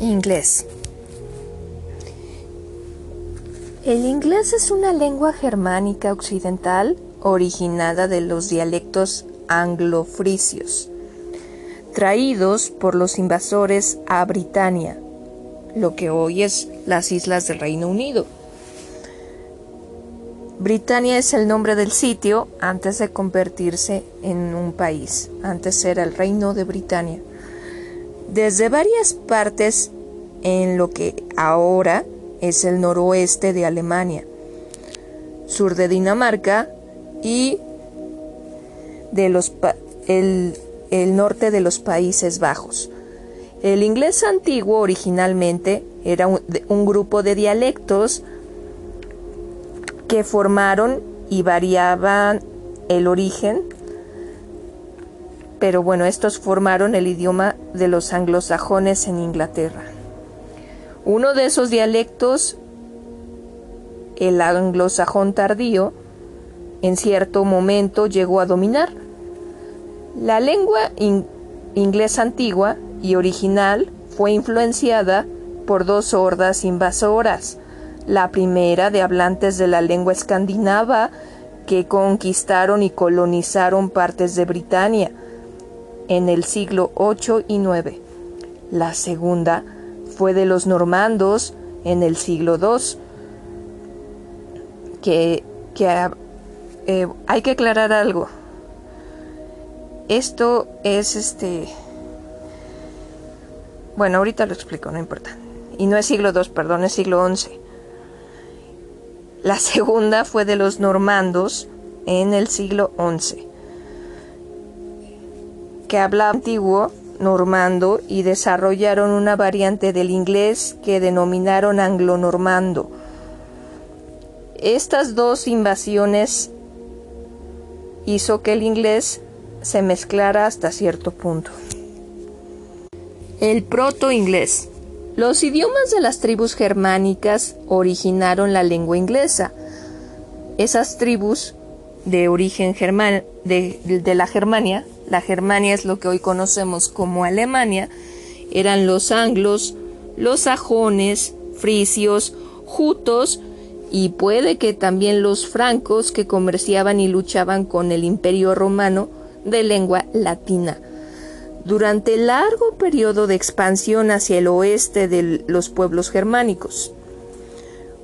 Inglés. El inglés es una lengua germánica occidental originada de los dialectos anglofrisios, traídos por los invasores a Britania, lo que hoy es las islas del Reino Unido. Britania es el nombre del sitio antes de convertirse en un país, antes era el Reino de Britania desde varias partes en lo que ahora es el noroeste de Alemania, sur de Dinamarca y de los el, norte de los Países Bajos. El inglés antiguo originalmente era un grupo de dialectos que formaron y variaban el origen pero bueno, estos formaron el idioma de los anglosajones en Inglaterra. Uno de esos dialectos, el anglosajón tardío, en cierto momento llegó a dominar. La lengua inglesa antigua y original fue influenciada por dos hordas invasoras. La primera de hablantes de la lengua escandinava que conquistaron y colonizaron partes de Britania en el siglo VIII y IX. La segunda fue de los normandos en el siglo II, que, eh, hay que aclarar algo. Esto es este... Bueno, ahorita lo explico, no importa. Y no es siglo II, perdón, es siglo XI. La segunda fue de los normandos en el siglo XI que hablaba antiguo normando y desarrollaron una variante del inglés que denominaron anglo-normando. Estas dos invasiones hizo que el inglés se mezclara hasta cierto punto. El proto-inglés. Los idiomas de las tribus germánicas originaron la lengua inglesa. Esas tribus de origen germán, de, de la Germania la Germania es lo que hoy conocemos como Alemania, eran los anglos, los sajones, frisios, jutos y puede que también los francos que comerciaban y luchaban con el imperio romano de lengua latina. Durante el largo periodo de expansión hacia el oeste de los pueblos germánicos.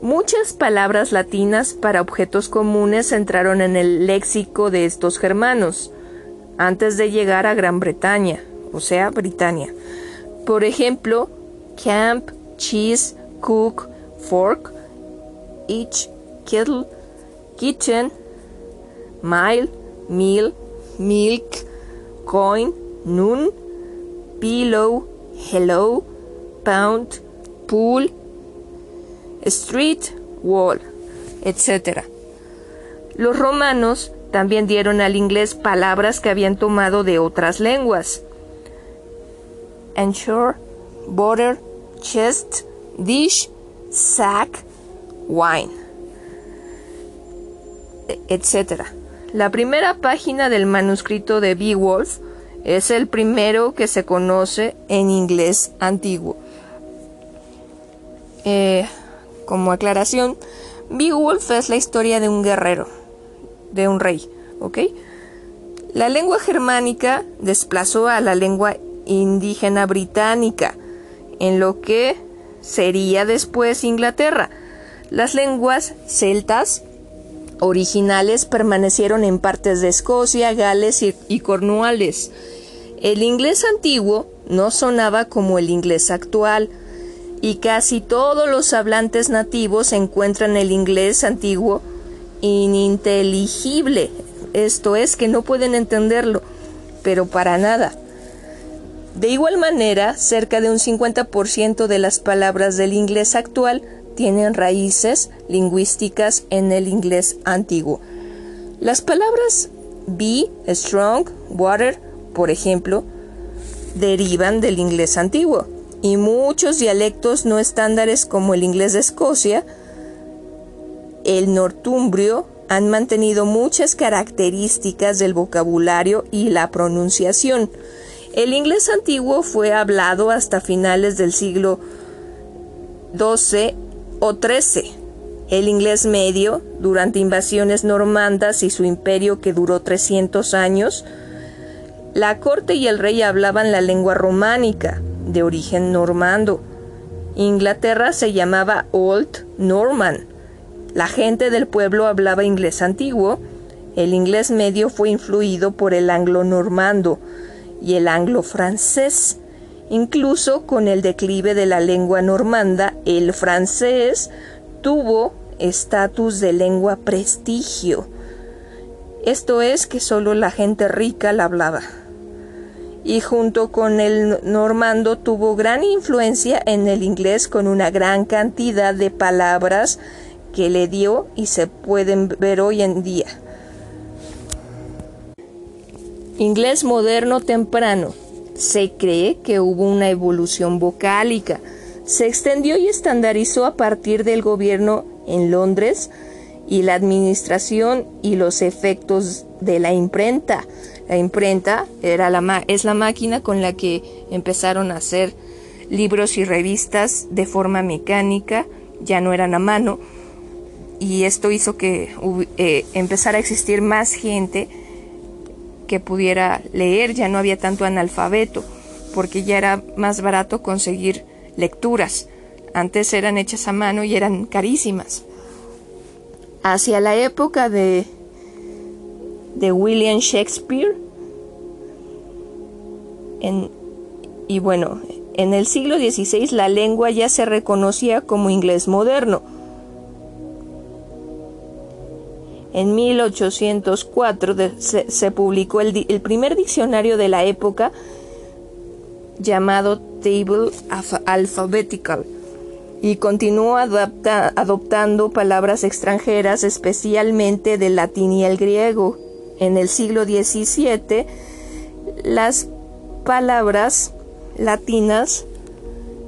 Muchas palabras latinas para objetos comunes entraron en el léxico de estos germanos antes de llegar a Gran Bretaña, o sea, Britania. Por ejemplo, camp, cheese, cook, fork, each, kettle, kitchen, mile, meal, milk, coin, noon, pillow, hello, pound, pool, street, wall, etc. Los romanos también dieron al inglés palabras que habían tomado de otras lenguas. Ensure, butter, chest, dish, sack, wine, etc. La primera página del manuscrito de Beowulf es el primero que se conoce en inglés antiguo. Eh, como aclaración, Beowulf es la historia de un guerrero de un rey, ¿ok? La lengua germánica desplazó a la lengua indígena británica, en lo que sería después Inglaterra. Las lenguas celtas originales permanecieron en partes de Escocia, Gales y, y Cornualles. El inglés antiguo no sonaba como el inglés actual, y casi todos los hablantes nativos encuentran el inglés antiguo ininteligible. Esto es que no pueden entenderlo, pero para nada. De igual manera, cerca de un 50% de las palabras del inglés actual tienen raíces lingüísticas en el inglés antiguo. Las palabras be, strong, water, por ejemplo, derivan del inglés antiguo y muchos dialectos no estándares como el inglés de Escocia el nortumbrio han mantenido muchas características del vocabulario y la pronunciación. El inglés antiguo fue hablado hasta finales del siglo XII o XIII. El inglés medio, durante invasiones normandas y su imperio que duró 300 años, la corte y el rey hablaban la lengua románica, de origen normando. Inglaterra se llamaba Old Norman. La gente del pueblo hablaba inglés antiguo. El inglés medio fue influido por el anglo-normando y el anglo-francés. Incluso con el declive de la lengua normanda, el francés tuvo estatus de lengua prestigio. Esto es que solo la gente rica la hablaba y junto con el normando tuvo gran influencia en el inglés con una gran cantidad de palabras que le dio y se pueden ver hoy en día. Inglés moderno temprano. Se cree que hubo una evolución vocálica. Se extendió y estandarizó a partir del gobierno en Londres y la administración y los efectos de la imprenta. La imprenta era la es la máquina con la que empezaron a hacer libros y revistas de forma mecánica, ya no eran a mano, y esto hizo que eh, empezara a existir más gente que pudiera leer, ya no había tanto analfabeto, porque ya era más barato conseguir lecturas. Antes eran hechas a mano y eran carísimas. Hacia la época de de William Shakespeare. y bueno, en el siglo XVI la lengua ya se reconocía como inglés moderno. En 1804 se, publicó el, primer diccionario de la época llamado Table Alphabetical y continuó adoptando palabras extranjeras, especialmente del latín y el griego, en el siglo XVII, las palabras latinas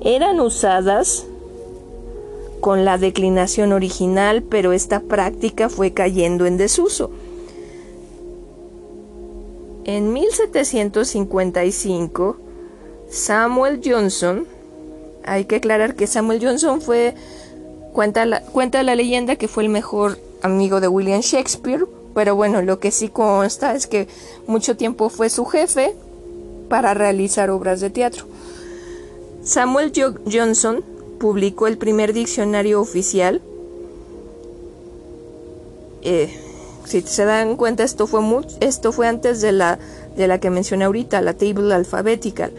eran usadas con la declinación original, pero esta práctica fue cayendo en desuso. En 1755, Samuel Johnson, hay que aclarar que Samuel Johnson fue, cuenta la, cuenta la leyenda que fue el mejor amigo de William Shakespeare, pero bueno, lo que sí consta es que mucho tiempo fue su jefe para realizar obras de teatro. Samuel Johnson publicó el primer diccionario oficial. Eh, si se dan cuenta, esto fue, esto fue antes de la, de la que mencioné ahorita, la Table Alphabetical.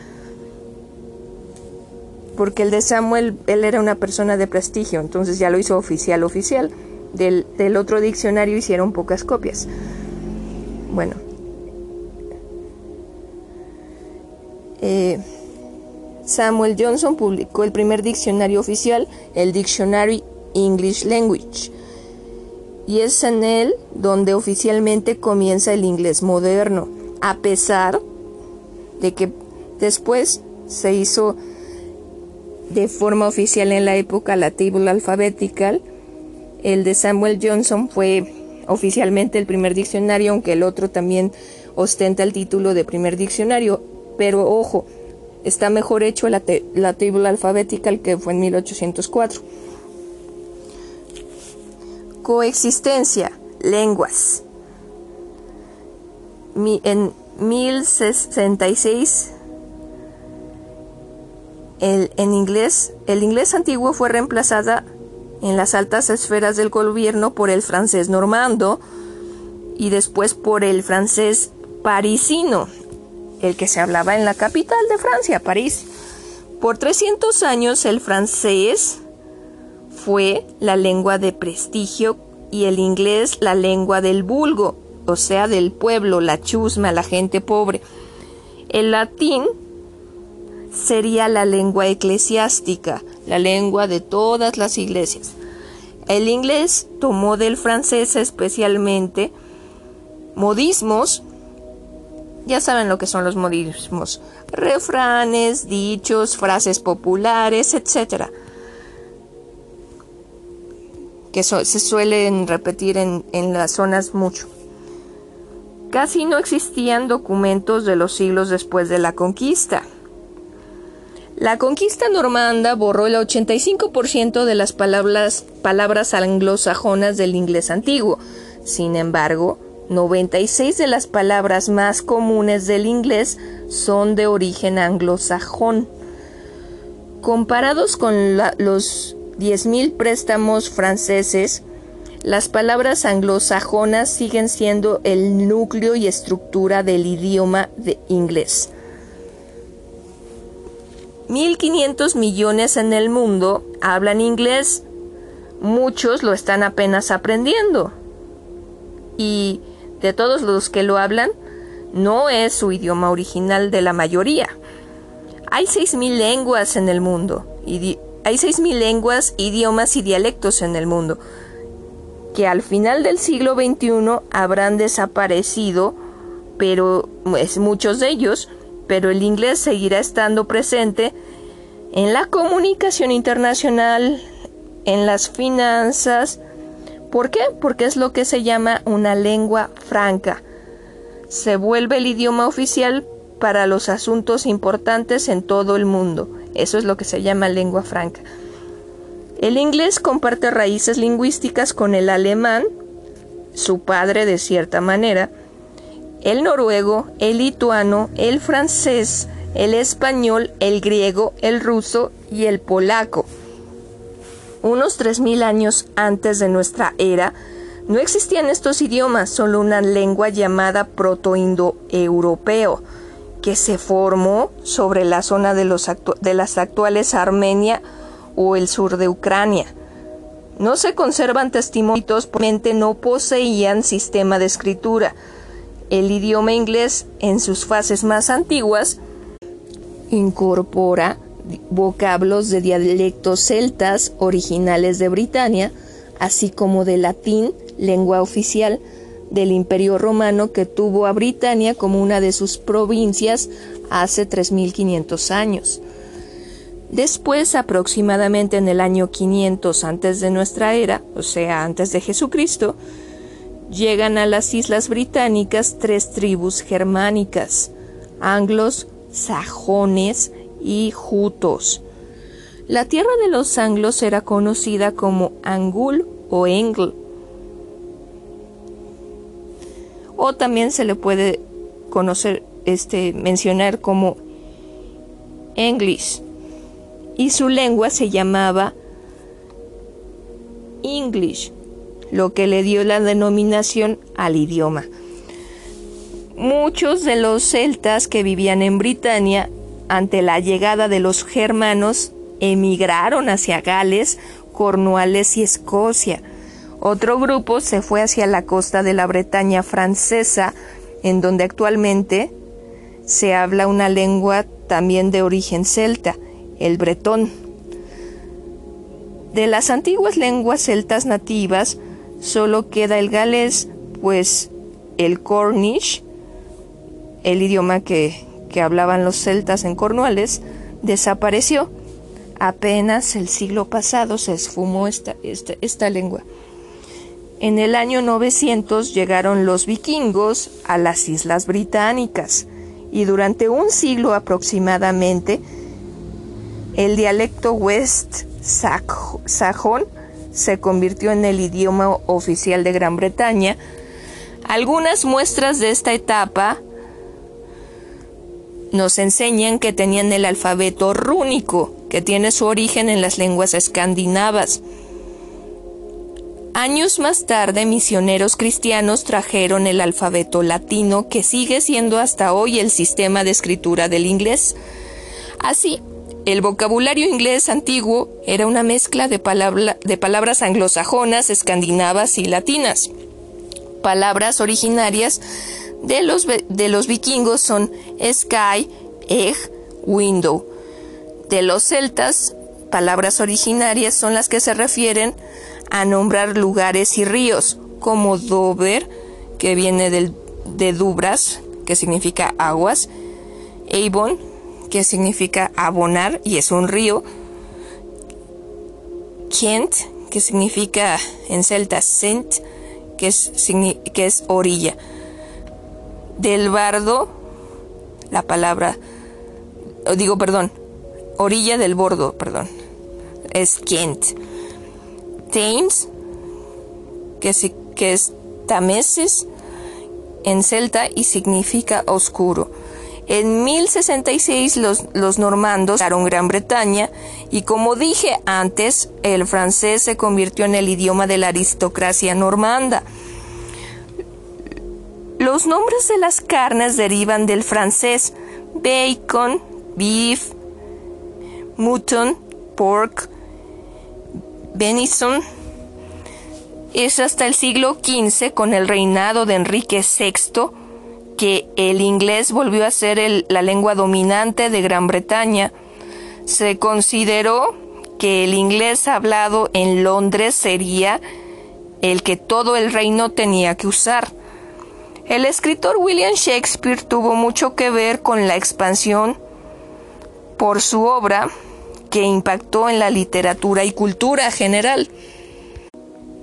Porque el de Samuel, él era una persona de prestigio, entonces ya lo hizo oficial, oficial. Del, otro diccionario hicieron pocas copias. Bueno. Eh, Samuel Johnson publicó el primer diccionario oficial, el Dictionary English Language, y es en él donde oficialmente comienza el inglés moderno, a pesar de que después se hizo de forma oficial en la época la Table Alphabetical, el de Samuel Johnson fue oficialmente el primer diccionario, aunque el otro también ostenta el título de primer diccionario. Pero ojo, está mejor hecho la, la Table Alphabetical que fue en 1804. Coexistencia, lenguas. en 1066 el, en inglés, el inglés antiguo fue reemplazada en las altas esferas del gobierno por el francés normando y después por el francés parisino, el que se hablaba en la capital de Francia, París. Por 300 años el francés fue la lengua de prestigio y el inglés la lengua del vulgo, o sea, del pueblo, la chusma, la gente pobre. El latín sería la lengua eclesiástica, la lengua de todas las iglesias. El inglés tomó del francés especialmente modismos, ya saben lo que son los modismos, refranes, dichos, frases populares, etc. que se suelen repetir en, en las zonas mucho. casi no existían documentos de los siglos después de la conquista. La conquista normanda borró el 85% de las palabras, palabras anglosajonas del inglés antiguo. Sin embargo, 96 de las palabras más comunes del inglés son de origen anglosajón. Comparados con los 10.000 préstamos franceses, las palabras anglosajonas siguen siendo el núcleo y estructura del idioma de inglés. 1.500 millones en el mundo hablan inglés. Muchos lo están apenas aprendiendo. Y de todos los que lo hablan, no es su idioma original de la mayoría. Hay 6.000 lenguas en el mundo. Y hay 6.000 lenguas, idiomas y dialectos en el mundo que al final del siglo XXI habrán desaparecido, pero pues, muchos de ellos pero el inglés seguirá estando presente en la comunicación internacional, en las finanzas. ¿Por qué? Porque es lo que se llama una lengua franca. Se vuelve el idioma oficial para los asuntos importantes en todo el mundo. Eso es lo que se llama lengua franca. El inglés comparte raíces lingüísticas con el alemán, su padre de cierta manera, el noruego, el lituano, el francés, el español, el griego, el ruso y el polaco. Unos 3.000 años antes de nuestra era, no existían estos idiomas, solo una lengua llamada protoindoeuropeo, que se formó sobre la zona de, de las actuales Armenia o el sur de Ucrania. No se conservan testimonios, no poseían sistema de escritura, el idioma inglés en sus fases más antiguas incorpora vocablos de dialectos celtas originales de Britania, así como de latín, lengua oficial del Imperio Romano que tuvo a Britania como una de sus provincias hace 3500 años. Después, aproximadamente en el año 500 antes de nuestra era, o sea, antes de Jesucristo, llegan a las islas británicas tres tribus germánicas, anglos, sajones y jutos. La tierra de los anglos era conocida como Angul o Engl. O también se le puede conocer, este, mencionar como English. Y su lengua se llamaba English lo que le dio la denominación al idioma. Muchos de los celtas que vivían en Britania, ante la llegada de los germanos, emigraron hacia Gales, Cornualles y Escocia. Otro grupo se fue hacia la costa de la Bretaña francesa, en donde actualmente se habla una lengua también de origen celta, el bretón. De las antiguas lenguas celtas nativas, solo queda el galés, pues el cornish, el idioma que, hablaban los celtas en Cornualles, desapareció. Apenas el siglo pasado se esfumó esta, esta, esta lengua. En el año 900 llegaron los vikingos a las islas británicas y durante un siglo aproximadamente el dialecto West Sajón se convirtió en el idioma oficial de Gran Bretaña. Algunas muestras de esta etapa nos enseñan que tenían el alfabeto rúnico, que tiene su origen en las lenguas escandinavas. Años más tarde, misioneros cristianos trajeron el alfabeto latino, que sigue siendo hasta hoy el sistema de escritura del inglés. Así, el vocabulario inglés antiguo era una mezcla de, palabras anglosajonas, escandinavas y latinas. Palabras originarias de los vikingos son sky, egg, window. De los celtas, palabras originarias son las que se refieren a nombrar lugares y ríos, como Dover, que viene del, de Dubras, que significa aguas, Avon, que significa abonar y es un río. Kent, que significa en celta Sent, que es, que es orilla. del bardo, la palabra, digo, perdón, orilla del bordo, perdón, es Kent. Thames, que, que es Tameses en celta y significa oscuro. En 1066 los, los normandos llegaron Gran Bretaña y como dije antes, el francés se convirtió en el idioma de la aristocracia normanda. Los nombres de las carnes derivan del francés bacon, beef, mutton, pork, venison. Es hasta el siglo XV, con el reinado de Enrique VI, que el inglés volvió a ser la lengua dominante de Gran Bretaña. Se consideró que el inglés hablado en Londres sería el que todo el reino tenía que usar. El escritor William Shakespeare tuvo mucho que ver con la expansión por su obra que impactó en la literatura y cultura general.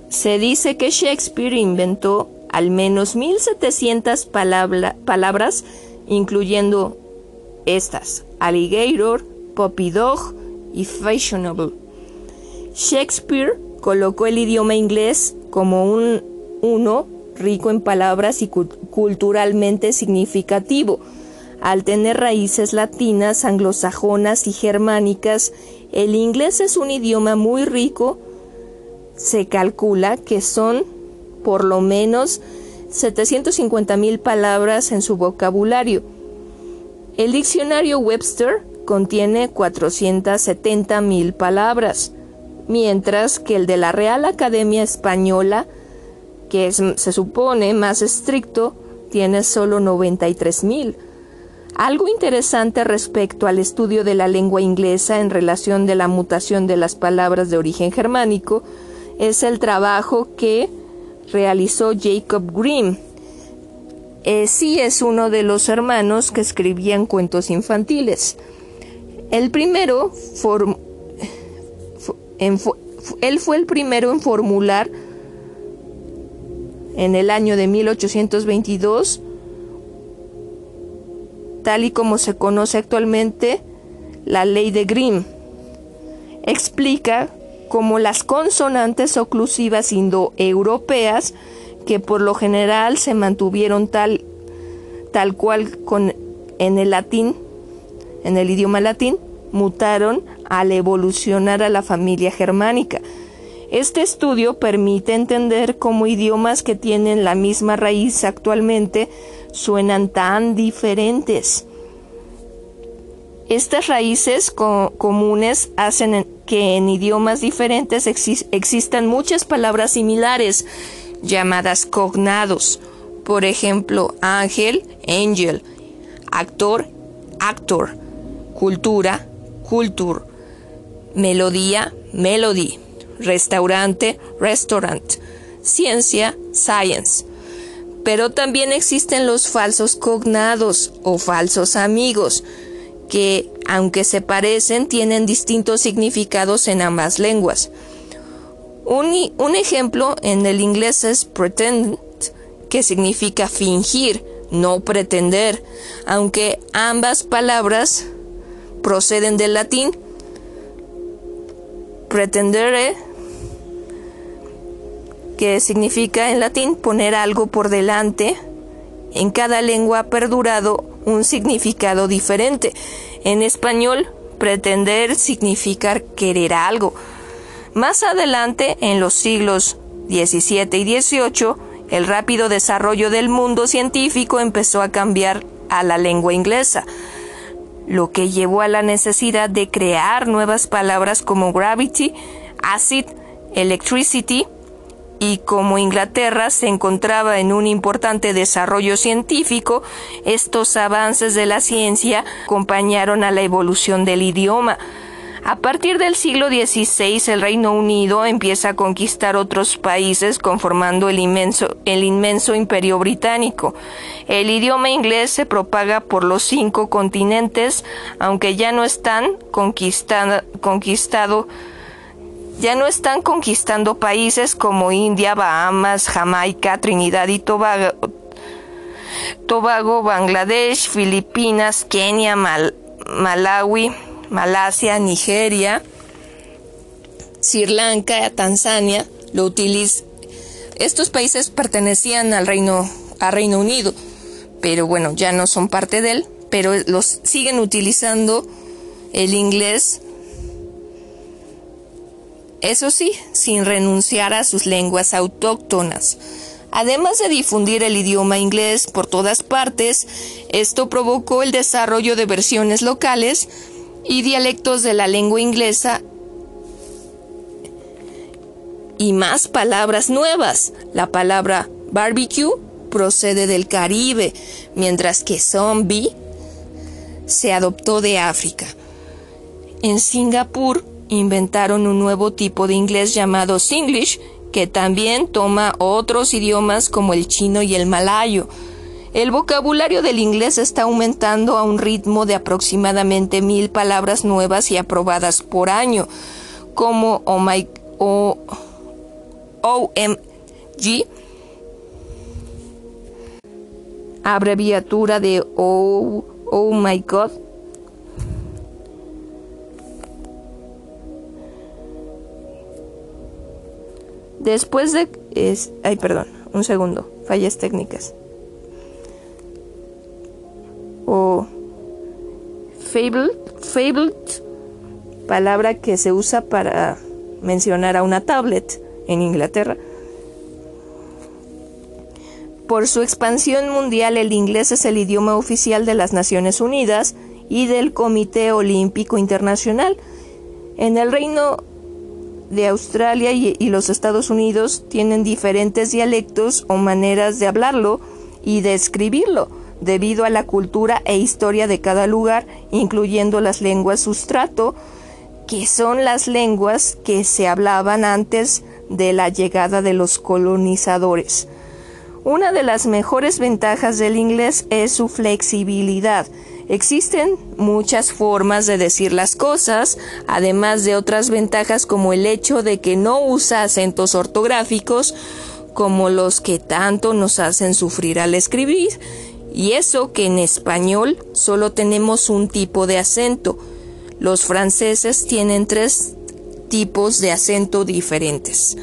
Se dice que Shakespeare inventó al menos 1700 palabras, incluyendo estas: alligator, puppy dog y fashionable. Shakespeare colocó el idioma inglés como un uno rico en palabras y culturalmente significativo. Al tener raíces latinas, anglosajonas y germánicas, el inglés es un idioma muy rico. Se calcula que son por lo menos 750 mil palabras en su vocabulario. El diccionario Webster contiene 470 mil palabras, mientras que el de la Real Academia Española que se supone más estricto, tiene solo 93 mil. Algo interesante respecto al estudio de la lengua inglesa en relación de la mutación de las palabras de origen germánico es el trabajo que realizó Jacob Grimm. Eh, sí es uno de los hermanos que escribían cuentos infantiles. El primero, él fue el primero en formular en el año de 1822, tal y como se conoce actualmente la ley de Grimm. Explica cómo las consonantes oclusivas indoeuropeas, que por lo general se mantuvieron tal, tal cual en el latín, en el idioma latín, mutaron al evolucionar a la familia germánica. Este estudio permite entender cómo idiomas que tienen la misma raíz actualmente suenan tan diferentes. Estas raíces comunes hacen que en idiomas diferentes existan muchas palabras similares llamadas cognados. Por ejemplo, ángel, angel, actor, actor, cultura, culture, melodía, melody restaurante, restaurant, ciencia, science. Pero también existen los falsos cognados o falsos amigos, que, aunque se parecen, tienen distintos significados en ambas lenguas. Un, ejemplo en el inglés es pretend, que significa fingir, no pretender, aunque ambas palabras proceden del latín. Pretendere significa en latín poner algo por delante. En cada lengua ha perdurado un significado diferente. En español, pretender significa querer algo. Más adelante, en los siglos XVII y XVIII, el rápido desarrollo del mundo científico empezó a cambiar a la lengua inglesa, lo que llevó a la necesidad de crear nuevas palabras como gravity, acid, electricity, y como Inglaterra se encontraba en un importante desarrollo científico, estos avances de la ciencia acompañaron a la evolución del idioma. A partir del siglo XVI, el Reino Unido empieza a conquistar otros países conformando el inmenso, el inmenso imperio británico. El idioma inglés se propaga por los cinco continentes, aunque ya no están conquistado ya no están conquistando países como India, Bahamas, Jamaica, Trinidad y Tobago. Tobago, Bangladesh, Filipinas, Kenia, Malawi, Malasia, Nigeria, Sri Lanka, Tanzania, lo utiliza. Estos países pertenecían al Reino, a Reino Unido, pero bueno, ya no son parte de él, pero los siguen utilizando el inglés eso sí, sin renunciar a sus lenguas autóctonas. Además de difundir el idioma inglés por todas partes, esto provocó el desarrollo de versiones locales y dialectos de la lengua inglesa y más palabras nuevas. La palabra barbecue procede del Caribe, mientras que zombie se adoptó de África. En Singapur, inventaron un nuevo tipo de inglés llamado Singlish, que también toma otros idiomas como el chino y el malayo. El vocabulario del inglés está aumentando a un ritmo de aproximadamente mil palabras nuevas y aprobadas por año, como oh my, o, OMG, abreviatura de oh, oh my god, Después de... Es, ay, perdón, un segundo, fallas técnicas. O fabled, fabled, palabra que se usa para mencionar a una tablet en Inglaterra. Por su expansión mundial, el inglés es el idioma oficial de las Naciones Unidas y del Comité Olímpico Internacional. En el Reino de Australia y, los Estados Unidos tienen diferentes dialectos o maneras de hablarlo y de escribirlo, debido a la cultura e historia de cada lugar, incluyendo las lenguas sustrato, que son las lenguas que se hablaban antes de la llegada de los colonizadores. Una de las mejores ventajas del inglés es su flexibilidad, Existen muchas formas de decir las cosas, además de otras ventajas como el hecho de que no usa acentos ortográficos como los que tanto nos hacen sufrir al escribir, y eso que en español solo tenemos un tipo de acento. Los franceses tienen tres tipos de acento diferentes.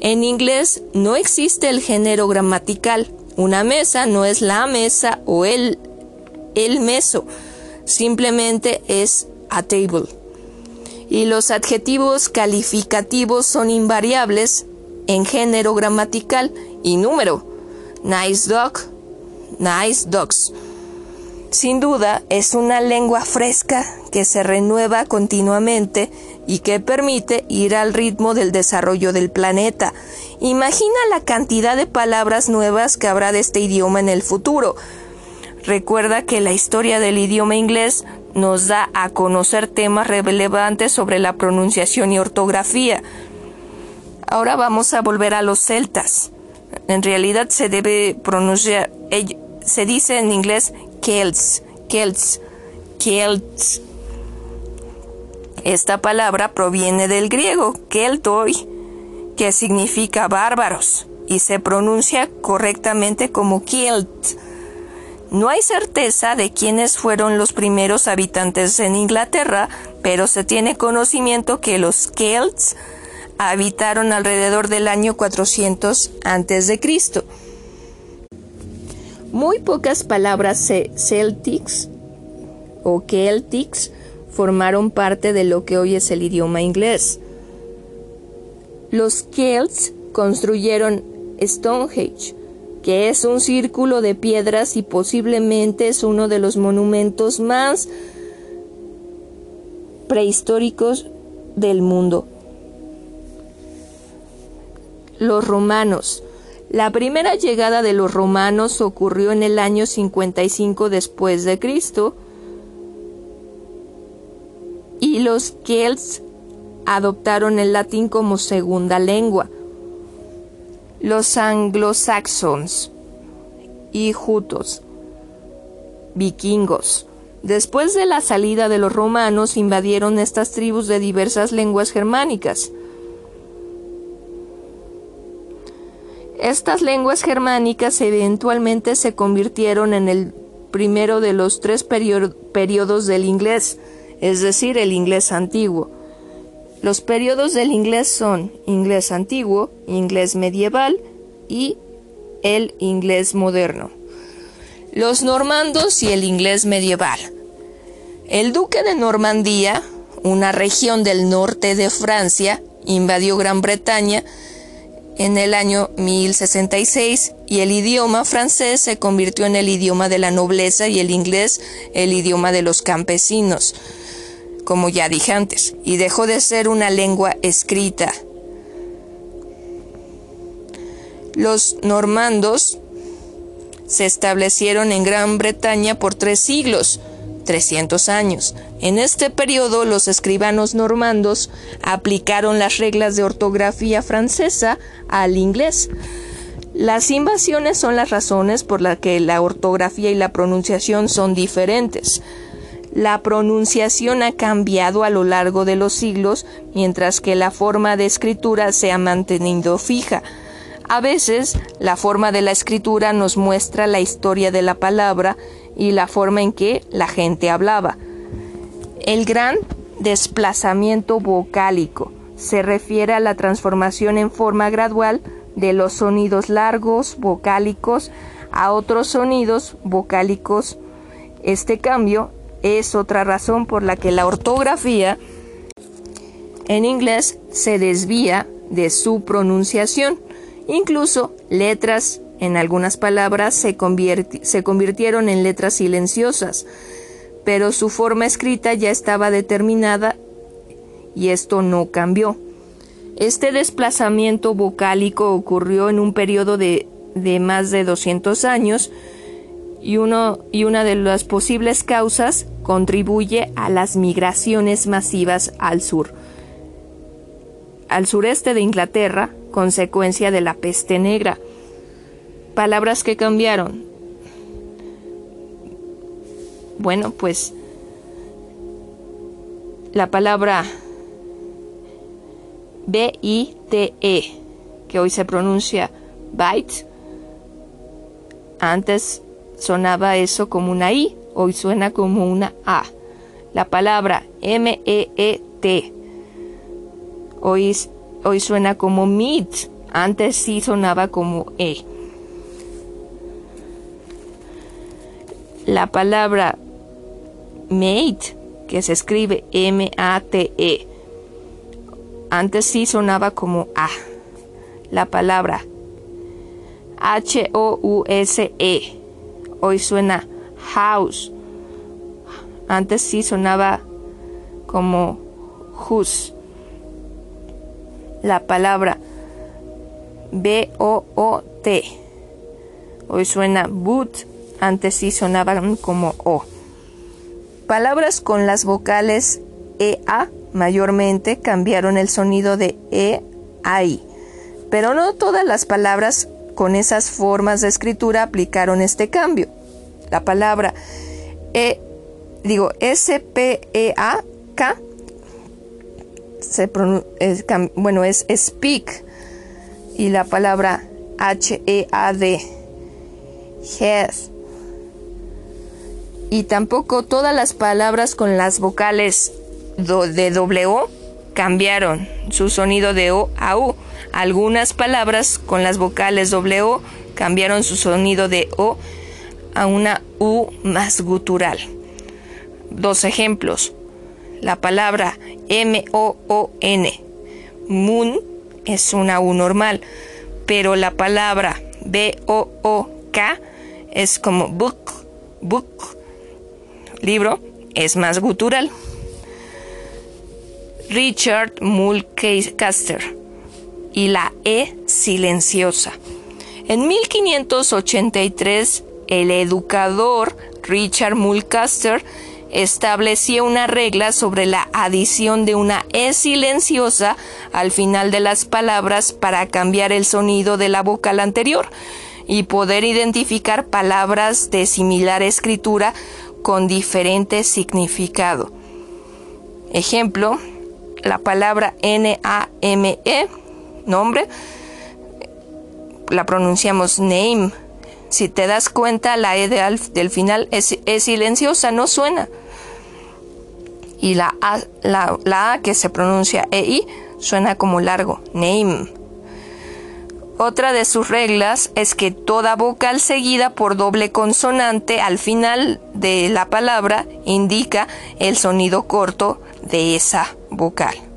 En inglés no existe el género gramatical. Una mesa no es la mesa o el el meso, simplemente es a table. Y los adjetivos calificativos son invariables en género gramatical y número. Nice dog, nice dogs. Sin duda, es una lengua fresca que se renueva continuamente y que permite ir al ritmo del desarrollo del planeta. Imagina la cantidad de palabras nuevas que habrá de este idioma en el futuro. Recuerda que la historia del idioma inglés nos da a conocer temas relevantes sobre la pronunciación y ortografía. Ahora vamos a volver a los celtas. En realidad se debe pronunciar, se dice en inglés Celts, Celts, Celts. Esta palabra proviene del griego keltoi, que significa bárbaros, y se pronuncia correctamente como Kielt. No hay certeza de quiénes fueron los primeros habitantes en Inglaterra, pero se tiene conocimiento que los Celts habitaron alrededor del año 400 a.C. Muy pocas palabras Celtics o Celtics formaron parte de lo que hoy es el idioma inglés. Los Celts construyeron Stonehenge, que es un círculo de piedras y posiblemente es uno de los monumentos más prehistóricos del mundo. Los romanos. La primera llegada de los romanos ocurrió en el año 55 después de Cristo y los Celts adoptaron el latín como segunda lengua los anglosaxons y jutos, vikingos. Después de la salida de los romanos invadieron estas tribus de diversas lenguas germánicas. Estas lenguas germánicas eventualmente se convirtieron en el primero de los tres periodos del inglés, es decir, el inglés antiguo. Los periodos del inglés son inglés antiguo, inglés medieval y el inglés moderno. Los normandos y el inglés medieval. El duque de Normandía, una región del norte de Francia, invadió Gran Bretaña en el año 1066 y el idioma francés se convirtió en el idioma de la nobleza y el inglés el idioma de los campesinos, como ya dije antes, y dejó de ser una lengua escrita. Los normandos se establecieron en Gran Bretaña por tres siglos, 300 años. En este periodo los escribanos normandos aplicaron las reglas de ortografía francesa al inglés. Las invasiones son las razones por las que la ortografía y la pronunciación son diferentes. La pronunciación ha cambiado a lo largo de los siglos, mientras que la forma de escritura se ha mantenido fija. A veces, la forma de la escritura nos muestra la historia de la palabra y la forma en que la gente hablaba. El gran desplazamiento vocálico se refiere a la transformación en forma gradual de los sonidos largos vocálicos a otros sonidos vocálicos. Este cambio es otra razón por la que la ortografía en inglés se desvía de su pronunciación. Incluso letras en algunas palabras se, se convirtieron en letras silenciosas, pero su forma escrita ya estaba determinada y esto no cambió. Este desplazamiento vocálico ocurrió en un periodo de, de más de 200 años y, uno, y una de las posibles causas contribuye a las migraciones masivas al sur, al sureste de Inglaterra, consecuencia de la peste negra. Palabras que cambiaron. Bueno, pues la palabra B-I-T-E, que hoy se pronuncia byte, antes sonaba eso como una I, hoy suena como una A. La palabra M-E-E-T, hoy, hoy suena como meet, antes sí sonaba como E. la palabra mate, que se escribe M-A-T-E, antes sí sonaba como A. La palabra H-O-U-S-E, hoy suena house. Antes sí sonaba como hus. La palabra B-O-O-T, hoy suena boot antes sí sonaban como O. Palabras con las vocales EA mayormente cambiaron el sonido de E a I, pero no todas las palabras con esas formas de escritura aplicaron este cambio. La palabra E, digo, S-P-E-A-K, bueno, es speak, y la palabra H-E-A-D, head, y tampoco todas las palabras con las vocales de W cambiaron su sonido de O a U. Algunas palabras con las vocales W cambiaron su sonido de O a una U más gutural. Dos ejemplos. La palabra M-O-O-N, moon, es una U normal, pero la palabra B-O-O-K es como book, book libro es más gutural. Richard Mulcaster y la E silenciosa. En 1583, el educador Richard Mulcaster estableció una regla sobre la adición de una E silenciosa al final de las palabras para cambiar el sonido de la vocal anterior y poder identificar palabras de similar escritura con diferente significado. Ejemplo, la palabra N-A-M-E, nombre, la pronunciamos name. Si te das cuenta, la E del final es, silenciosa, no suena. Y la A, la, la A que se pronuncia EI suena como largo, name. Otra de sus reglas es que toda vocal seguida por doble consonante al final de la palabra indica el sonido corto de esa vocal.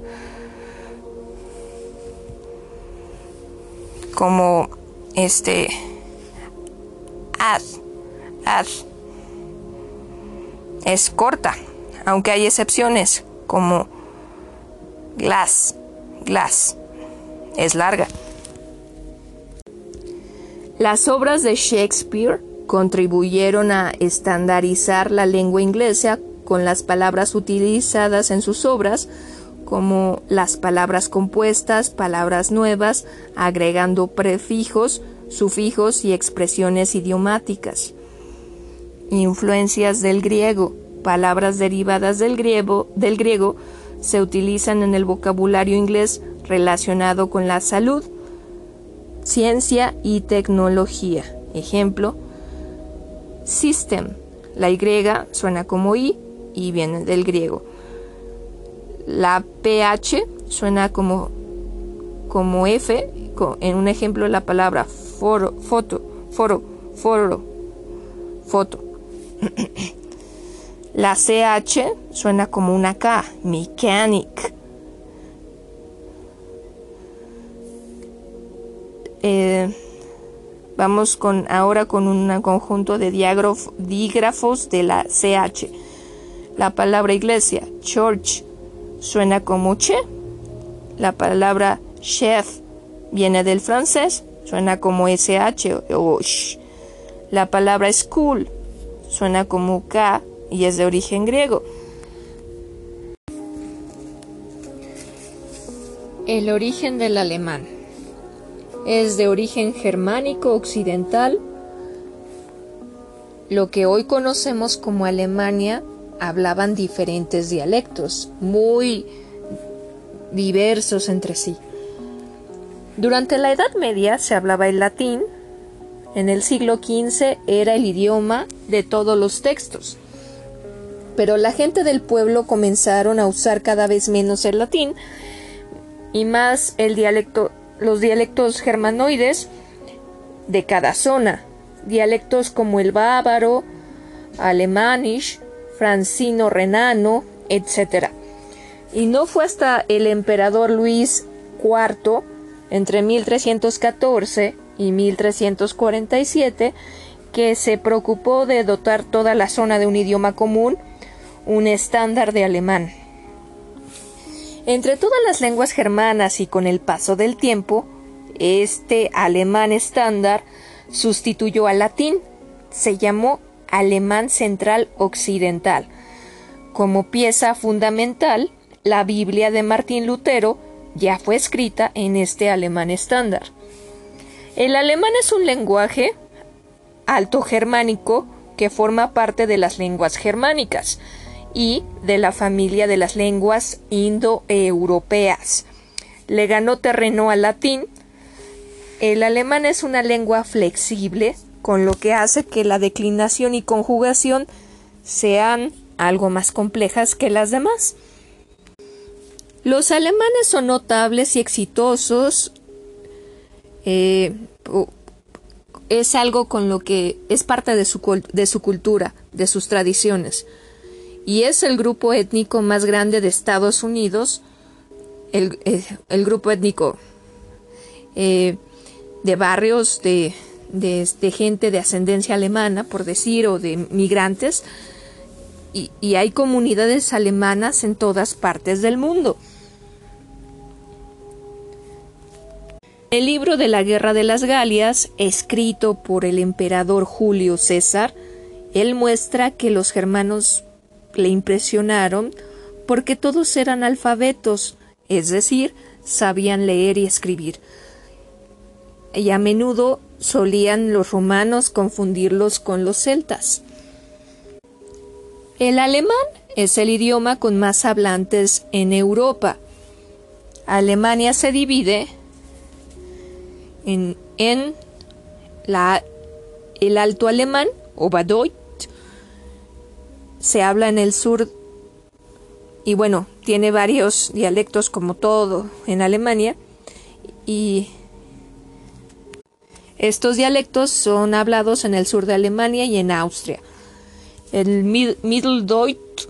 Como este ad, ad es corta, aunque hay excepciones como glass, glass es larga. Las obras de Shakespeare contribuyeron a estandarizar la lengua inglesa con las palabras utilizadas en sus obras, como las palabras compuestas, palabras nuevas, agregando prefijos, sufijos y expresiones idiomáticas. Influencias del griego. Palabras derivadas del griego, del griego se utilizan en el vocabulario inglés relacionado con la salud, ciencia y tecnología. Ejemplo, system. La Y suena como I y viene del griego. La PH suena como, como F. En un ejemplo, la palabra foro, foto, foro, foro, foto. La CH suena como una K, mechanic. Eh, vamos con ahora con un conjunto de dígrafos de la CH. La palabra iglesia, church, suena como che. La palabra chef viene del francés, suena como SH o sh. La palabra school suena como K y es de origen griego. El origen del alemán es de origen germánico occidental. Lo que hoy conocemos como Alemania hablaban diferentes dialectos, muy diversos entre sí. Durante la Edad Media se hablaba el latín, en el siglo XV era el idioma de todos los textos, pero la gente del pueblo comenzaron a usar cada vez menos el latín y más el dialecto los dialectos germanoides de cada zona, dialectos como el bávaro, alemanish, francino renano, etc. Y no fue hasta el emperador Luis IV, entre 1314 y 1347, que se preocupó de dotar toda la zona de un idioma común, un estándar de alemán. Entre todas las lenguas germanas y con el paso del tiempo, este alemán estándar sustituyó al latín. Se llamó Alemán Central Occidental. Como pieza fundamental, la Biblia de Martín Lutero ya fue escrita en este alemán estándar. El alemán es un lenguaje alto germánico que forma parte de las lenguas germánicas y de la familia de las lenguas indoeuropeas. Le ganó terreno al latín. El alemán es una lengua flexible, con lo que hace que la declinación y conjugación sean algo más complejas que las demás. Los alemanes son notables y exitosos. Eh, es algo con lo que es parte de su, de su cultura, de sus tradiciones y es el grupo étnico más grande de Estados Unidos, el, eh, grupo étnico eh, de barrios de, de, gente de ascendencia alemana, por decir, o de migrantes, y, y hay comunidades alemanas en todas partes del mundo. El libro de la Guerra de las Galias, escrito por el emperador Julio César, él muestra que los germanos le impresionaron porque todos eran alfabetos, es decir, sabían leer y escribir. Y a menudo solían los romanos confundirlos con los celtas. El alemán es el idioma con más hablantes en Europa. Alemania se divide en, el alto alemán o Badoit se habla en el sur y bueno, tiene varios dialectos como todo en Alemania y estos dialectos son hablados en el sur de Alemania y en Austria. El Mitteldeutsch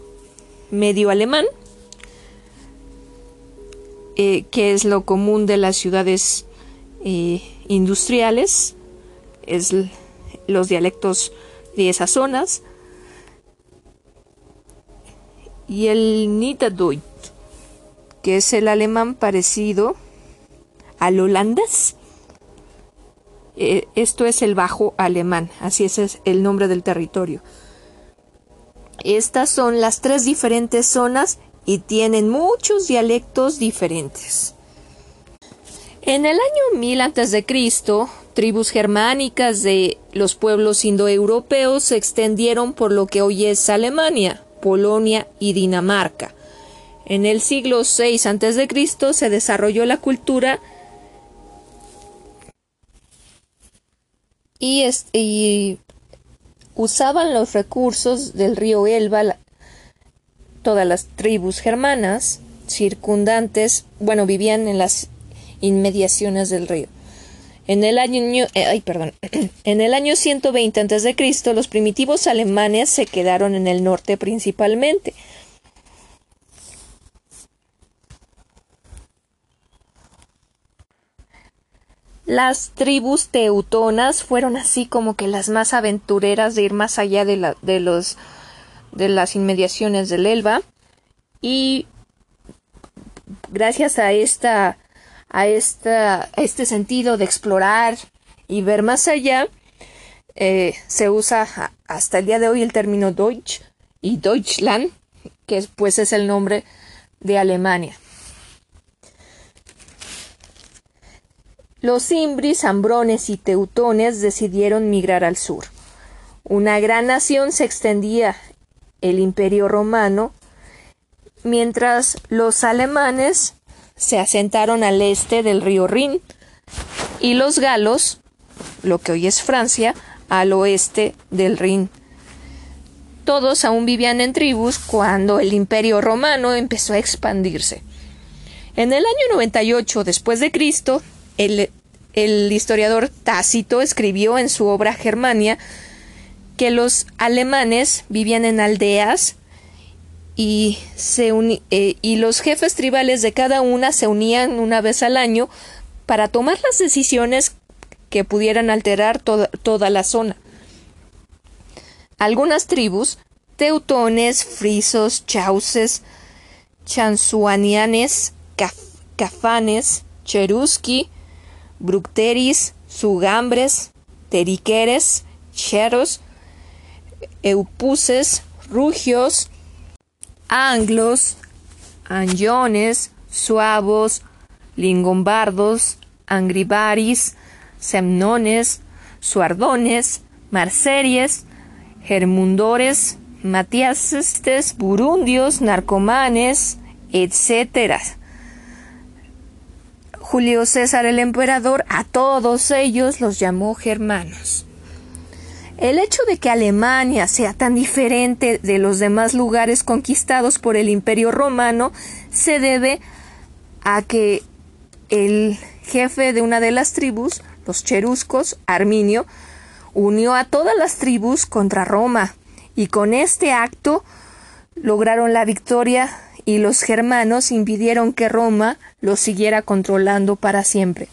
medio alemán, eh, que es lo común de las ciudades eh, industriales, es los dialectos de esas zonas y el Niederdeutsch, que es el alemán parecido al holandés. Eh, esto es el bajo alemán, así es el nombre del territorio. Estas son las tres diferentes zonas y tienen muchos dialectos diferentes. En el año 1000 a.C., tribus germánicas de los pueblos indoeuropeos se extendieron por lo que hoy es Alemania. Polonia y Dinamarca. En el siglo VI a.C. se desarrolló la cultura y, usaban los recursos del río Elba todas las tribus germanas circundantes, bueno, vivían en las inmediaciones del río. En el año, eh, ay, perdón, en el año 120 a.C., los primitivos alemanes se quedaron en el norte principalmente. Las tribus teutonas fueron así como que las más aventureras de ir más allá de, la, de, los, de las inmediaciones del Elba y gracias a esta a, esta, este sentido de explorar y ver más allá, eh, se usa hasta el día de hoy el término Deutsch y Deutschland, que pues es el nombre de Alemania. Los imbris, ambrones y teutones decidieron migrar al sur. Una gran nación se extendía el imperio romano, mientras los alemanes se asentaron al este del río Rin y los galos, lo que hoy es Francia, al oeste del Rin. Todos aún vivían en tribus cuando el imperio romano empezó a expandirse. En el año 98 después de Cristo, el, historiador Tácito escribió en su obra Germania que los alemanes vivían en aldeas y, se eh, y los jefes tribales de cada una se unían una vez al año para tomar las decisiones que pudieran alterar toda la zona. Algunas tribus, teutones, frisos, chauces, chansuanianes, cafanes, cheruski, bructeris, sugambres, teriqueres, cheros, eupuses, rugios, anglos, anjones, suavos, lingombardos, angribaris, semnones, suardones, marseries, germundores, matiases, burundios, narcomanes, etc. Julio César el emperador a todos ellos los llamó germanos. El hecho de que Alemania sea tan diferente de los demás lugares conquistados por el Imperio romano se debe a que el jefe de una de las tribus, los cheruscos, Arminio, unió a todas las tribus contra Roma y con este acto lograron la victoria y los germanos impidieron que Roma los siguiera controlando para siempre.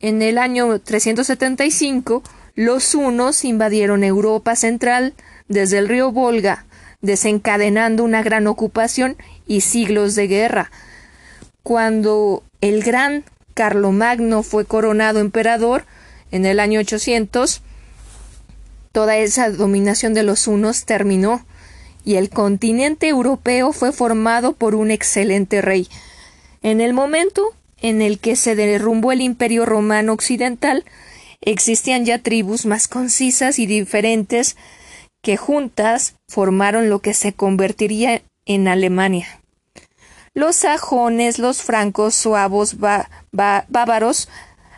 En el año 375 los hunos invadieron Europa central desde el río Volga, desencadenando una gran ocupación y siglos de guerra. Cuando el gran Carlomagno fue coronado emperador en el año 800, toda esa dominación de los hunos terminó y el continente europeo fue formado por un excelente rey. En el momento en el que se derrumbó el imperio romano occidental, existían ya tribus más concisas y diferentes que juntas formaron lo que se convertiría en Alemania. Los sajones, los francos, suavos, bávaros,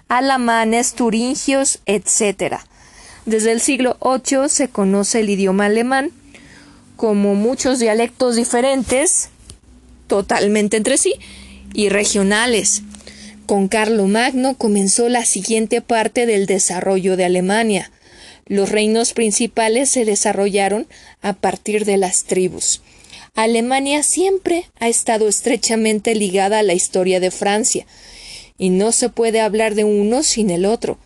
alamanes, turingios, etc. Desde el siglo VIII se conoce el idioma alemán como muchos dialectos diferentes, totalmente entre sí, y regionales. Con Carlomagno comenzó la siguiente parte del desarrollo de Alemania. Los reinos principales se desarrollaron a partir de las tribus. Alemania siempre ha estado estrechamente ligada a la historia de Francia, y no se puede hablar de uno sin el otro.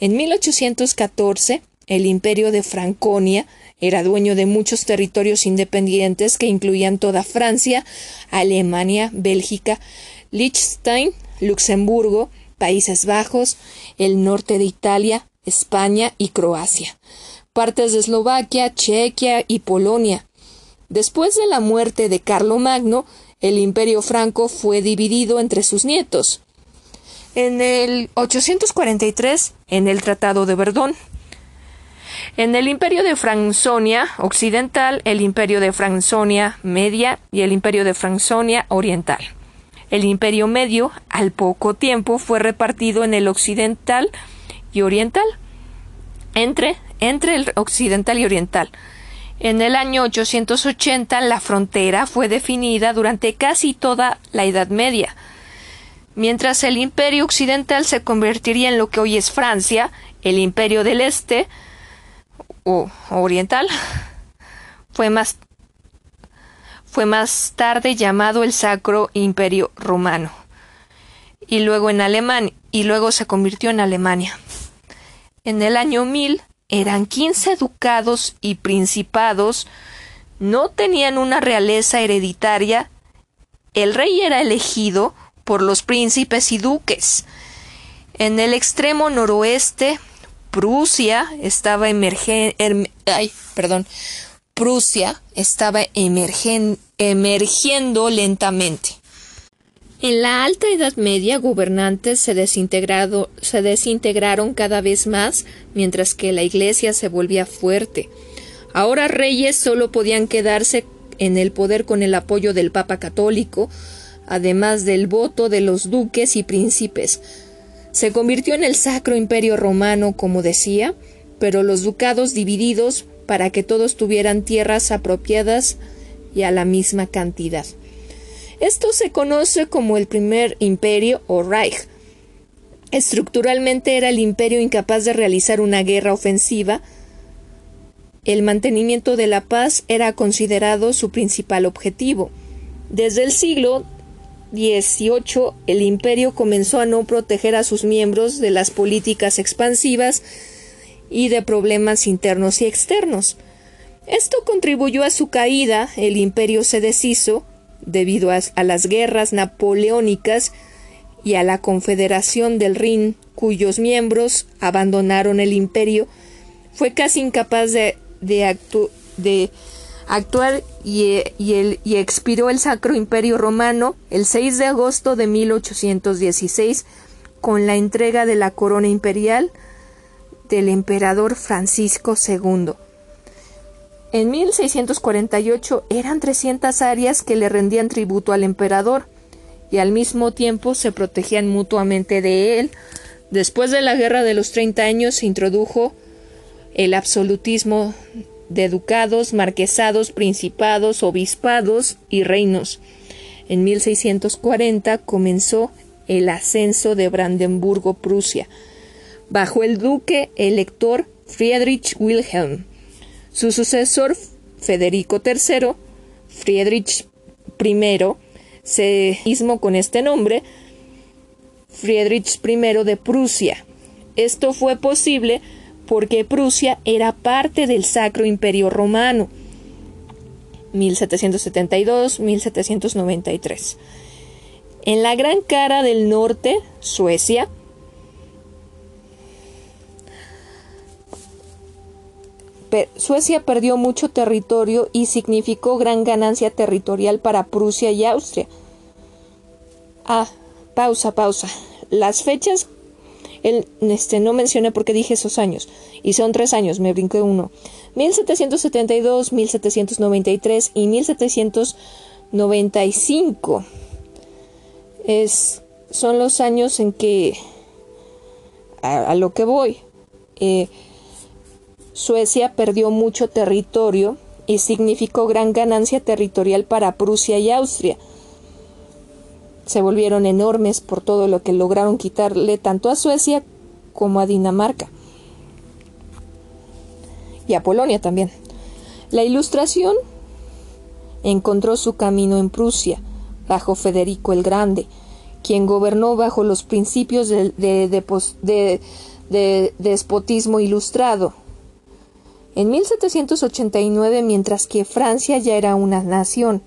En 1814, el imperio de Franconia era dueño de muchos territorios independientes que incluían toda Francia, Alemania, Bélgica, Liechtenstein, Luxemburgo, Países Bajos, el norte de Italia, España y Croacia, partes de Eslovaquia, Chequia y Polonia. Después de la muerte de Carlomagno, el imperio franco fue dividido entre sus nietos. En el 843, en el Tratado de Verdón, en el imperio de Franconia occidental, el imperio de Franconia media y el imperio de Franconia oriental. El imperio medio, al poco tiempo, fue repartido en el occidental y oriental, entre, entre el occidental y oriental. En el año 880 la frontera fue definida durante casi toda la Edad Media. Mientras el imperio occidental se convertiría en lo que hoy es Francia, el imperio del Este o oriental fue más fue más tarde llamado el Sacro Imperio Romano y luego en Alemania y luego se convirtió en Alemania. En el año 1000 eran 15 ducados y principados, no tenían una realeza hereditaria, el rey era elegido por los príncipes y duques. En el extremo noroeste Prusia estaba emergiendo, perdón, Prusia estaba emergiendo lentamente. En la Alta Edad Media, gobernantes se, se desintegraron cada vez más, mientras que la Iglesia se volvía fuerte. Ahora reyes solo podían quedarse en el poder con el apoyo del Papa católico, además del voto de los duques y príncipes. Se convirtió en el Sacro Imperio Romano, como decía, pero los ducados divididos para que todos tuvieran tierras apropiadas y a la misma cantidad. Esto se conoce como el primer imperio o Reich. Estructuralmente era el imperio incapaz de realizar una guerra ofensiva. El mantenimiento de la paz era considerado su principal objetivo. Desde el siglo 18 el imperio comenzó a no proteger a sus miembros de las políticas expansivas y de problemas internos y externos. Esto contribuyó a su caída, el imperio se deshizo debido a, las guerras napoleónicas y a la Confederación del Rin, cuyos miembros abandonaron el imperio, fue casi incapaz de, de actuar y, el, y expiró el Sacro Imperio Romano el 6 de agosto de 1816 con la entrega de la corona imperial del emperador Francisco II. En 1648 eran 300 áreas que le rendían tributo al emperador y al mismo tiempo se protegían mutuamente de él. Después de la Guerra de los Treinta años se introdujo el absolutismo de ducados, marquesados, principados, obispados y reinos. En 1640 comenzó el ascenso de Brandenburgo-Prusia, bajo el duque elector Friedrich Wilhelm. Su sucesor, Federico III, Friedrich I, se mismo con este nombre, Friedrich I de Prusia. Esto fue posible porque Prusia era parte del Sacro Imperio Romano. 1772-1793. En la gran cara del norte, Suecia, Suecia perdió mucho territorio y significó gran ganancia territorial para Prusia y Austria. Ah, pausa, pausa. Las fechas él este, no mencioné porque dije esos años. Y son tres años, me brinqué uno. 1772, 1793 y 1795. Es, son los años en que a, lo que voy. Eh, Suecia perdió mucho territorio y significó gran ganancia territorial para Prusia y Austria. Se volvieron enormes por todo lo que lograron quitarle tanto a Suecia como a Dinamarca. Y a Polonia también. La ilustración encontró su camino en Prusia, bajo Federico el Grande, quien gobernó bajo los principios de, de despotismo ilustrado. En 1789, mientras que Francia ya era una nación,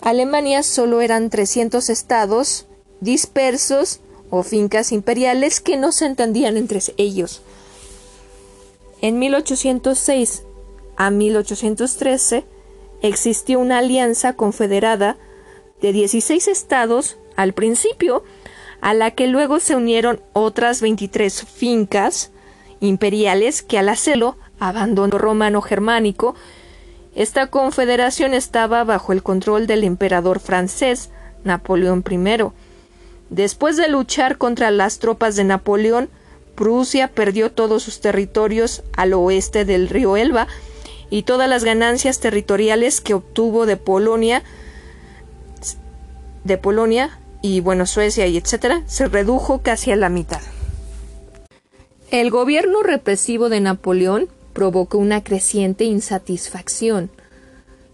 Alemania solo eran 300 estados dispersos o fincas imperiales que no se entendían entre ellos. En 1806 a 1813 existió una alianza confederada de 16 estados al principio, a la que luego se unieron otras 23 fincas imperiales que al hacerlo abandono romano germánico, esta confederación estaba bajo el control del emperador francés Napoleón I. Después de luchar contra las tropas de Napoleón, Prusia perdió todos sus territorios al oeste del río Elba y todas las ganancias territoriales que obtuvo de Polonia, de Polonia y bueno, Suecia y etcétera, se redujo casi a la mitad. El gobierno represivo de Napoleón provocó una creciente insatisfacción.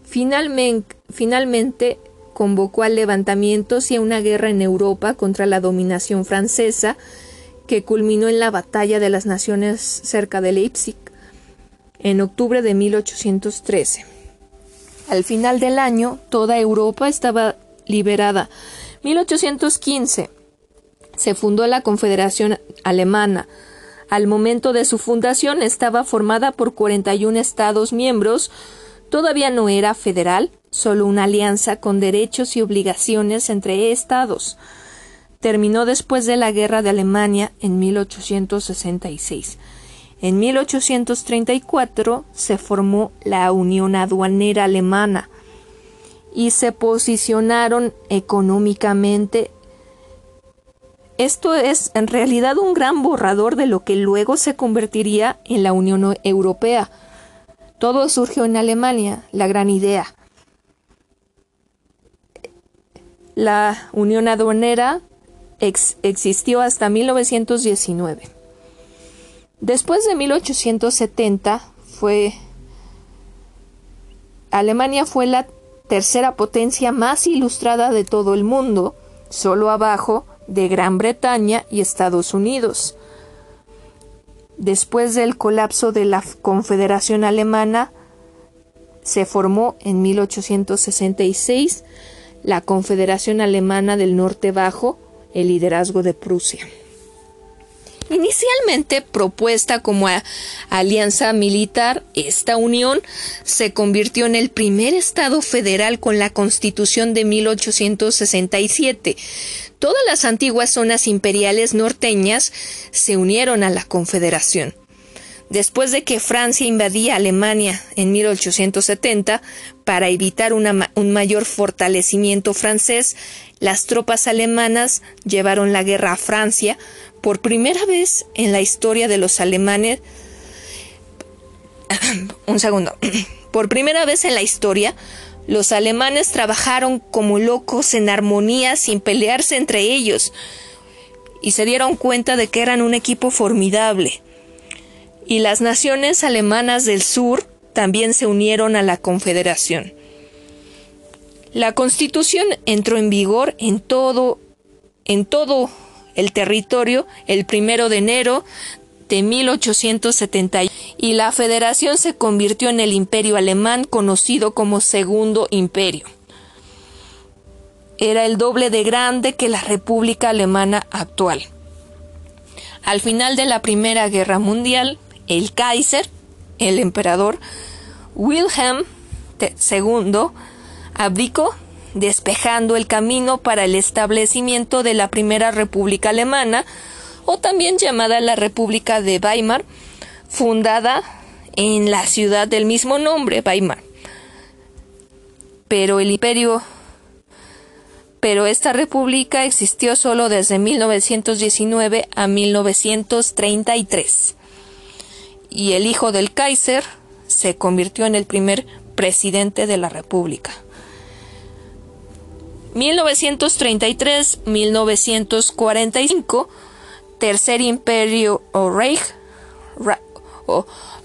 Finalmente, convocó a levantamientos y a una guerra en Europa contra la dominación francesa que culminó en la Batalla de las Naciones cerca de Leipzig en octubre de 1813. Al final del año, toda Europa estaba liberada. 1815 se fundó la Confederación Alemana. Al momento de su fundación estaba formada por 41 Estados miembros. Todavía no era federal, solo una alianza con derechos y obligaciones entre Estados. Terminó después de la Guerra de Alemania en 1866. En 1834 se formó la Unión Aduanera Alemana y se posicionaron económicamente. Esto es en realidad un gran borrador de lo que luego se convertiría en la Unión Europea. Todo surgió en Alemania, la gran idea. La Unión Aduanera existió hasta 1919. Después de 1870 fue Alemania fue la tercera potencia más ilustrada de todo el mundo, solo abajo de Gran Bretaña y Estados Unidos. Después del colapso de la Confederación Alemana, se formó en 1866 la Confederación Alemana del Norte Bajo, el liderazgo de Prusia. Inicialmente propuesta como alianza militar, esta unión se convirtió en el primer Estado federal con la Constitución de 1867. Todas las antiguas zonas imperiales norteñas se unieron a la Confederación. Después de que Francia invadía Alemania en 1870, para evitar un mayor fortalecimiento francés, las tropas alemanas llevaron la guerra a Francia, por primera vez en la historia de los alemanes, un segundo, por primera vez en la historia, los alemanes trabajaron como locos en armonía sin pelearse entre ellos y se dieron cuenta de que eran un equipo formidable. Y las naciones alemanas del sur también se unieron a la Confederación. La Constitución entró en vigor en todo en todo el territorio el primero de enero de 1870 y la federación se convirtió en el imperio alemán conocido como Segundo Imperio. Era el doble de grande que la República Alemana actual. Al final de la Primera Guerra Mundial, el Kaiser, el emperador Wilhelm II, abdicó despejando el camino para el establecimiento de la primera República Alemana, o también llamada la República de Weimar, fundada en la ciudad del mismo nombre, Weimar. Pero el imperio pero esta república existió solo desde 1919 a 1933. Y el hijo del Kaiser se convirtió en el primer presidente de la república. 1933-1945, Tercer Imperio o Reich,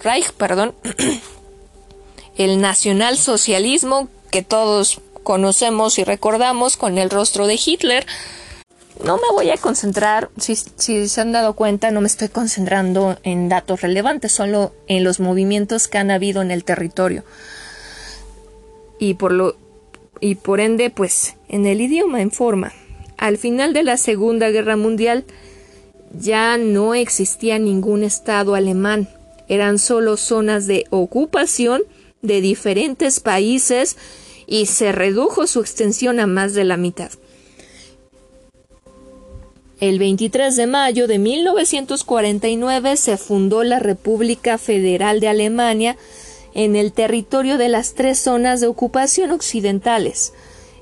Reich, perdón, el nacionalsocialismo que todos conocemos y recordamos con el rostro de Hitler. No me voy a concentrar, si, se han dado cuenta, no me estoy concentrando en datos relevantes, solo en los movimientos que han habido en el territorio. Y por, lo, y por ende, pues, en el idioma en forma. Al final de la Segunda Guerra Mundial ya no existía ningún Estado alemán, eran solo zonas de ocupación de diferentes países y se redujo su extensión a más de la mitad. El 23 de mayo de 1949 se fundó la República Federal de Alemania en el territorio de las tres zonas de ocupación occidentales.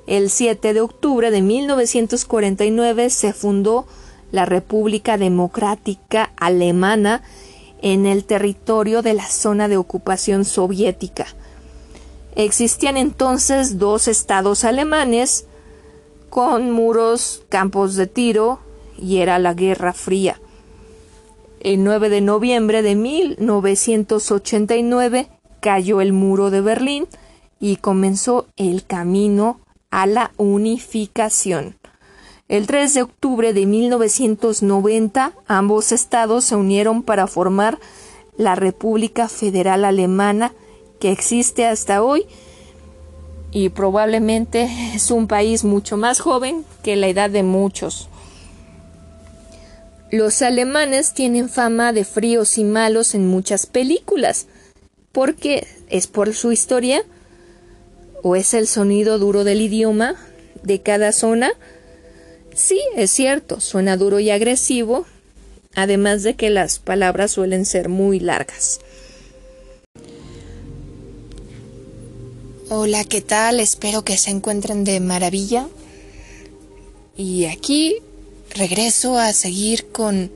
El 7 de octubre de 1949 se fundó la República Democrática Alemana en el territorio de la zona de ocupación soviética. Existían entonces dos estados alemanes con muros, campos de tiro y era la Guerra Fría. El 9 de noviembre de 1989 cayó el muro de Berlín y comenzó el camino a la unificación. El 3 de octubre de 1990 ambos estados se unieron para formar la República Federal Alemana que existe hasta hoy y probablemente es un país mucho más joven que la edad de muchos. Los alemanes tienen fama de fríos y malos en muchas películas. ¿Por qué? ¿Es por su historia? ¿O es el sonido duro del idioma de cada zona? Sí, es cierto, suena duro y agresivo, además de que las palabras suelen ser muy largas. Hola, ¿qué tal? Espero que se encuentren de maravilla. Y aquí regreso a seguir con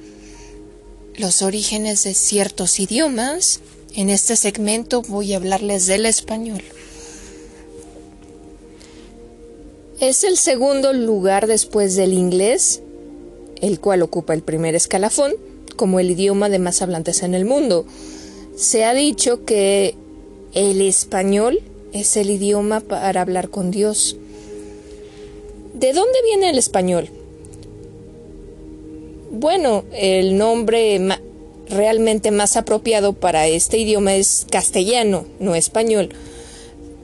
los orígenes de ciertos idiomas. En este segmento voy a hablarles del español. Es el segundo lugar después del inglés, el cual ocupa el primer escalafón como el idioma de más hablantes en el mundo. Se ha dicho que el español es el idioma para hablar con Dios. ¿De dónde viene el español? Bueno, el nombre realmente más apropiado para este idioma es castellano, no español.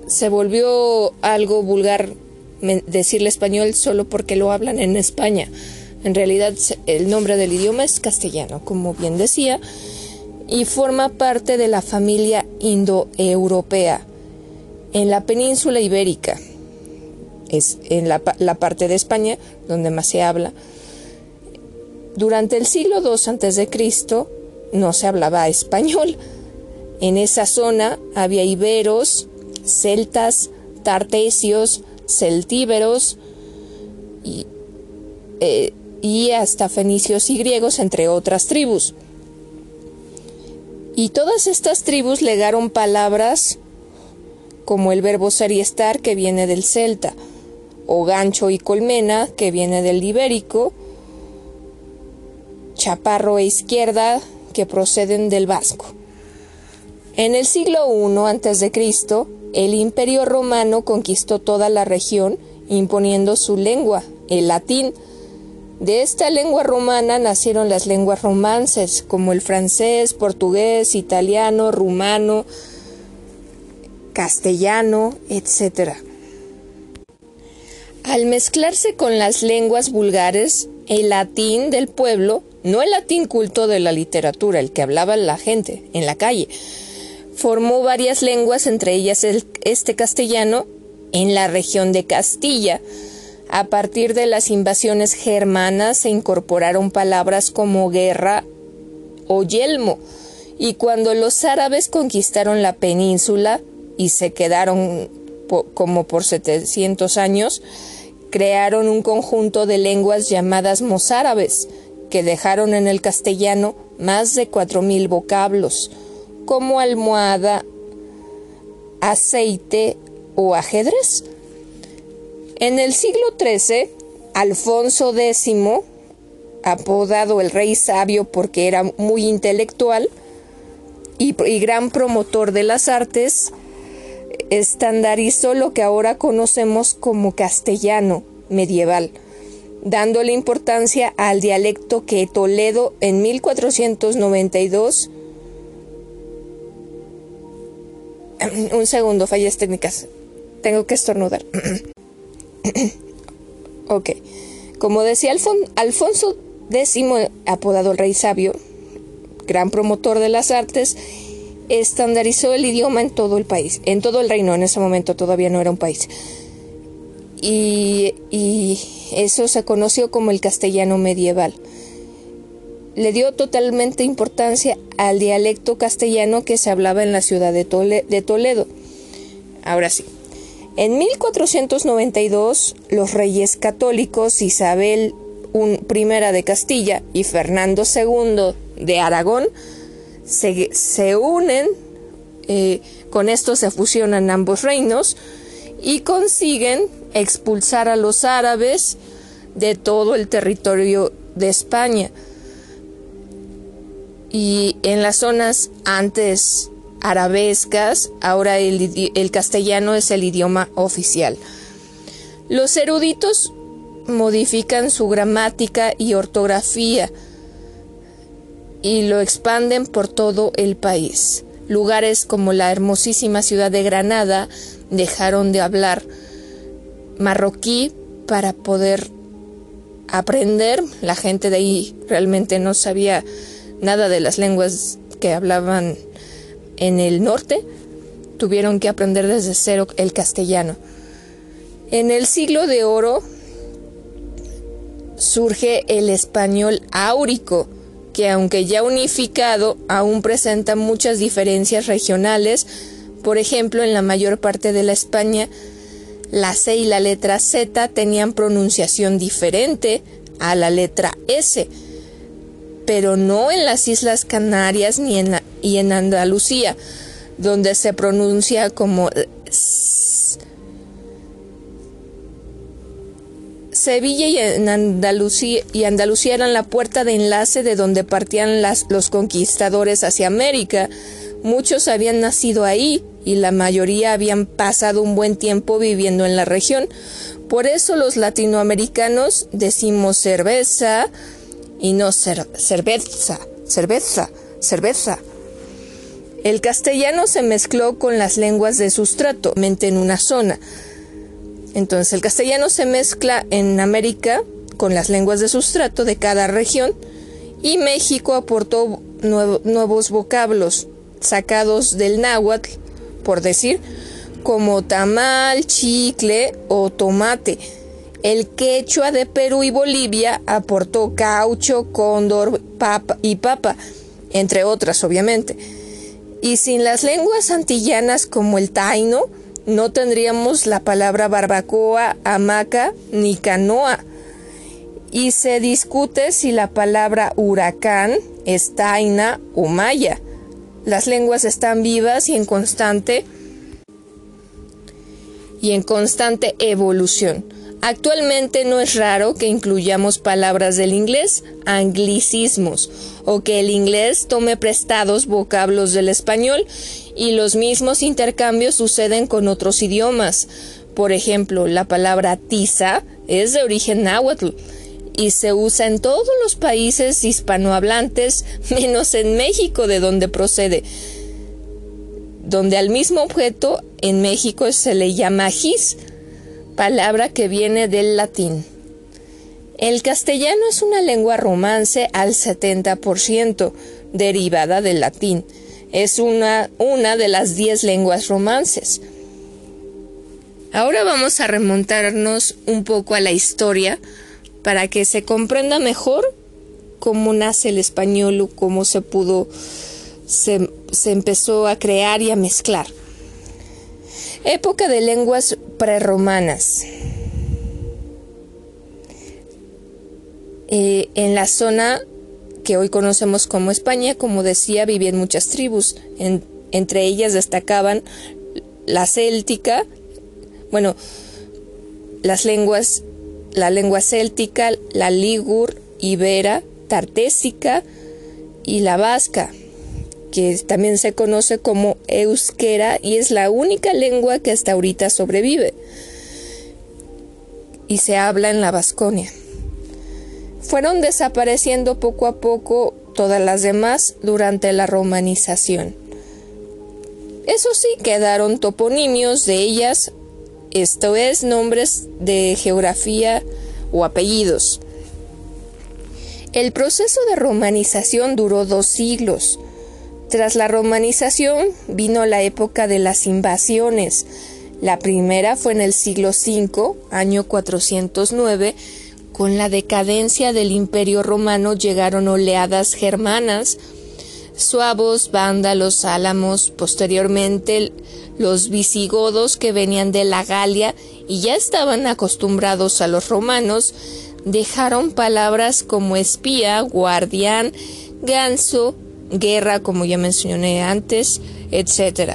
Se volvió algo vulgar decirle español solo porque lo hablan en España. En realidad el nombre del idioma es castellano, como bien decía, y forma parte de la familia indoeuropea en la península ibérica, es en la, parte de España donde más se habla. Durante el siglo II a.C. no se hablaba español. En esa zona había iberos, celtas, tartesios, celtíberos y, eh, y hasta fenicios y griegos, entre otras tribus. Y todas estas tribus legaron palabras como el verbo ser y estar que viene del celta, o gancho y colmena que viene del ibérico, chaparro e izquierda que proceden del vasco. En el siglo I a.C., el imperio romano conquistó toda la región imponiendo su lengua, el latín. De esta lengua romana nacieron las lenguas romances como el francés, portugués, italiano, rumano, castellano, etc. Al mezclarse con las lenguas vulgares, el latín del pueblo, no el latín culto de la literatura, el que hablaba la gente en la calle, formó varias lenguas, entre ellas este castellano, en la región de Castilla. A partir de las invasiones germanas se incorporaron palabras como guerra o yelmo, y cuando los árabes conquistaron la península, y se quedaron como por 700 años, crearon un conjunto de lenguas llamadas mozárabes, que dejaron en el castellano más de cuatro mil vocablos, como almohada, aceite o ajedrez. En el siglo XIII, Alfonso X, apodado el rey sabio porque era muy intelectual y, y gran promotor de las artes, estandarizó lo que ahora conocemos como castellano medieval, dándole importancia al dialecto que Toledo en 1492 un segundo, fallas técnicas. Tengo que estornudar. ok. Como decía Alfonso X, apodado el Rey Sabio, gran promotor de las artes, estandarizó el idioma en todo el país, en todo el reino, en ese momento todavía no era un país. Y, eso se conoció como el castellano medieval. Le dio totalmente importancia al dialecto castellano que se hablaba en la ciudad de, Toledo. Ahora sí. En 1492, los reyes católicos Isabel I de Castilla y Fernando II de Aragón se, unen, eh, con esto se fusionan ambos reinos y consiguen expulsar a los árabes de todo el territorio de España. Y en las zonas antes arabescas, ahora el, el castellano es el idioma oficial. Los eruditos modifican su gramática y ortografía, y lo expanden por todo el país. Lugares como la hermosísima ciudad de Granada dejaron de hablar marroquí para poder aprender. La gente de ahí realmente no sabía nada de las lenguas que hablaban en el norte. Tuvieron que aprender desde cero el castellano. En el siglo de oro surge el español áurico, que aunque ya unificado, aún presenta muchas diferencias regionales. Por ejemplo, en la mayor parte de la España, la C y la letra Z tenían pronunciación diferente a la letra S, pero no en las Islas Canarias ni en y en Andalucía, donde se pronuncia como Sevilla y, Andalucía, eran la puerta de enlace de donde partían los conquistadores hacia América. Muchos habían nacido ahí y la mayoría habían pasado un buen tiempo viviendo en la región. Por eso los latinoamericanos decimos cerveza y no cerveza, cerveza, cerveza. El castellano se mezcló con las lenguas de sustrato, mente en una zona. Entonces el castellano se mezcla en América con las lenguas de sustrato de cada región y México aportó nuevos vocablos sacados del náhuatl, por decir, como tamal, chicle o tomate. El quechua de Perú y Bolivia aportó caucho, cóndor papa y papa, entre otras obviamente. Y sin las lenguas antillanas como el taino, no tendríamos la palabra barbacoa, hamaca ni canoa. Y se discute si la palabra huracán es taina o maya. Las lenguas están vivas y en constante y en constante evolución. Actualmente no es raro que incluyamos palabras del inglés, anglicismos, o que el inglés tome prestados vocablos del español, y los mismos intercambios suceden con otros idiomas. Por ejemplo, la palabra tiza es de origen náhuatl y se usa en todos los países hispanohablantes, menos en México, de donde procede, donde al mismo objeto en México se le llama gis, palabra que viene del latín. El castellano es una lengua romance al 70%, derivada del latín. Es una, una de las diez lenguas romances. Ahora vamos a remontarnos un poco a la historia para que se comprenda mejor cómo nace el español o cómo se pudo, se, se empezó a crear y a mezclar. Época de lenguas prerromanas. Eh, en la zona que hoy conocemos como España, como decía, vivían muchas tribus. entre ellas destacaban la céltica, bueno, las lenguas, la lengua céltica, la ligur, ibera, tartésica y la vasca, que también se conoce como euskera y es la única lengua que hasta ahorita sobrevive y se habla en la Vasconia. Fueron desapareciendo poco a poco todas las demás durante la romanización. Eso sí, quedaron toponimios de ellas, esto es, nombres de geografía o apellidos. El proceso de romanización duró dos siglos. Tras la romanización vino la época de las invasiones. La primera fue en el siglo V, año 409, con la decadencia del imperio romano llegaron oleadas germanas, suavos, vándalos, álamos, posteriormente los visigodos que venían de la Galia y ya estaban acostumbrados a los romanos, dejaron palabras como espía, guardián, ganso, guerra, como ya mencioné antes, etc.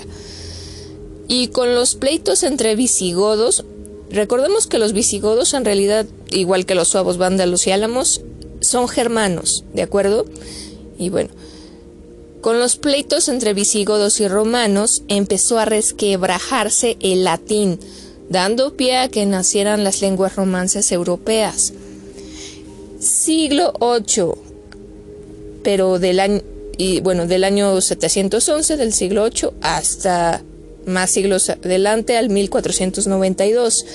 Y con los pleitos entre visigodos, recordemos que los visigodos en realidad igual que los suavos vándalos y álamos, son germanos, ¿de acuerdo? Y bueno, con los pleitos entre visigodos y romanos empezó a resquebrajarse el latín, dando pie a que nacieran las lenguas romances europeas. Siglo VIII, pero del año, y bueno, del año 711 del siglo VIII hasta más siglos adelante al 1492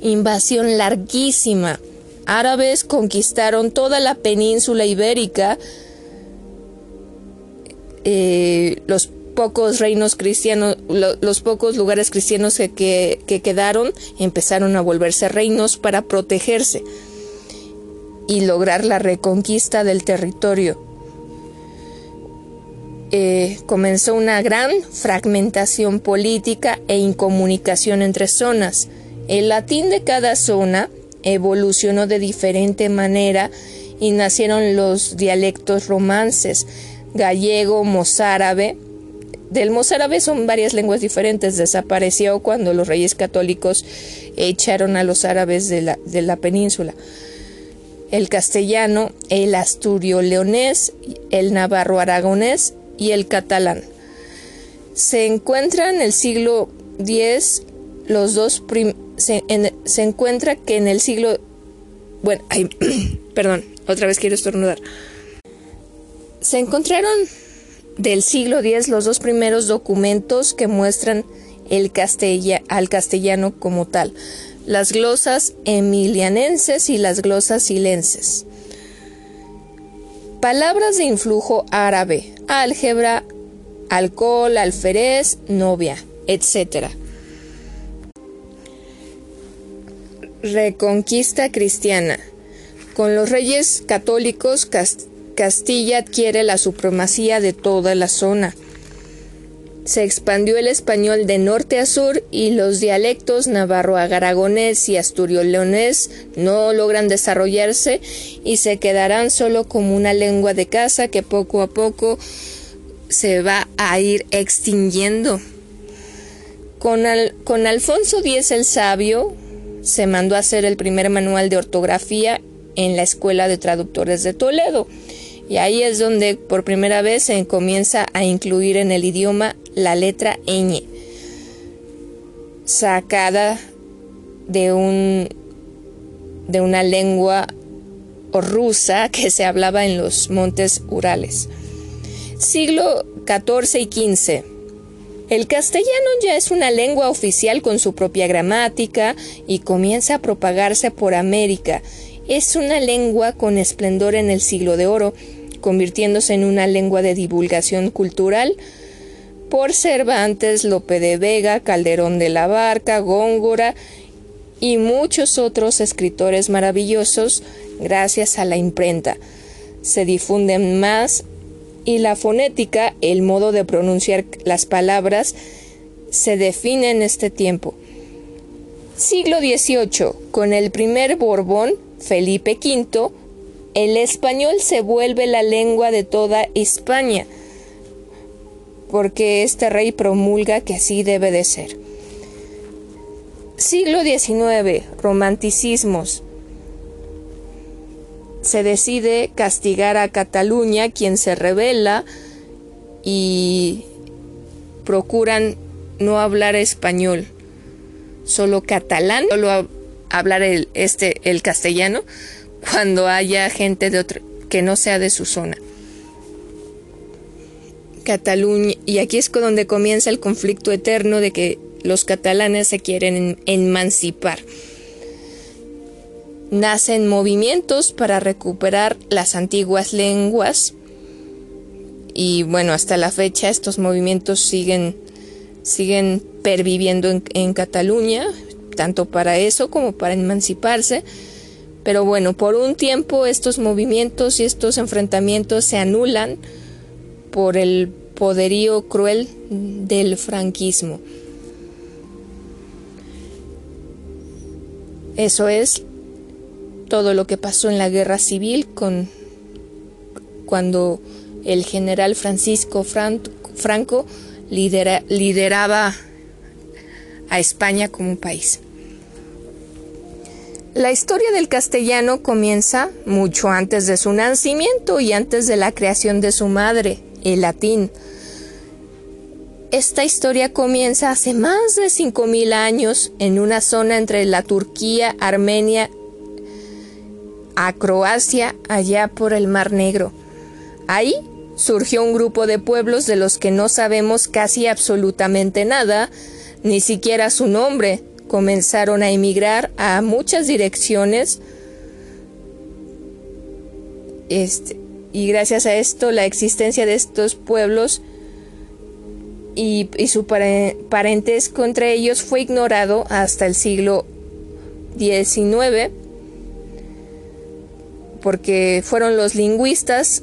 invasión larguísima. Árabes conquistaron toda la península ibérica. Eh, los pocos reinos cristianos, los pocos lugares cristianos que, quedaron empezaron a volverse reinos para protegerse y lograr la reconquista del territorio. Eh, comenzó una gran fragmentación política e incomunicación entre zonas. El latín de cada zona evolucionó de diferente manera y nacieron los dialectos romances, gallego, mozárabe. Del mozárabe son varias lenguas diferentes, desapareció cuando los reyes católicos echaron a los árabes de la, de la península. El castellano, el asturio leonés, el navarro aragonés y el catalán. Se encuentra en el siglo X los dos se, encuentra que en el siglo bueno, ay, perdón, otra vez quiero estornudar. Se encontraron del siglo X los dos primeros documentos que muestran el al castellano como tal, las glosas emilianenses y las glosas silenses. Palabras de influjo árabe, álgebra, alcohol, alférez, novia, etc. Reconquista cristiana. Con los reyes católicos, Castilla adquiere la supremacía de toda la zona. Se expandió el español de norte a sur y los dialectos navarro-aragonés y asturio-leonés no logran desarrollarse y se quedarán solo como una lengua de casa que poco a poco se va a ir extinguiendo. Con, con Alfonso X el Sabio, se mandó a hacer el primer manual de ortografía en la Escuela de Traductores de Toledo. Y ahí es donde por primera vez se comienza a incluir en el idioma la letra ñ, sacada de un de una lengua rusa que se hablaba en los montes Urales. Siglo XIV y XV. El castellano ya es una lengua oficial con su propia gramática y comienza a propagarse por América. Es una lengua con esplendor en el siglo de oro, convirtiéndose en una lengua de divulgación cultural por Cervantes, Lope de Vega, Calderón de la Barca, Góngora y muchos otros escritores maravillosos gracias a la imprenta. Se difunden más y la fonética, el modo de pronunciar las palabras, se define en este tiempo. Siglo XVIII, con el primer Borbón, Felipe V, el español se vuelve la lengua de toda España, porque este rey promulga que así debe de ser. Siglo XIX, romanticismos. Se decide castigar a Cataluña, quien se rebela y procuran no hablar español, solo catalán, solo hablar el, este, el castellano cuando haya gente de otro, que no sea de su zona. Cataluña, y aquí es donde comienza el conflicto eterno de que los catalanes se quieren emancipar. Nacen movimientos para recuperar las antiguas lenguas y bueno, hasta la fecha estos movimientos siguen, siguen perviviendo en, en Cataluña, tanto para eso como para emanciparse. Pero bueno, por un tiempo estos movimientos y estos enfrentamientos se anulan por el poderío cruel del franquismo. Eso es todo lo que pasó en la guerra civil con cuando el general Francisco Franco lideraba a España como país. La historia del castellano comienza mucho antes de su nacimiento y antes de la creación de su madre, el latín. Esta historia comienza hace más de 5.000 años en una zona entre la Turquía, Armenia, a Croacia, allá por el Mar Negro. Ahí surgió un grupo de pueblos de los que no sabemos casi absolutamente nada, ni siquiera su nombre. Comenzaron a emigrar a muchas direcciones. Este, y gracias a esto, la existencia de estos pueblos y, su parentesco entre ellos fue ignorado hasta el siglo XIX, porque fueron los lingüistas,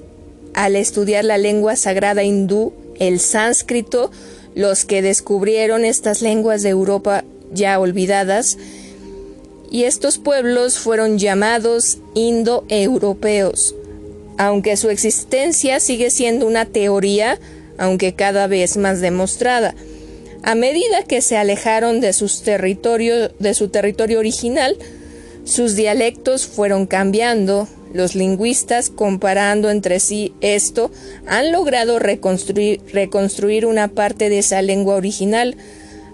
al estudiar la lengua sagrada hindú, el sánscrito, los que descubrieron estas lenguas de Europa ya olvidadas, y estos pueblos fueron llamados indoeuropeos, aunque su existencia sigue siendo una teoría, aunque cada vez más demostrada. A medida que se alejaron de, sus de su territorio original, sus dialectos fueron cambiando. Los lingüistas, comparando entre sí esto, han logrado reconstruir, reconstruir una parte de esa lengua original,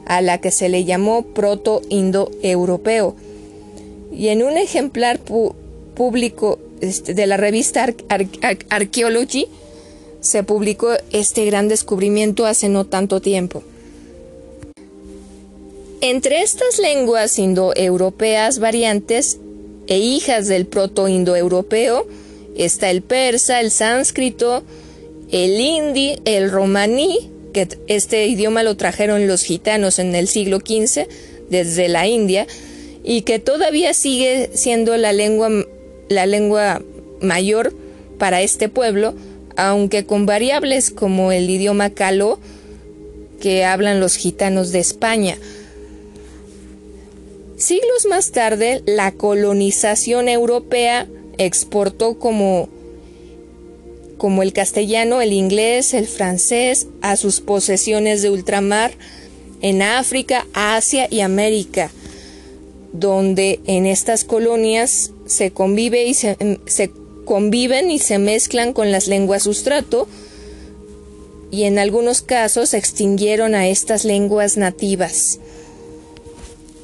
a la que se le llamó proto-indo-europeo. Y en un ejemplar público este, de la revista Archaeology, se publicó este gran descubrimiento hace no tanto tiempo. Entre estas lenguas indoeuropeas variantes e hijas del proto-indoeuropeo está el persa, el sánscrito, el hindi, el romaní, que este idioma lo trajeron los gitanos en el siglo XV desde la India y que todavía sigue siendo la lengua, la lengua mayor para este pueblo, aunque con variables como el idioma caló que hablan los gitanos de España. Siglos más tarde, la colonización europea exportó como, como el castellano, el inglés, el francés a sus posesiones de ultramar en África, Asia y América, donde en estas colonias se convive y se, se conviven y se mezclan con las lenguas sustrato y en algunos casos extinguieron a estas lenguas nativas.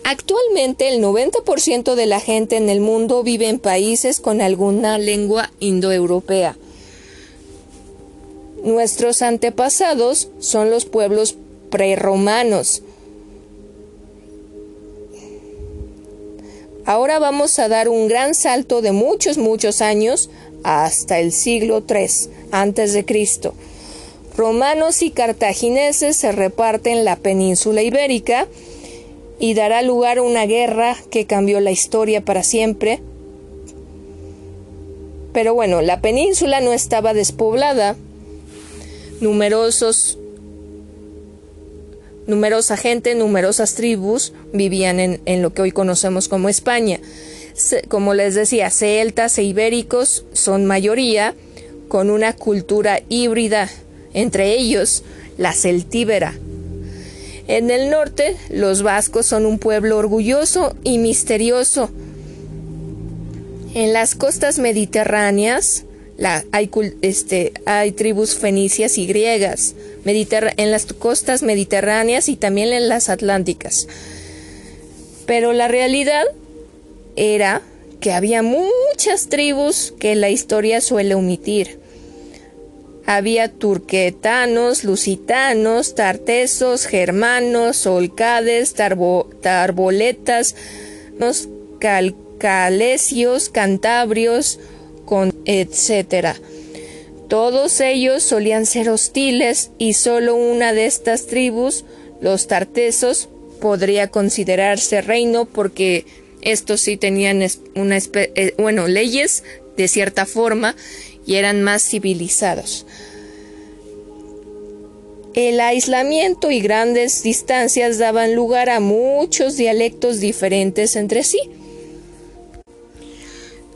Actualmente el 90% de la gente en el mundo vive en países con alguna lengua indoeuropea. Nuestros antepasados son los pueblos preromanos, Ahora vamos a dar un gran salto de muchos, muchos años hasta el siglo III antes de Cristo. Romanos y cartagineses se reparten la península ibérica y dará lugar a una guerra que cambió la historia para siempre. Pero bueno, la península no estaba despoblada. Numerosos Numerosa gente, numerosas tribus vivían en, lo que hoy conocemos como España. como les decía, celtas e ibéricos son mayoría, con una cultura híbrida, entre ellos la celtíbera. En el norte, los vascos son un pueblo orgulloso y misterioso. En las costas mediterráneas hay, este, hay tribus fenicias y griegas en las costas mediterráneas y también en las atlánticas. Pero la realidad era que había muchas tribus que la historia suele omitir. Había turquetanos, lusitanos, tartesos, germanos, olcades, tarboletas, calcalesios, cantabrios, etc. Todos ellos solían ser hostiles y solo una de estas tribus, los tartesos, podría considerarse reino porque estos sí tenían eh, bueno, leyes de cierta forma y eran más civilizados. El aislamiento y grandes distancias daban lugar a muchos dialectos diferentes entre sí.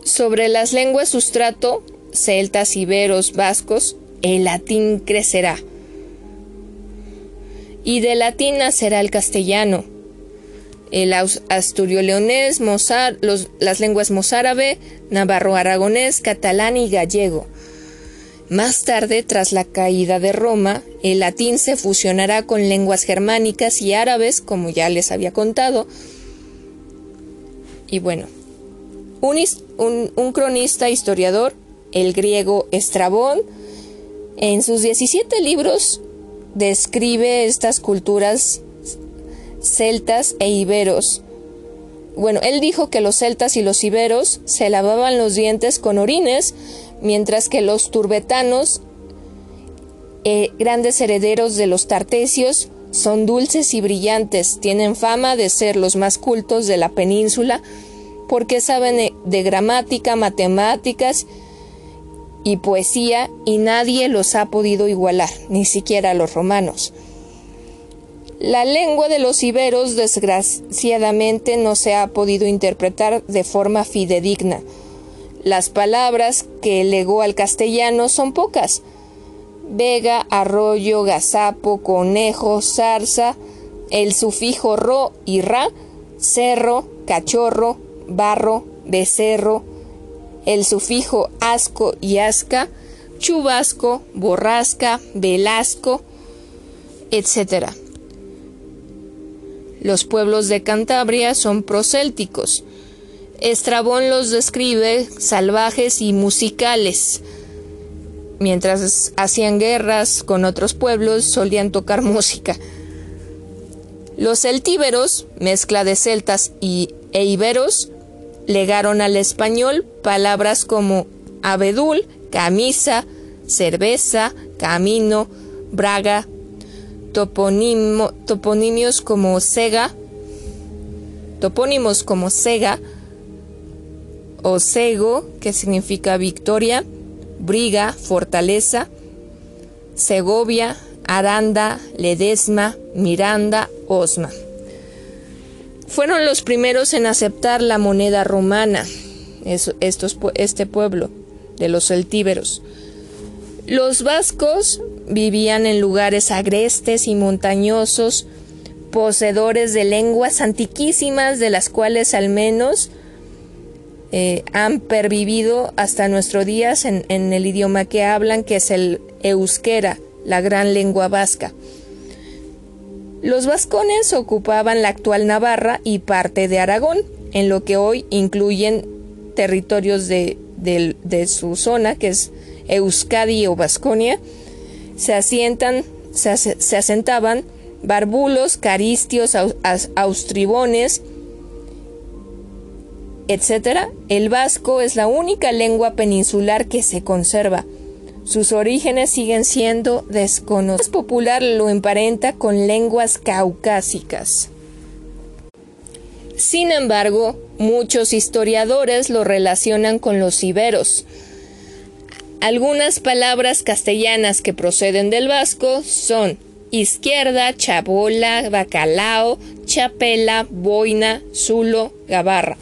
Sobre las lenguas sustrato, celtas, iberos, vascos, el latín crecerá. Y de latín nacerá el castellano, el asturio-leonés, las lenguas mozárabe, navarro-aragonés, catalán y gallego. Más tarde, tras la caída de Roma, el latín se fusionará con lenguas germánicas y árabes, como ya les había contado. Y bueno, un, un cronista historiador, el griego Estrabón, en sus 17 libros describe estas culturas celtas e iberos. Bueno, él dijo que los celtas y los iberos se lavaban los dientes con orines, mientras que los turbetanos, eh, grandes herederos de los tartesios, son dulces y brillantes, tienen fama de ser los más cultos de la península, porque saben de gramática, matemáticas y poesía, y nadie los ha podido igualar, ni siquiera los romanos. La lengua de los iberos desgraciadamente no se ha podido interpretar de forma fidedigna. Las palabras que legó al castellano son pocas. Vega, arroyo, gazapo, conejo, zarza, el sufijo ro y ra, cerro, cachorro, barro, becerro, el sufijo asco y asca, chubasco, borrasca, velasco, etc. Los pueblos de Cantabria son prosélticos. Estrabón los describe salvajes y musicales. Mientras hacían guerras con otros pueblos, solían tocar música. Los celtíberos, mezcla de celtas y, e iberos, legaron al español palabras como abedul, camisa, cerveza, camino, braga, toponimios como Sega, topónimos como Sega o Sego, que significa victoria, Briga, fortaleza, Segovia, Aranda, Ledesma, Miranda, Osma. Fueron los primeros en aceptar la moneda romana, este pueblo de los celtíberos. Los vascos vivían en lugares agrestes y montañosos, poseedores de lenguas antiquísimas de las cuales al menos eh, han pervivido hasta nuestros días en, en, el idioma que hablan, que es el euskera, la gran lengua vasca. Los vascones ocupaban la actual Navarra y parte de Aragón, en lo que hoy incluyen territorios de, de su zona, que es Euskadi o Vasconia, se asientan, se, asentaban barbulos, caristios, austribones, etc. El vasco es la única lengua peninsular que se conserva. Sus orígenes siguen siendo desconocidos. Es popular lo emparenta con lenguas caucásicas. Sin embargo, muchos historiadores lo relacionan con los iberos, algunas palabras castellanas que proceden del vasco son izquierda, chabola, bacalao, chapela, boina, zulo, gabarra.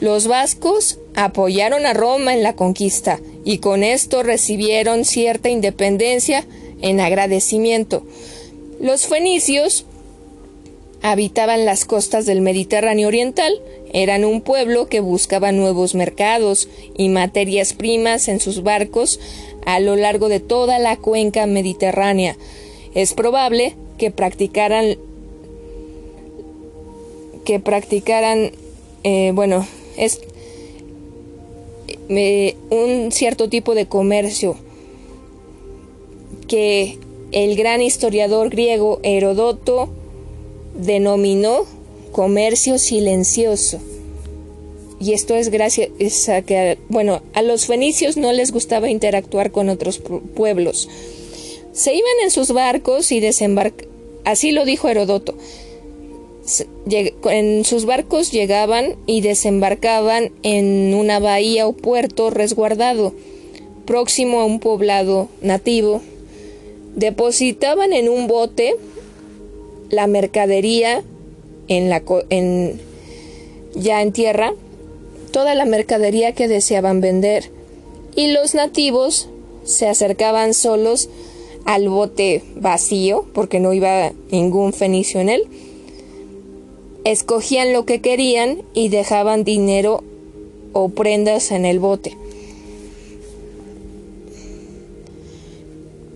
Los vascos apoyaron a Roma en la conquista y con esto recibieron cierta independencia en agradecimiento. Los fenicios habitaban las costas del Mediterráneo Oriental, eran un pueblo que buscaba nuevos mercados y materias primas en sus barcos a lo largo de toda la cuenca mediterránea. Es probable que practicaran que practicaran eh, bueno es un cierto tipo de comercio que el gran historiador griego Herodoto denominó comercio silencioso. Y esto es gracias a que, bueno, a los fenicios no les gustaba interactuar con otros pueblos. Se iban en sus barcos y desembarcaban, así lo dijo Herodoto, en sus barcos llegaban y desembarcaban en una bahía o puerto resguardado, próximo a un poblado nativo. Depositaban en un bote la mercadería ya en tierra, toda la mercadería que deseaban vender, y los nativos se acercaban solos al bote vacío, porque no iba ningún fenicio en él, escogían lo que querían y dejaban dinero o prendas en el bote.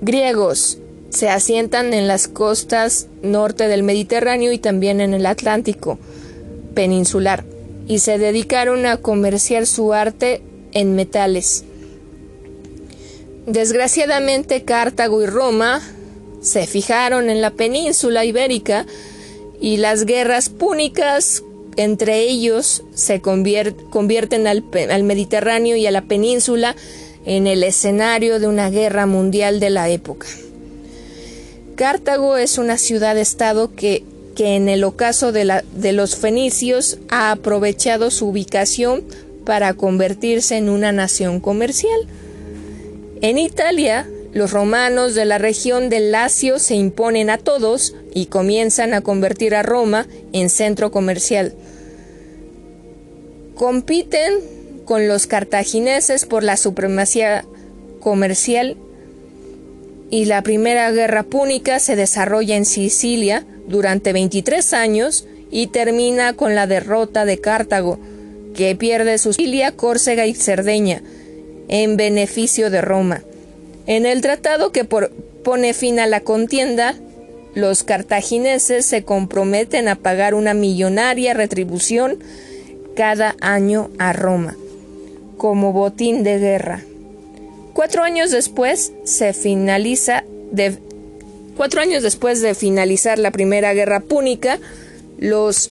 Griegos se asientan en las costas norte del Mediterráneo y también en el Atlántico peninsular y se dedicaron a comerciar su arte en metales. Desgraciadamente Cartago y Roma se fijaron en la península ibérica y las guerras púnicas entre ellos se convierten al, al, Mediterráneo y a la península en el escenario de una guerra mundial de la época. Cartago es una ciudad-estado que, que, en el ocaso de, la, de los fenicios ha aprovechado su ubicación para convertirse en una nación comercial. En Italia, los romanos de la región del Lacio se imponen a todos y comienzan a convertir a Roma en centro comercial. Compiten con los cartagineses por la supremacía comercial y la primera guerra púnica se desarrolla en Sicilia durante 23 años y termina con la derrota de Cartago, que pierde Sicilia, Córcega y Cerdeña en beneficio de Roma. En el tratado que pone fin a la contienda, los cartagineses se comprometen a pagar una millonaria retribución cada año a Roma, como botín de guerra. Cuatro años después se finaliza de, cuatro años después de finalizar la primera guerra púnica, los,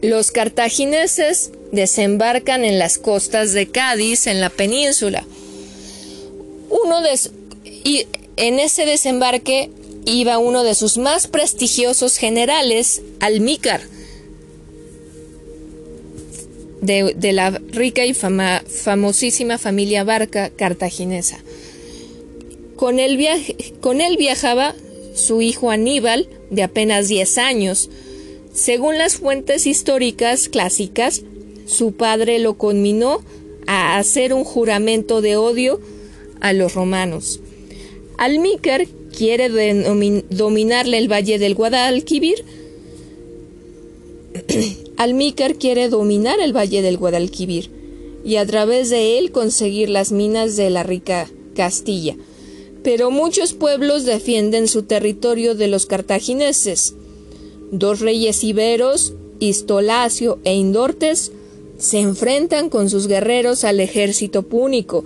los cartagineses desembarcan en las costas de Cádiz, en la península. Uno de, y en ese desembarque iba uno de sus más prestigiosos generales, Almícar, de, la rica y famosísima familia Barca cartaginesa. Con él, con él viajaba su hijo Aníbal, de apenas 10 años. Según las fuentes históricas clásicas, su padre lo conminó a hacer un juramento de odio a los romanos. Almícar quiere dominarle el valle del Guadalquivir. Almícar quiere dominar el valle del Guadalquivir y a través de él conseguir las minas de la rica Castilla. Pero muchos pueblos defienden su territorio de los cartagineses. Dos reyes iberos, Istolacio e Indortes, se enfrentan con sus guerreros al ejército púnico.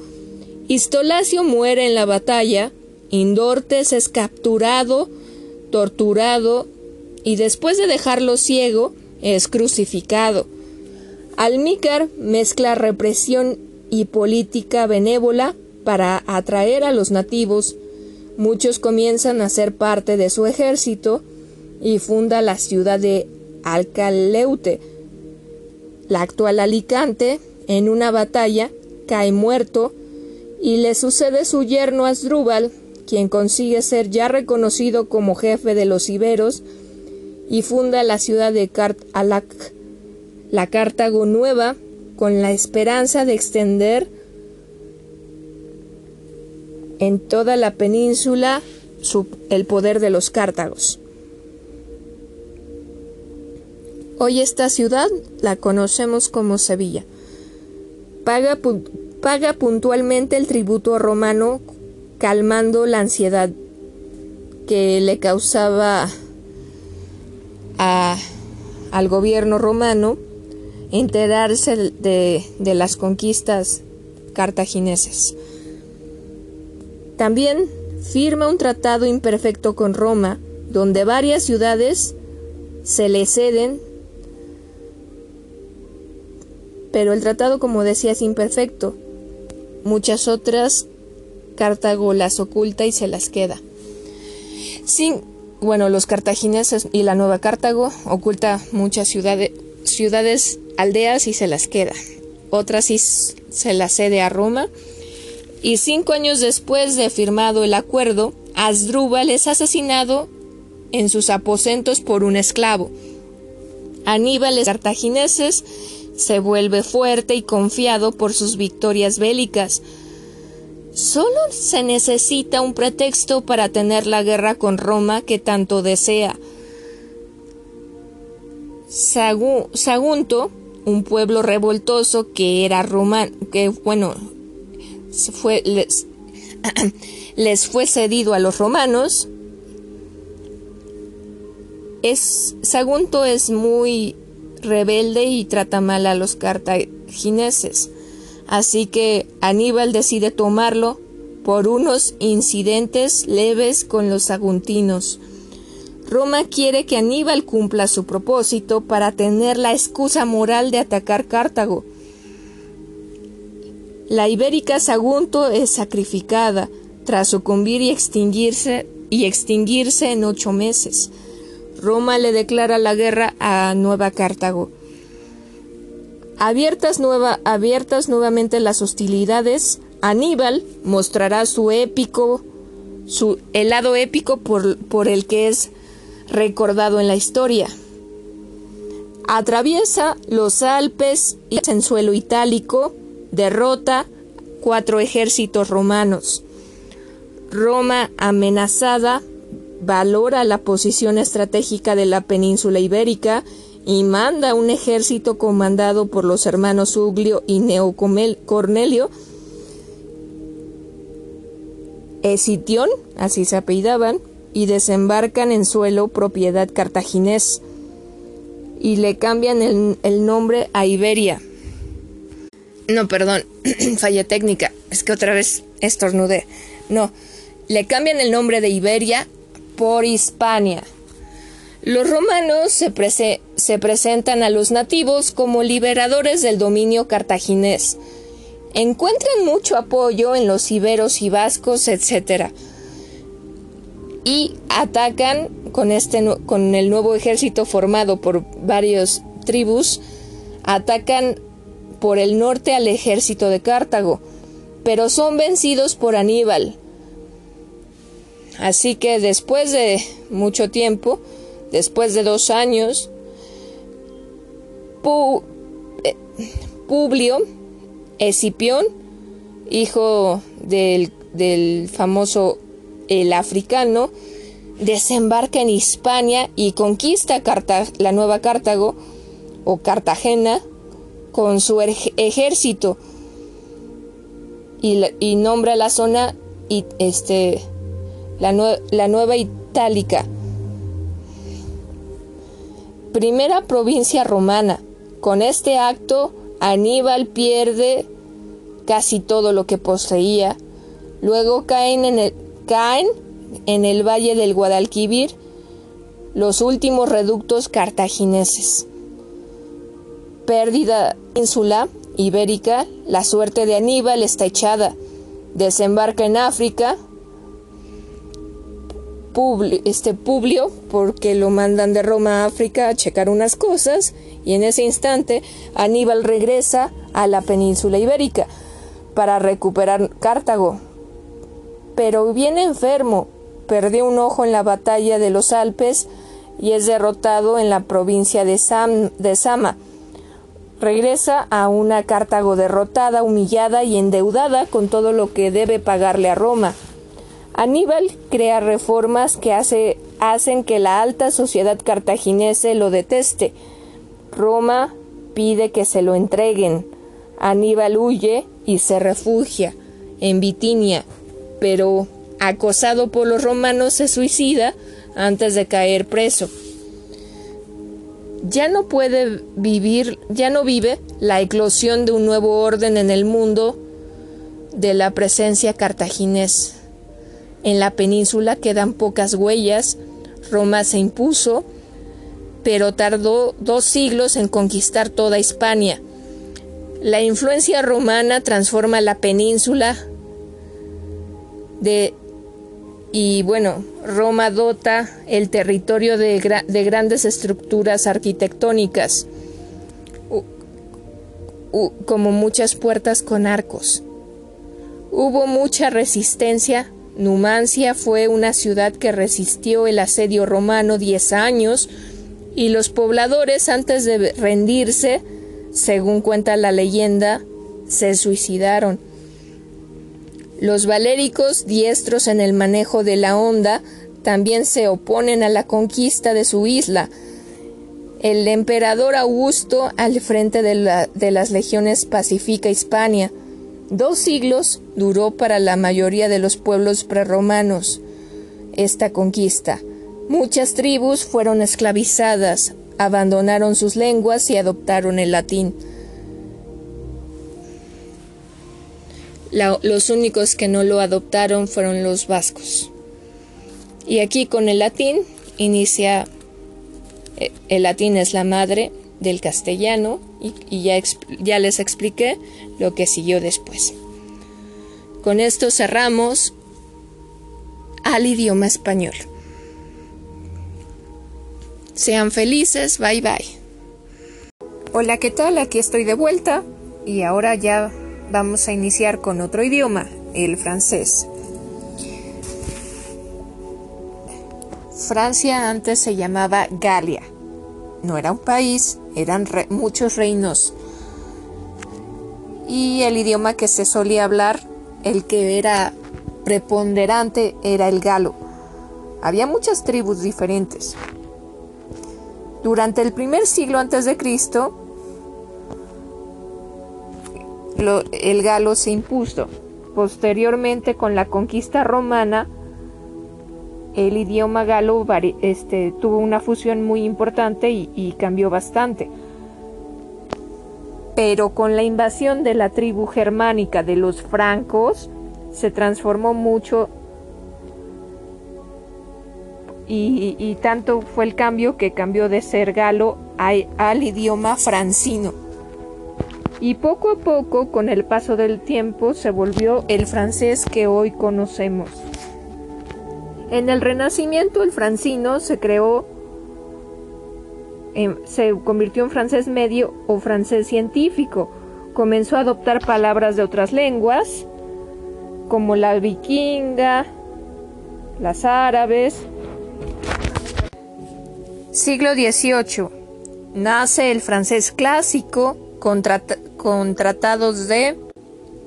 Istolacio muere en la batalla Indortes es capturado, torturado y después de dejarlo ciego es crucificado. Almícar mezcla represión y política benévola para atraer a los nativos. Muchos comienzan a ser parte de su ejército y funda la ciudad de Alcaleute. La actual Alicante, en una batalla, cae muerto y le sucede su yerno Asdrúbal, quien consigue ser ya reconocido como jefe de los iberos y funda la ciudad de Cart Alac, la Cartago Nueva, con la esperanza de extender en toda la península el poder de los cártagos. Hoy esta ciudad la conocemos como Sevilla. Paga, paga puntualmente el tributo romano calmando la ansiedad que le causaba al gobierno romano enterarse de, de las conquistas cartagineses. También firma un tratado imperfecto con Roma, donde varias ciudades se le ceden, pero el tratado, como decía, es imperfecto. Muchas otras Cartago las oculta y se las queda. Sin, bueno, los cartagineses y la Nueva Cartago oculta muchas ciudades, ciudades, aldeas y se las queda. Otras sí se las cede a Roma. Y cinco años después de firmado el acuerdo, Asdrúbal es asesinado en sus aposentos por un esclavo. Aníbal cartagineses se vuelve fuerte y confiado por sus victorias bélicas. Solo se necesita un pretexto para tener la guerra con Roma que tanto desea. Sagunto, un pueblo revoltoso que era romano, que bueno, fue, les, les fue cedido a los romanos. Es, Sagunto es muy rebelde y trata mal a los cartagineses. Así que Aníbal decide tomarlo por unos incidentes leves con los saguntinos. Roma quiere que Aníbal cumpla su propósito para tener la excusa moral de atacar Cartago. La ibérica Sagunto es sacrificada tras sucumbir y extinguirse, y extinguirse en ocho meses. Roma le declara la guerra a Nueva Cartago. Abiertas, nueva, abiertas nuevamente las hostilidades, Aníbal mostrará su épico, su, el lado épico por, por el que es recordado en la historia. Atraviesa los Alpes y en suelo itálico, derrota cuatro ejércitos romanos. Roma, amenazada, valora la posición estratégica de la península ibérica y manda un ejército comandado por los hermanos Uglio y Neo Cornelio Esitión, así se apellidaban, y desembarcan en suelo propiedad cartaginés y le cambian el, el nombre a Iberia. No, perdón, falla técnica, es que otra vez estornudé. No, le cambian el nombre de Iberia por Hispania. Los romanos se, se, presentan a los nativos como liberadores del dominio cartaginés. Encuentran mucho apoyo en los iberos y vascos, etc. Y atacan con, este, con el nuevo ejército formado por varios tribus, atacan por el norte al ejército de Cartago, pero son vencidos por Aníbal. Así que después de mucho tiempo, Después de dos años, eh, Publio Escipión, hijo del, famoso el africano, desembarca en Hispania y conquista la nueva Cartago o Cartagena con su ejército y, nombra la zona y este la, la nueva Itálica primera provincia romana. Con este acto, Aníbal pierde casi todo lo que poseía. Luego caen en el, caen en el valle del Guadalquivir los últimos reductos cartagineses. Pérdida ínsula ibérica, la suerte de Aníbal está echada. Desembarca en África, Publio, este Publio porque lo mandan de Roma a África a checar unas cosas y en ese instante Aníbal regresa a la península ibérica para recuperar Cartago. Pero viene enfermo, perdió un ojo en la batalla de los Alpes y es derrotado en la provincia de, Sam, de Sama. regresa a una Cartago derrotada, humillada y endeudada con todo lo que debe pagarle a Roma. Aníbal crea reformas que hace, hacen que la alta sociedad cartaginese lo deteste. Roma pide que se lo entreguen. Aníbal huye y se refugia en Bitinia, pero acosado por los romanos se suicida antes de caer preso. Ya no puede vivir, ya no vive la eclosión de un nuevo orden en el mundo de la presencia cartaginés. En la península quedan pocas huellas, Roma se impuso, pero tardó dos siglos en conquistar toda Hispania. La influencia romana transforma la península de y bueno, Roma dota el territorio de, grandes estructuras arquitectónicas, como muchas puertas con arcos. Hubo mucha resistencia. Numancia fue una ciudad que resistió el asedio romano diez años y los pobladores antes de rendirse, según cuenta la leyenda, se suicidaron. Los valéricos, diestros en el manejo de la onda, también se oponen a la conquista de su isla. El emperador Augusto al frente de, de las legiones pacifica Hispania. Dos siglos duró para la mayoría de los pueblos prerromanos esta conquista. Muchas tribus fueron esclavizadas, abandonaron sus lenguas y adoptaron el latín. los únicos que no lo adoptaron fueron los vascos. Y aquí con el latín inicia, eh, el latín es la madre del castellano y, ya, ya les expliqué lo que siguió después. Con esto cerramos al idioma español. Sean felices, bye bye. Hola, ¿qué tal? Aquí estoy de vuelta y ahora ya vamos a iniciar con otro idioma, el francés. Francia antes se llamaba Galia. No era un país, eran muchos reinos. Y el idioma que se solía hablar, el que era preponderante, era el galo. Había muchas tribus diferentes. Durante el primer siglo antes de Cristo, el galo se impuso. Posteriormente, con la conquista romana, el idioma galo este, tuvo una fusión muy importante y, y cambió bastante. Pero con la invasión de la tribu germánica de los francos, se transformó mucho y, tanto fue el cambio que cambió de ser galo al idioma francino y poco a poco, con el paso del tiempo, se volvió el francés que hoy conocemos. En el Renacimiento el francino se creó, se convirtió en francés medio o francés científico. Comenzó a adoptar palabras de otras lenguas, como la vikinga, las árabes. Siglo XVIII. Nace el francés clásico, con tratados de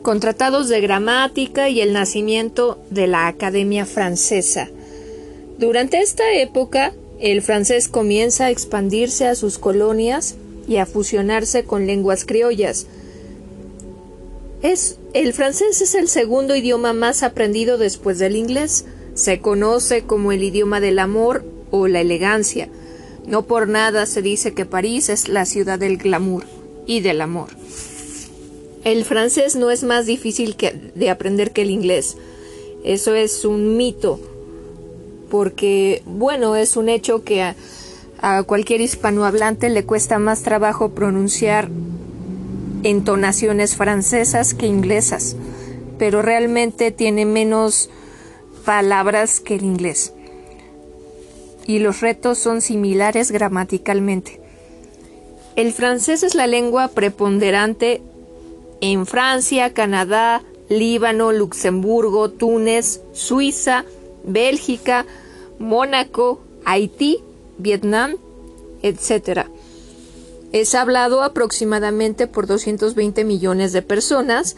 de gramática y el nacimiento de la Academia Francesa. Durante esta época, el francés comienza a expandirse a sus colonias y a fusionarse con lenguas criollas. Es, el francés es el segundo idioma más aprendido después del inglés. Se conoce como el idioma del amor o la elegancia. No por nada se dice que París es la ciudad del glamour y del amor. El francés no es más difícil de aprender que el inglés. Eso es un mito, porque, bueno, es un hecho que a, a cualquier hispanohablante le cuesta más trabajo pronunciar entonaciones francesas que inglesas, pero realmente tiene menos palabras que el inglés. Y los retos son similares gramaticalmente. El francés es la lengua preponderante en Francia, Canadá, Líbano, Luxemburgo, Túnez, Suiza, Bélgica, Mónaco, Haití, Vietnam, etc. Es hablado aproximadamente por 220 millones de personas,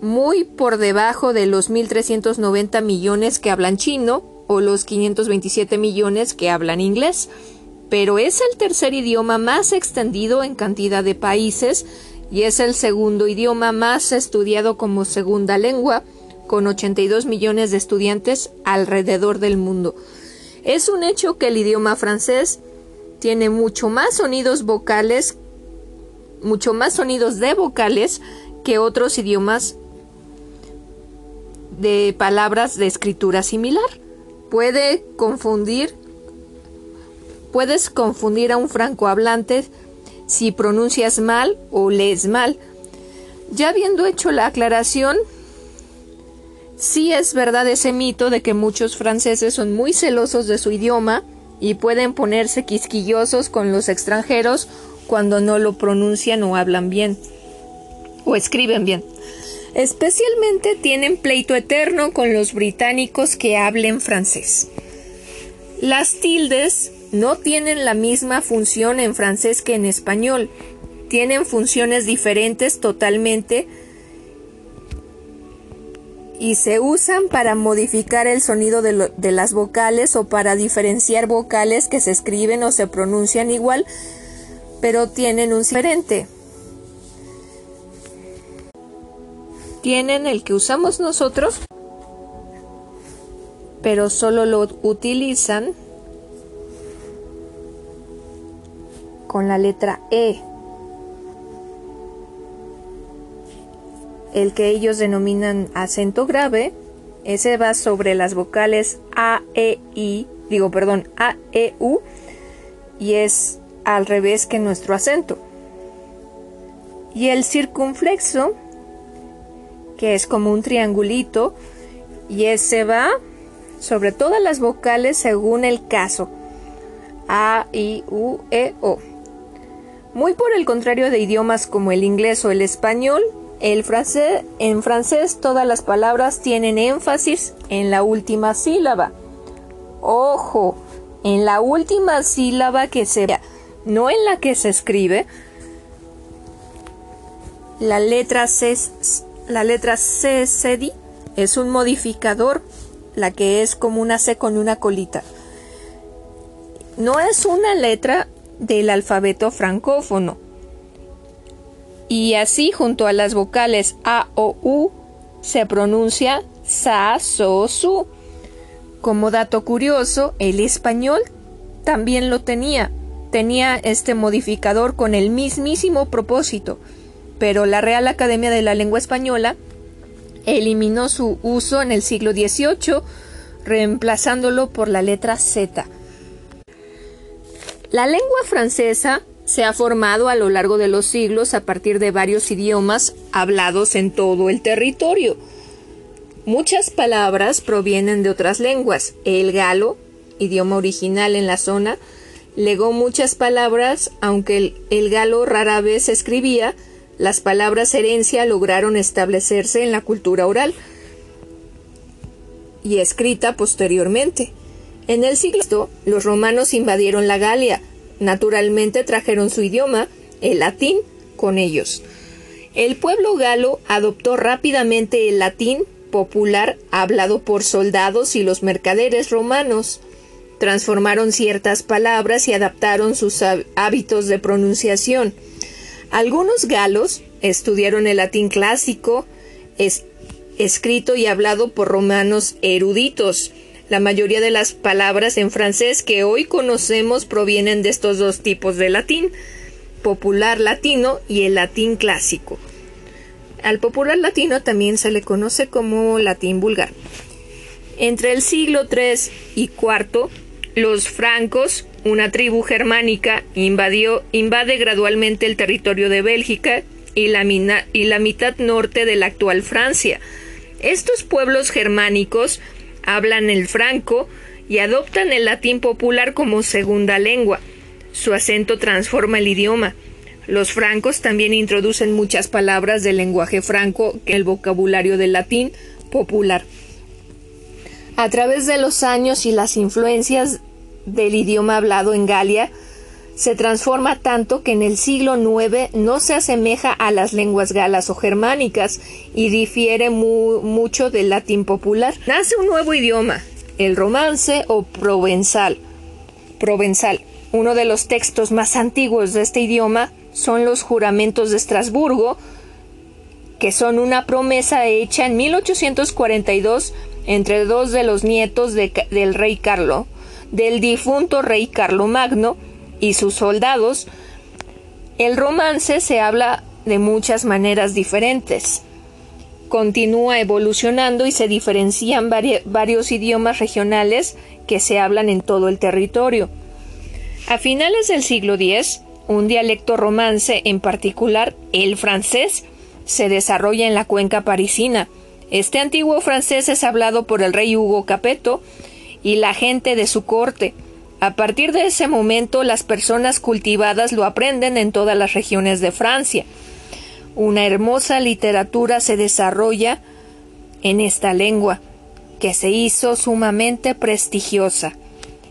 muy por debajo de los 1.390 millones que hablan chino o los 527 millones que hablan inglés, pero es el tercer idioma más extendido en cantidad de países y es el segundo idioma más estudiado como segunda lengua, con 82 millones de estudiantes alrededor del mundo. Es un hecho que el idioma francés tiene mucho más sonidos vocales, mucho más sonidos de vocales que otros idiomas de palabras de escritura similar. Puede confundir, puedes confundir a un francohablante si pronuncias mal o lees mal. Ya habiendo hecho la aclaración, sí es verdad ese mito de que muchos franceses son muy celosos de su idioma y pueden ponerse quisquillosos con los extranjeros cuando no lo pronuncian o hablan bien o escriben bien. Especialmente tienen pleito eterno con los británicos que hablen francés. Las tildes no tienen la misma función en francés que en español. Tienen funciones diferentes totalmente y se usan para modificar el sonido de, las vocales o para diferenciar vocales que se escriben o se pronuncian igual, pero tienen un diferente. Tienen el que usamos nosotros, pero solo lo utilizan con la letra E. el que ellos denominan acento grave, ese va sobre las vocales A, E, I, digo, perdón, A, E, U, y es al revés que nuestro acento. Y el circunflexo, que es como un triangulito, y ese va sobre todas las vocales según el caso. A, I, U, E, O. Muy por el contrario de idiomas como el inglés o el español, el francés, en francés todas las palabras tienen énfasis en la última sílaba. Ojo, en la última sílaba que se vea, no en la que se escribe. La letra C, la letra C, es un modificador, la que es como una C con una colita. No es una letra del alfabeto francófono y así junto a las vocales A o U se pronuncia sa, so, su. Como dato curioso, el español también lo tenía. Tenía este modificador con el mismísimo propósito, pero la Real Academia de la Lengua Española eliminó su uso en el siglo XVIII, reemplazándolo por la letra Z. La lengua francesa se ha formado a lo largo de los siglos a partir de varios idiomas hablados en todo el territorio. Muchas palabras provienen de otras lenguas. El galo, idioma original en la zona, legó muchas palabras, aunque el, galo rara vez se escribía, las palabras herencia lograron establecerse en la cultura oral y escrita posteriormente. En el siglo los romanos invadieron la Galia, Naturalmente trajeron su idioma, el latín, con ellos. El pueblo galo adoptó rápidamente el latín popular hablado por soldados y los mercaderes romanos. Transformaron ciertas palabras y adaptaron sus hábitos de pronunciación. Algunos galos estudiaron el latín clásico, escrito y hablado por romanos eruditos, la mayoría de las palabras en francés que hoy conocemos provienen de estos dos tipos de latín, popular latino y el latín clásico. Al popular latino también se le conoce como latín vulgar. Entre el siglo III y IV, los francos, una tribu germánica, invadió, invade gradualmente el territorio de Bélgica y la, y la mitad norte de la actual Francia. Estos pueblos germánicos hablan el franco y adoptan el latín popular como segunda lengua. Su acento transforma el idioma. Los francos también introducen muchas palabras del lenguaje franco en el vocabulario del latín popular. A través de los años y las influencias del idioma hablado en Galia, se transforma tanto que en el siglo IX no se asemeja a las lenguas galas o germánicas y difiere mucho del latín popular. Nace un nuevo idioma, el romance o provenzal. Provenzal. Uno de los textos más antiguos de este idioma son los juramentos de Estrasburgo, que son una promesa hecha en 1842 entre dos de los nietos del rey Carlo, del difunto rey Carlo Magno y sus soldados. El romance se habla de muchas maneras diferentes. Continúa evolucionando y se diferencian varios idiomas regionales que se hablan en todo el territorio. A finales del siglo X, un dialecto romance, en particular el francés, se desarrolla en la cuenca parisina. Este antiguo francés es hablado por el rey Hugo Capeto y la gente de su corte. A partir de ese momento las personas cultivadas lo aprenden en todas las regiones de Francia. Una hermosa literatura se desarrolla en esta lengua, que se hizo sumamente prestigiosa.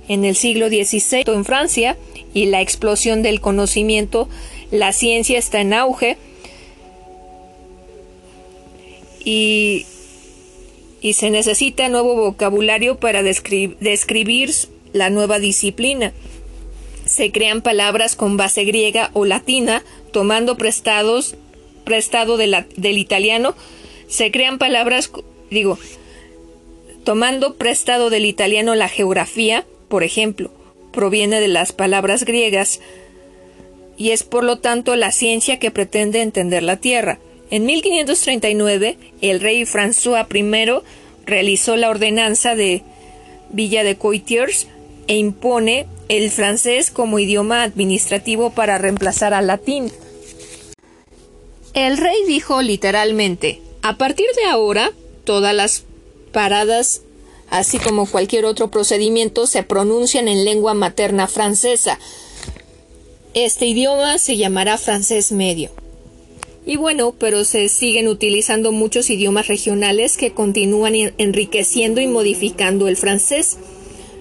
En el siglo XVI en Francia, y la explosión del conocimiento, la ciencia está en auge y, y se necesita nuevo vocabulario para describir la nueva disciplina. Se crean palabras con base griega o latina, tomando prestados, prestado de del italiano. Se crean palabras, digo, tomando prestado del italiano la geografía, por ejemplo, proviene de las palabras griegas y es por lo tanto la ciencia que pretende entender la Tierra. En 1539, el rey François I realizó la ordenanza de Villa de Coitiers e impone el francés como idioma administrativo para reemplazar al latín. El rey dijo literalmente, a partir de ahora, todas las paradas así como cualquier otro procedimiento, se pronuncian en lengua materna francesa. Este idioma se llamará francés medio. Y bueno, pero se siguen utilizando muchos idiomas regionales que continúan enriqueciendo y modificando el francés.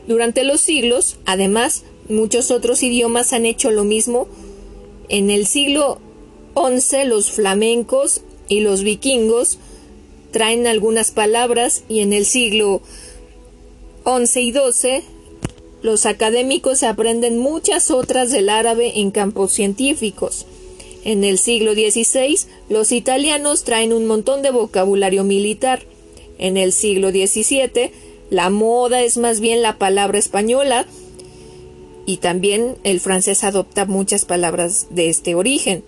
Durante los siglos, además, muchos otros idiomas han hecho lo mismo. En el siglo XI los flamencos y los vikingos traen algunas palabras y en el siglo 11 y 12, los académicos aprenden muchas otras del árabe en campos científicos. En el siglo XVI, los italianos traen un montón de vocabulario militar. En el siglo XVII, la moda es más bien la palabra española y también el francés adopta muchas palabras de este origen.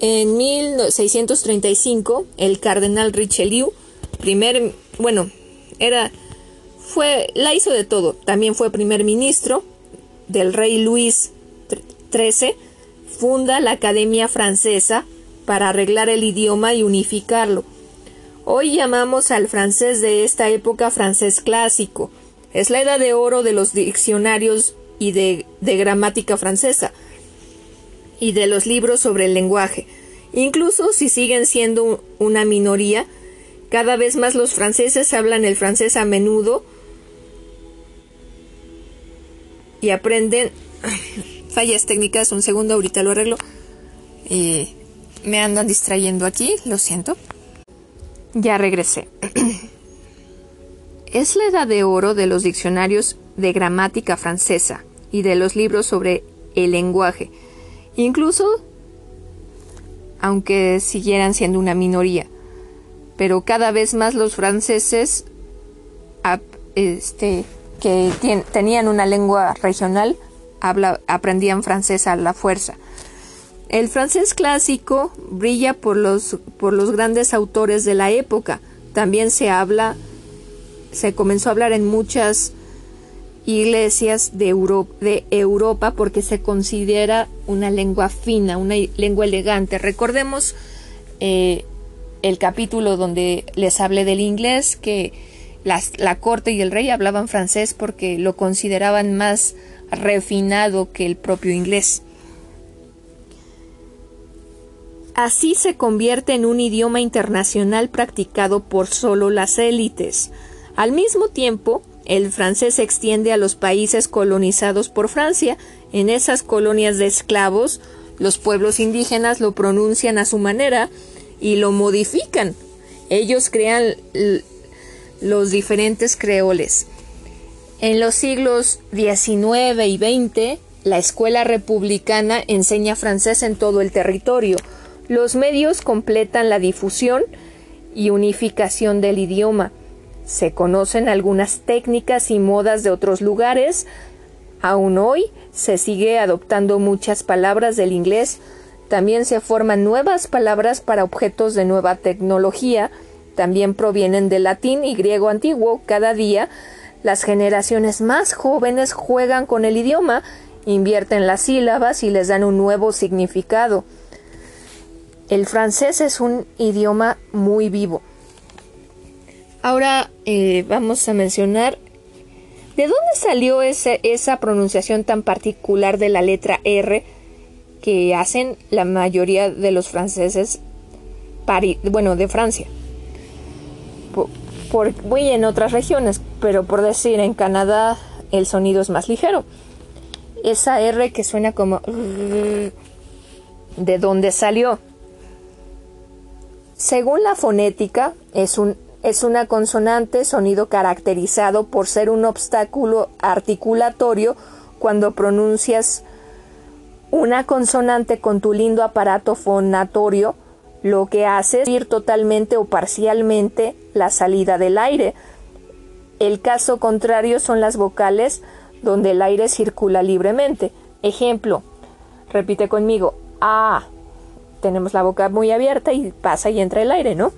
En 1635, el cardenal Richelieu, primer, bueno, era fue, la hizo de todo. También fue primer ministro del rey Luis XIII. Funda la Academia Francesa para arreglar el idioma y unificarlo. Hoy llamamos al francés de esta época francés clásico. Es la edad de oro de los diccionarios y de, gramática francesa y de los libros sobre el lenguaje. Incluso si siguen siendo una minoría, cada vez más los franceses hablan el francés a menudo y aprenden fallas técnicas. Un segundo, ahorita lo arreglo. me andan distrayendo aquí, lo siento. Ya regresé. es la edad de oro de los diccionarios de gramática francesa y de los libros sobre el lenguaje. Incluso, aunque siguieran siendo una minoría, pero cada vez más los franceses este, que tenían una lengua regional aprendían francés a la fuerza. El francés clásico brilla por los, por los grandes autores de la época. También se habla, se comenzó a hablar en muchas iglesias de, Europa porque se considera una lengua fina, una lengua elegante. Recordemos eh, el capítulo donde les hablé del inglés, que la corte y el rey hablaban francés porque lo consideraban más refinado que el propio inglés. Así se convierte en un idioma internacional practicado por solo las élites. Al mismo tiempo, el francés se extiende a los países colonizados por Francia. En esas colonias de esclavos, los pueblos indígenas lo pronuncian a su manera y lo modifican. Ellos crean los diferentes creoles. En los siglos XIX y XX, la escuela republicana enseña francés en todo el territorio. Los medios completan la difusión y unificación del idioma. Se conocen algunas técnicas y modas de otros lugares. Aún hoy se sigue adoptando muchas palabras del inglés. También se forman nuevas palabras para objetos de nueva tecnología. También provienen del latín y griego antiguo. Cada día las generaciones más jóvenes juegan con el idioma invierten las sílabas y les dan un nuevo significado. El francés es un idioma muy vivo. Ahora eh, vamos a mencionar de dónde salió esa pronunciación tan particular de la letra R que hacen la mayoría de los franceses, bueno, de Francia. Voy en otras regiones, pero por decir, en Canadá el sonido es más ligero esa R que suena como de dónde salió. Según la fonética, es, un, es una consonante sonido caracterizado por ser un obstáculo articulatorio cuando pronuncias una consonante con tu lindo aparato fonatorio, lo que hace es ir totalmente o parcialmente la salida del aire. El caso contrario son las vocales donde el aire circula libremente. Ejemplo, repite conmigo, A. Tenemos la boca muy abierta y pasa y entra el aire, ¿no?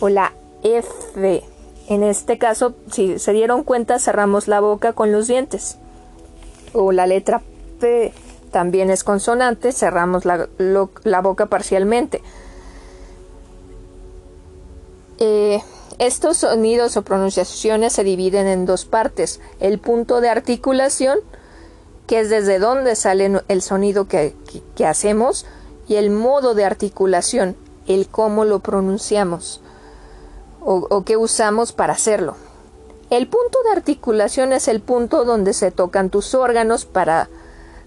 O la F. En este caso, si se dieron cuenta, cerramos la boca con los dientes. O la letra P también es consonante, cerramos la, boca parcialmente. Eh, estos sonidos o pronunciaciones se dividen en dos partes. El punto de articulación, que es desde donde sale el sonido que, hacemos, y el modo de articulación, el cómo lo pronunciamos o, o qué usamos para hacerlo. El punto de articulación es el punto donde se tocan tus órganos para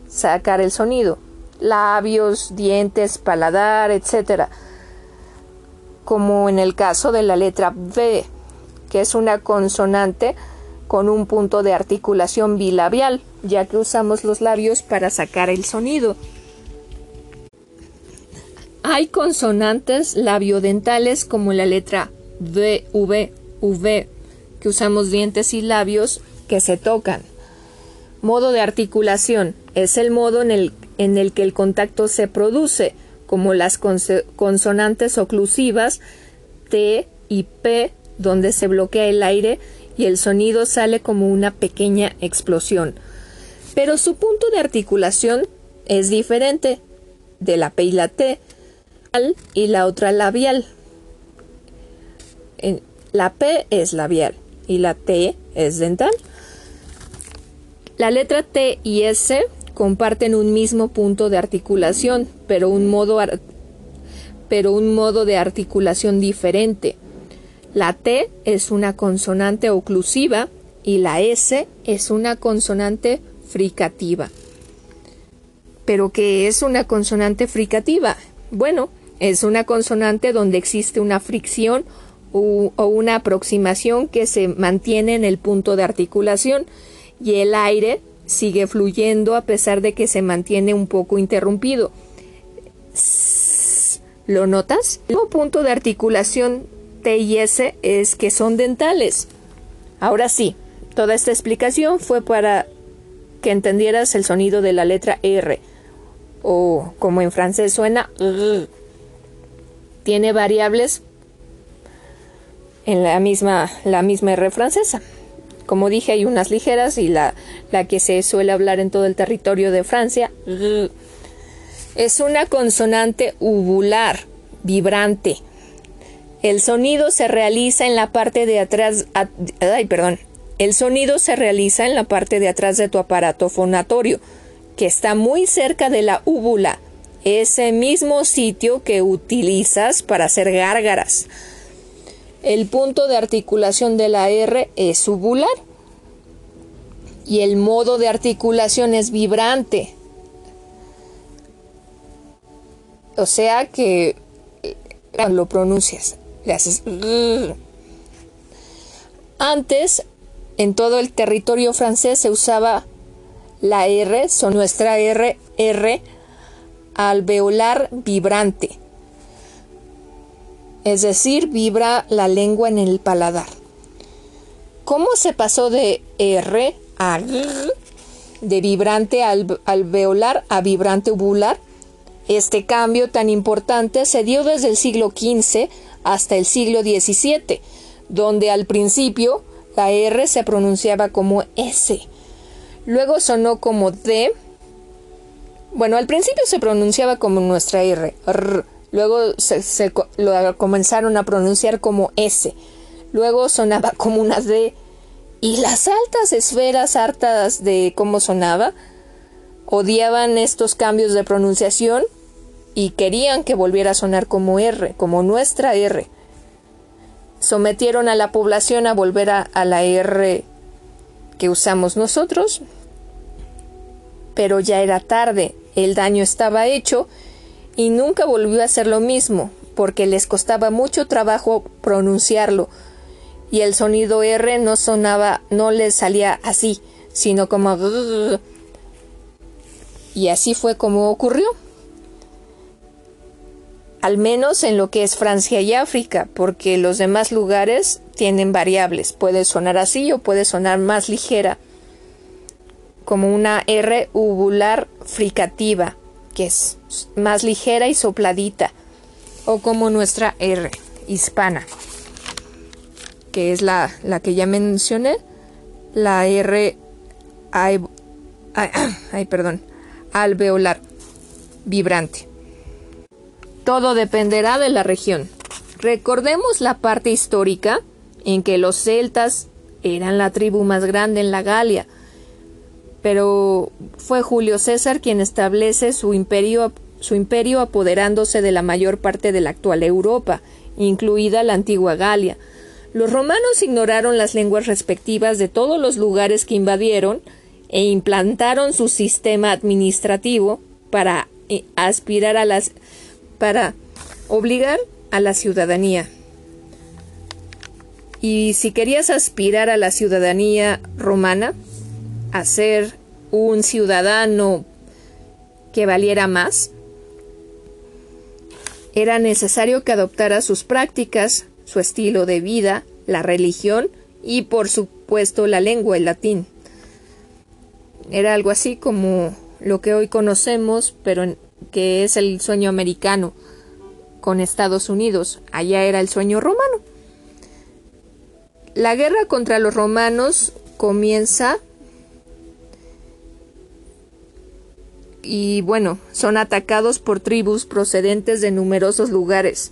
sacar el sonido, labios, dientes, paladar, etcétera como en el caso de la letra V, que es una consonante con un punto de articulación bilabial, ya que usamos los labios para sacar el sonido. Hay consonantes labiodentales como la letra V, V, V, que usamos dientes y labios que se tocan. Modo de articulación es el modo en el, en el que el contacto se produce como las consonantes oclusivas T y P, donde se bloquea el aire y el sonido sale como una pequeña explosión. Pero su punto de articulación es diferente de la P y la T y la otra labial. La P es labial y la T es dental. La letra T y S comparten un mismo punto de articulación, pero un modo, pero un modo de articulación diferente. La T es una consonante oclusiva y la S es una consonante fricativa. ¿Pero qué es una consonante fricativa? Bueno, es una consonante donde existe una fricción o una aproximación que se mantiene en el punto de articulación y el aire sigue fluyendo a pesar de que se mantiene un poco interrumpido. ¿Lo notas? El punto de articulación T y S es que son dentales. Ahora sí, toda esta explicación fue para que entendieras el sonido de la letra R, o como en francés suena, tiene variables en la misma, la misma R francesa. Como dije, hay unas ligeras y la, la que se suele hablar en todo el territorio de Francia. Es una consonante uvular, vibrante. El sonido se realiza en la parte de atrás. Ay, perdón. El sonido se realiza en la parte de atrás de tu aparato fonatorio, que está muy cerca de la úvula, ese mismo sitio que utilizas para hacer gárgaras. El punto de articulación de la R es uvular. y el modo de articulación es vibrante. O sea que lo pronuncias, le haces... Antes, en todo el territorio francés se usaba la R, son nuestra R, R, alveolar vibrante. Es decir, vibra la lengua en el paladar. ¿Cómo se pasó de R a R, de vibrante alveolar a vibrante uvular? Este cambio tan importante se dio desde el siglo XV hasta el siglo XVII, donde al principio la R se pronunciaba como S, luego sonó como D, bueno, al principio se pronunciaba como nuestra R, luego se, lo comenzaron a pronunciar como S, luego sonaba como una D, y las altas esferas hartas de cómo sonaba odiaban estos cambios de pronunciación y querían que volviera a sonar como R, como nuestra R. Sometieron a la población a volver a, la R que usamos nosotros, pero ya era tarde, el daño estaba hecho y nunca volvió a ser lo mismo, porque les costaba mucho trabajo pronunciarlo, y el sonido R no sonaba, no les salía así, sino como... Y así fue como ocurrió. Al menos en lo que es Francia y África, porque los demás lugares tienen variables, puede sonar así o puede sonar más ligera, como una R uvular fricativa, que es más ligera y sopladita, o como nuestra R hispana, que es la, la que ya mencioné, la R alveolar vibrante. Todo dependerá de la región. Recordemos la parte histórica en que los celtas eran la tribu más grande en la Galia, pero fue Julio César quien establece su imperio, su imperio apoderándose de la mayor parte de la actual Europa, incluida la antigua Galia. Los romanos ignoraron las lenguas respectivas de todos los lugares que invadieron e implantaron su sistema administrativo para eh, aspirar a las para obligar a la ciudadanía. Y si querías aspirar a la ciudadanía romana, a ser un ciudadano que valiera más, era necesario que adoptara sus prácticas, su estilo de vida, la religión y por supuesto la lengua, el latín. Era algo así como lo que hoy conocemos, pero que es el sueño americano con Estados Unidos. Allá era el sueño romano. La guerra contra los romanos comienza y bueno, son atacados por tribus procedentes de numerosos lugares.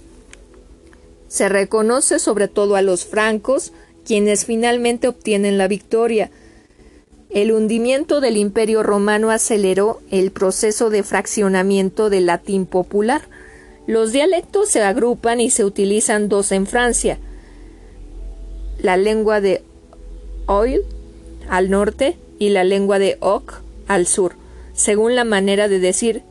Se reconoce sobre todo a los francos, quienes finalmente obtienen la victoria, el hundimiento del imperio romano aceleró el proceso de fraccionamiento del latín popular. Los dialectos se agrupan y se utilizan dos en Francia. La lengua de Oil al norte y la lengua de Oc al sur, según la manera de decir.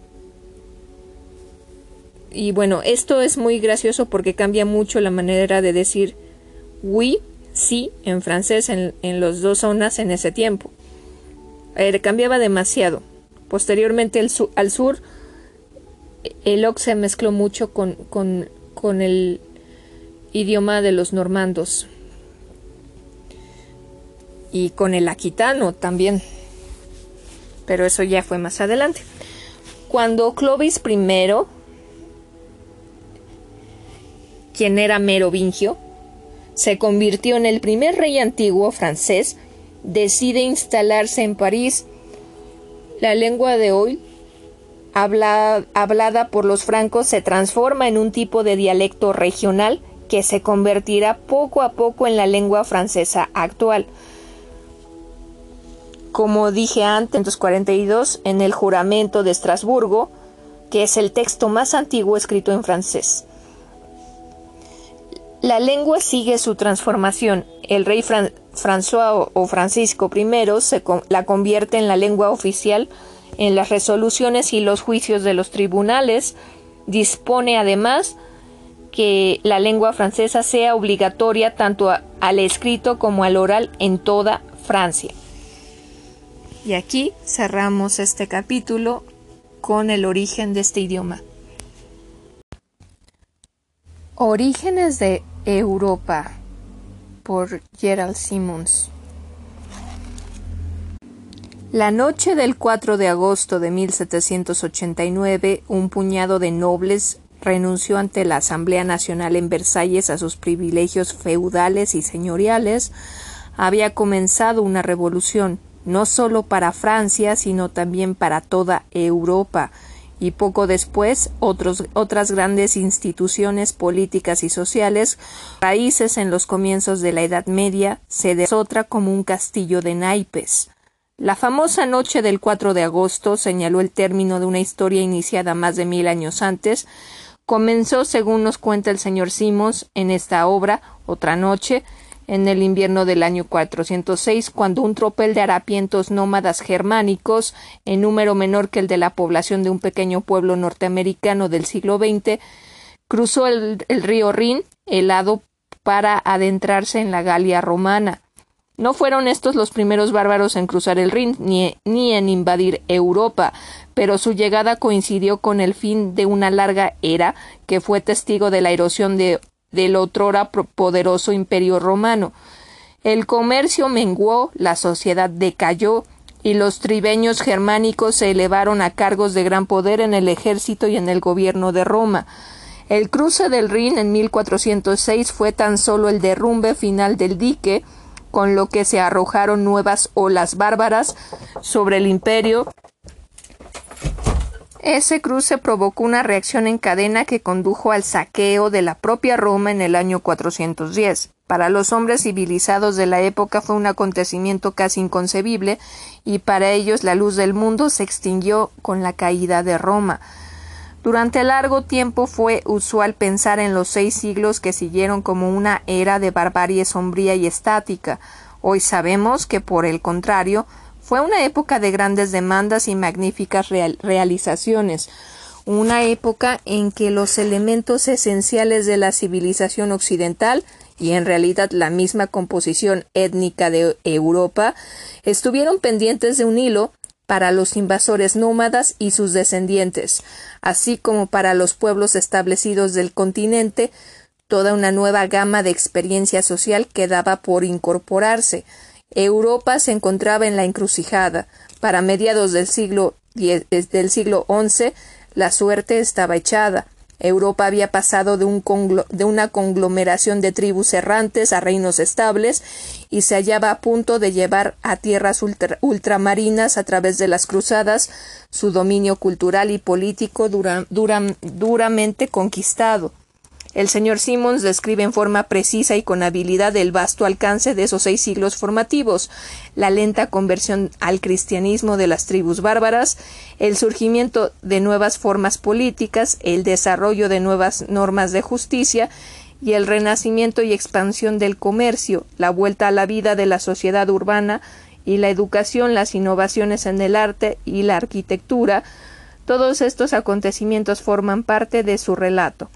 Y bueno, esto es muy gracioso porque cambia mucho la manera de decir oui, sí en francés en, en las dos zonas en ese tiempo. Eh, cambiaba demasiado. Posteriormente al sur, el Oc se mezcló mucho con, con el idioma de los normandos y con el aquitano también. Pero eso ya fue más adelante. Cuando Clovis I, quien era merovingio, se convirtió en el primer rey antiguo francés, decide instalarse en París. La lengua de hoy, hablada por los francos, se transforma en un tipo de dialecto regional que se convertirá poco a poco en la lengua francesa actual. Como dije antes, en 1942, en el juramento de Estrasburgo, que es el texto más antiguo escrito en francés. La lengua sigue su transformación. El rey François o Francisco I se la convierte en la lengua oficial en las resoluciones y los juicios de los tribunales. Dispone además que la lengua francesa sea obligatoria tanto al escrito como al oral en toda Francia. Y aquí cerramos este capítulo con el origen de este idioma. Orígenes de Europa por Gerald Simmons. La noche del 4 de agosto de 1789, un puñado de nobles renunció ante la Asamblea Nacional en Versalles a sus privilegios feudales y señoriales. Había comenzado una revolución, no solo para Francia, sino también para toda Europa, y poco después otras grandes instituciones políticas y sociales, raíces en los comienzos de la Edad Media, se desotra como un castillo de naipes. La famosa noche del 4 de agosto señaló el término de una historia iniciada más de mil años antes. Comenzó, según nos cuenta el señor Simons en esta obra, Otra noche, en el invierno del año 406, cuando un tropel de harapientos nómadas germánicos, en número menor que el de la población de un pequeño pueblo norteamericano del siglo XX, cruzó el, río Rin, helado, para adentrarse en la Galia romana. No fueron estos los primeros bárbaros en cruzar el Rin ni, ni, en invadir Europa, pero su llegada coincidió con el fin de una larga era que fue testigo de la erosión de del otrora poderoso imperio romano. El comercio menguó, la sociedad decayó, y los tribeños germánicos se elevaron a cargos de gran poder en el ejército y en el gobierno de Roma. El cruce del Rin en 1406 fue tan solo el derrumbe final del dique, con lo que se arrojaron nuevas olas bárbaras sobre el imperio ese cruce provocó una reacción en cadena que condujo al saqueo de la propia Roma en el año 410. Para los hombres civilizados de la época fue un acontecimiento casi inconcebible, y para ellos la luz del mundo se extinguió con la caída de Roma. Durante largo tiempo fue usual pensar en los seis siglos que siguieron como una era de barbarie sombría y estática. Hoy sabemos que, por el contrario, fue una época de grandes demandas y magníficas realizaciones, una época en que los elementos esenciales de la civilización occidental y en realidad la misma composición étnica de Europa estuvieron pendientes de un hilo para los invasores nómadas y sus descendientes, así como para los pueblos establecidos del continente, toda una nueva gama de experiencia social quedaba por incorporarse, Europa se encontraba en la encrucijada. Para mediados del siglo, del siglo XI, la suerte estaba echada. Europa había pasado de, una conglomeración de tribus errantes a reinos estables y se hallaba a punto de llevar a tierras ultramarinas a través de las cruzadas su dominio cultural y político duramente conquistado. El señor Simmons describe en forma precisa y con habilidad el vasto alcance de esos seis siglos formativos, la lenta conversión al cristianismo de las tribus bárbaras, el surgimiento de nuevas formas políticas, el desarrollo de nuevas normas de justicia y el renacimiento y expansión del comercio, la vuelta a la vida de la sociedad urbana y la educación, las innovaciones en el arte y la arquitectura, todos estos acontecimientos forman parte de su relato.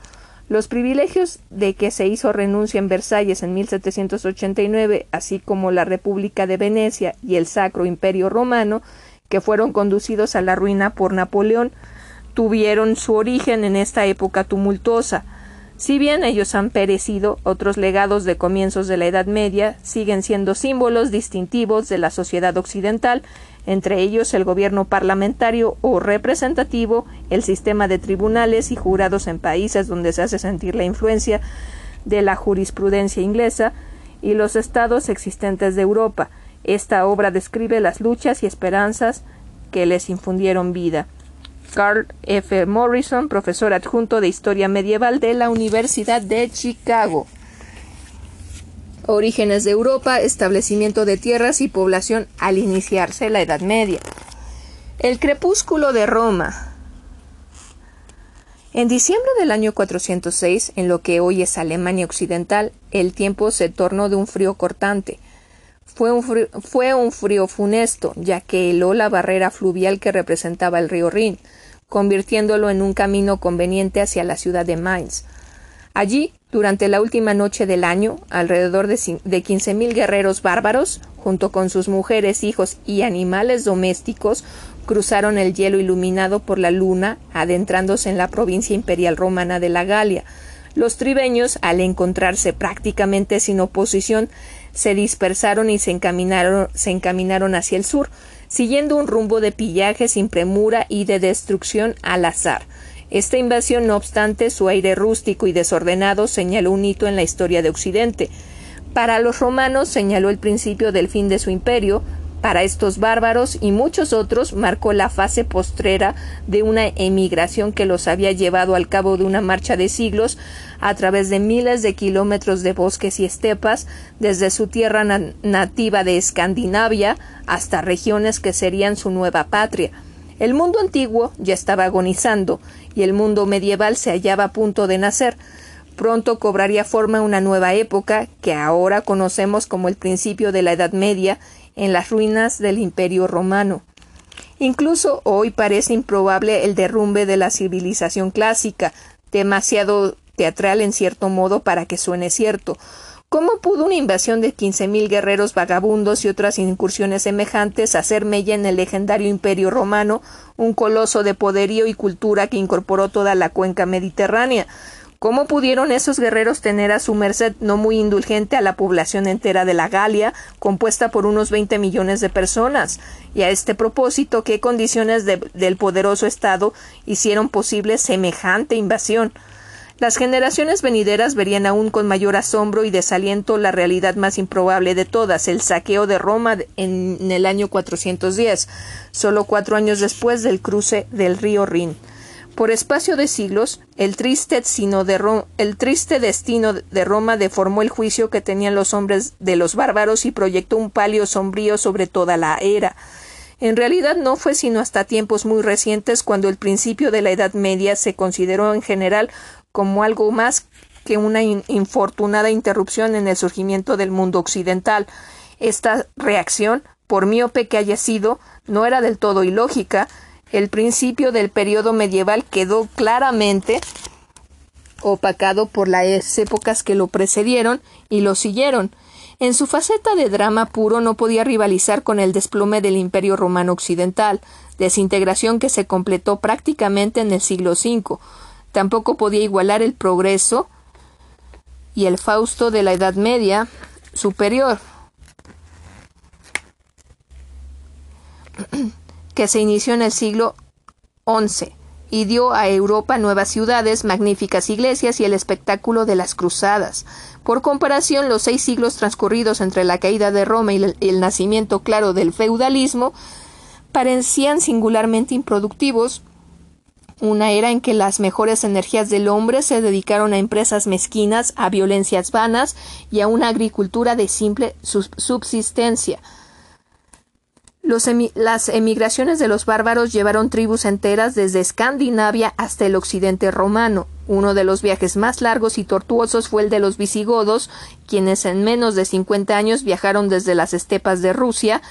Los privilegios de que se hizo renuncia en Versalles en 1789, así como la República de Venecia y el Sacro Imperio Romano, que fueron conducidos a la ruina por Napoleón, tuvieron su origen en esta época tumultuosa. Si bien ellos han perecido, otros legados de comienzos de la Edad Media siguen siendo símbolos distintivos de la sociedad occidental entre ellos el gobierno parlamentario o representativo, el sistema de tribunales y jurados en países donde se hace sentir la influencia de la jurisprudencia inglesa y los estados existentes de Europa. Esta obra describe las luchas y esperanzas que les infundieron vida. Carl F. Morrison, profesor adjunto de Historia Medieval de la Universidad de Chicago. Orígenes de Europa, establecimiento de tierras y población al iniciarse la Edad Media. El crepúsculo de Roma. En diciembre del año 406, en lo que hoy es Alemania Occidental, el tiempo se tornó de un frío cortante. Fue un, frío, fue un frío funesto, ya que heló la barrera fluvial que representaba el río Rin, convirtiéndolo en un camino conveniente hacia la ciudad de Mainz. Allí, durante la última noche del año, alrededor de quince mil guerreros bárbaros, junto con sus mujeres, hijos y animales domésticos, cruzaron el hielo iluminado por la luna, adentrándose en la provincia imperial romana de la Galia. Los tribeños, al encontrarse prácticamente sin oposición, se dispersaron y se encaminaron, se encaminaron hacia el sur, siguiendo un rumbo de pillaje sin premura y de destrucción al azar. Esta invasión, no obstante, su aire rústico y desordenado señaló un hito en la historia de Occidente. Para los romanos señaló el principio del fin de su imperio, para estos bárbaros y muchos otros marcó la fase postrera de una emigración que los había llevado al cabo de una marcha de siglos a través de miles de kilómetros de bosques y estepas, desde su tierra nativa de Escandinavia hasta regiones que serían su nueva patria. El mundo antiguo ya estaba agonizando y el mundo medieval se hallaba a punto de nacer. Pronto cobraría forma una nueva época que ahora conocemos como el principio de la Edad Media en las ruinas del Imperio romano. Incluso hoy parece improbable el derrumbe de la civilización clásica, demasiado teatral en cierto modo para que suene cierto. ¿Cómo pudo una invasión de quince mil guerreros vagabundos y otras incursiones semejantes hacer mella en el legendario imperio romano, un coloso de poderío y cultura que incorporó toda la cuenca mediterránea? ¿Cómo pudieron esos guerreros tener a su merced no muy indulgente a la población entera de la Galia, compuesta por unos veinte millones de personas? Y a este propósito, ¿qué condiciones del poderoso Estado hicieron posible semejante invasión? Las generaciones venideras verían aún con mayor asombro y desaliento la realidad más improbable de todas, el saqueo de Roma en el año 410, solo cuatro años después del cruce del río Rin. Por espacio de siglos, el triste, de el triste destino de Roma deformó el juicio que tenían los hombres de los bárbaros y proyectó un palio sombrío sobre toda la era. En realidad no fue sino hasta tiempos muy recientes cuando el principio de la Edad Media se consideró en general como algo más que una infortunada interrupción en el surgimiento del mundo occidental. Esta reacción, por miope que haya sido, no era del todo ilógica, el principio del periodo medieval quedó claramente opacado por las épocas que lo precedieron y lo siguieron. En su faceta de drama puro no podía rivalizar con el desplome del Imperio Romano Occidental, desintegración que se completó prácticamente en el siglo V. Tampoco podía igualar el progreso y el Fausto de la Edad Media superior. que se inició en el siglo XI y dio a Europa nuevas ciudades, magníficas iglesias y el espectáculo de las cruzadas. Por comparación, los seis siglos transcurridos entre la caída de Roma y el, nacimiento claro del feudalismo parecían singularmente improductivos, una era en que las mejores energías del hombre se dedicaron a empresas mezquinas, a violencias vanas y a una agricultura de simple subsistencia las emigraciones de los bárbaros llevaron tribus enteras desde Escandinavia hasta el occidente romano. Uno de los viajes más largos y tortuosos fue el de los visigodos, quienes en menos de cincuenta años viajaron desde las estepas de Rusia,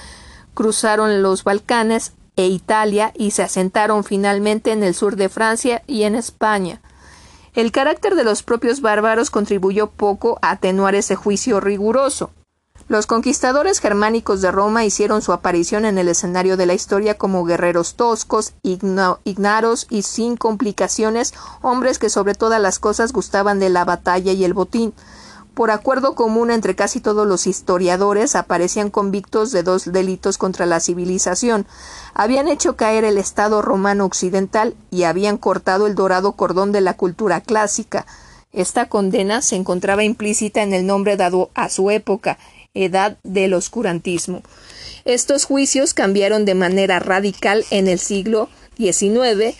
cruzaron los Balcanes e Italia y se asentaron finalmente en el sur de Francia y en España. El carácter de los propios bárbaros contribuyó poco a atenuar ese juicio riguroso. Los conquistadores germánicos de Roma hicieron su aparición en el escenario de la historia como guerreros toscos, ignaros y sin complicaciones, hombres que sobre todas las cosas gustaban de la batalla y el botín. Por acuerdo común entre casi todos los historiadores aparecían convictos de dos delitos contra la civilización. Habían hecho caer el Estado romano occidental y habían cortado el dorado cordón de la cultura clásica. Esta condena se encontraba implícita en el nombre dado a su época, edad del oscurantismo. Estos juicios cambiaron de manera radical en el siglo XIX.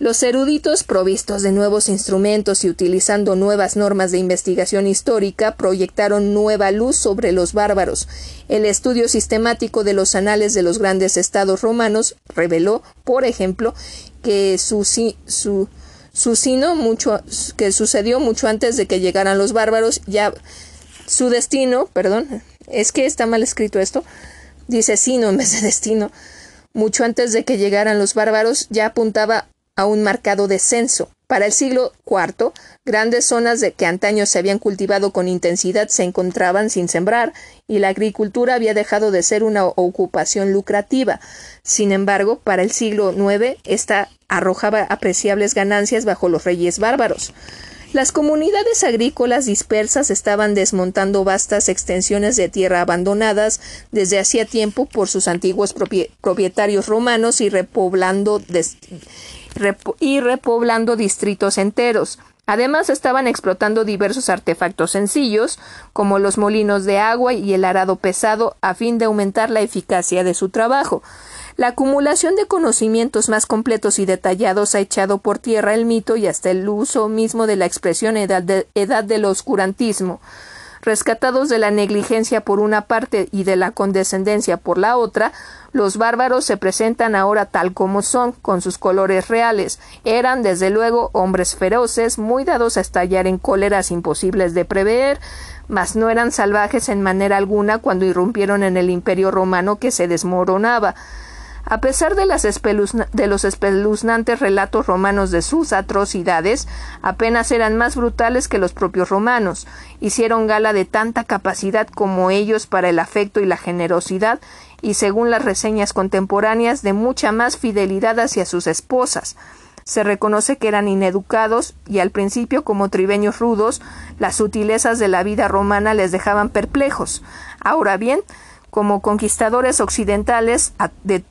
Los eruditos, provistos de nuevos instrumentos y utilizando nuevas normas de investigación histórica, proyectaron nueva luz sobre los bárbaros. El estudio sistemático de los anales de los grandes estados romanos reveló, por ejemplo, que su, su mucho, que sucedió mucho antes de que llegaran los bárbaros, ya su destino, perdón, es que está mal escrito esto. Dice sino en vez de destino. Mucho antes de que llegaran los bárbaros ya apuntaba a un marcado descenso. Para el siglo IV, grandes zonas de que antaño se habían cultivado con intensidad se encontraban sin sembrar, y la agricultura había dejado de ser una ocupación lucrativa. Sin embargo, para el siglo IX, esta arrojaba apreciables ganancias bajo los reyes bárbaros. Las comunidades agrícolas dispersas estaban desmontando vastas extensiones de tierra abandonadas desde hacía tiempo por sus antiguos propietarios romanos y repoblando, y repoblando distritos enteros. Además estaban explotando diversos artefactos sencillos, como los molinos de agua y el arado pesado, a fin de aumentar la eficacia de su trabajo. La acumulación de conocimientos más completos y detallados ha echado por tierra el mito y hasta el uso mismo de la expresión edad, edad del oscurantismo. Rescatados de la negligencia por una parte y de la condescendencia por la otra, los bárbaros se presentan ahora tal como son, con sus colores reales. Eran, desde luego, hombres feroces, muy dados a estallar en cóleras imposibles de prever, mas no eran salvajes en manera alguna cuando irrumpieron en el imperio romano que se desmoronaba. A pesar de, los espeluznantes relatos romanos de sus atrocidades, apenas eran más brutales que los propios romanos. Hicieron gala de tanta capacidad como ellos para el afecto y la generosidad, y según las reseñas contemporáneas, de mucha más fidelidad hacia sus esposas. Se reconoce que eran ineducados y al principio como tribeños rudos, las sutilezas de la vida romana les dejaban perplejos. Ahora bien, como conquistadores occidentales de,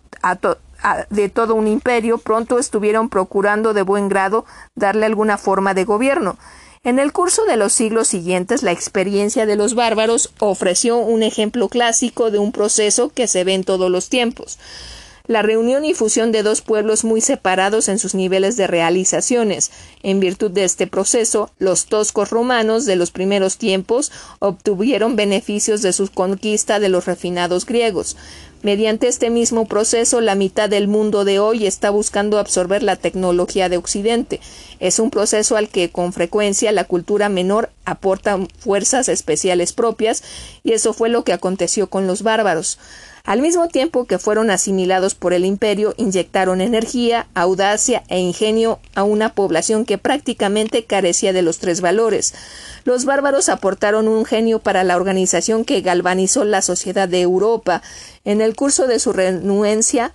de todo un imperio, pronto estuvieron procurando de buen grado darle alguna forma de gobierno. En el curso de los siglos siguientes, la experiencia de los bárbaros ofreció un ejemplo clásico de un proceso que se ve en todos los tiempos la reunión y fusión de dos pueblos muy separados en sus niveles de realizaciones. En virtud de este proceso, los toscos romanos de los primeros tiempos obtuvieron beneficios de su conquista de los refinados griegos. Mediante este mismo proceso, la mitad del mundo de hoy está buscando absorber la tecnología de Occidente. Es un proceso al que con frecuencia la cultura menor aporta fuerzas especiales propias, y eso fue lo que aconteció con los bárbaros. Al mismo tiempo que fueron asimilados por el imperio, inyectaron energía, audacia e ingenio a una población que prácticamente carecía de los tres valores. Los bárbaros aportaron un genio para la organización que galvanizó la sociedad de Europa. En el curso de su renuencia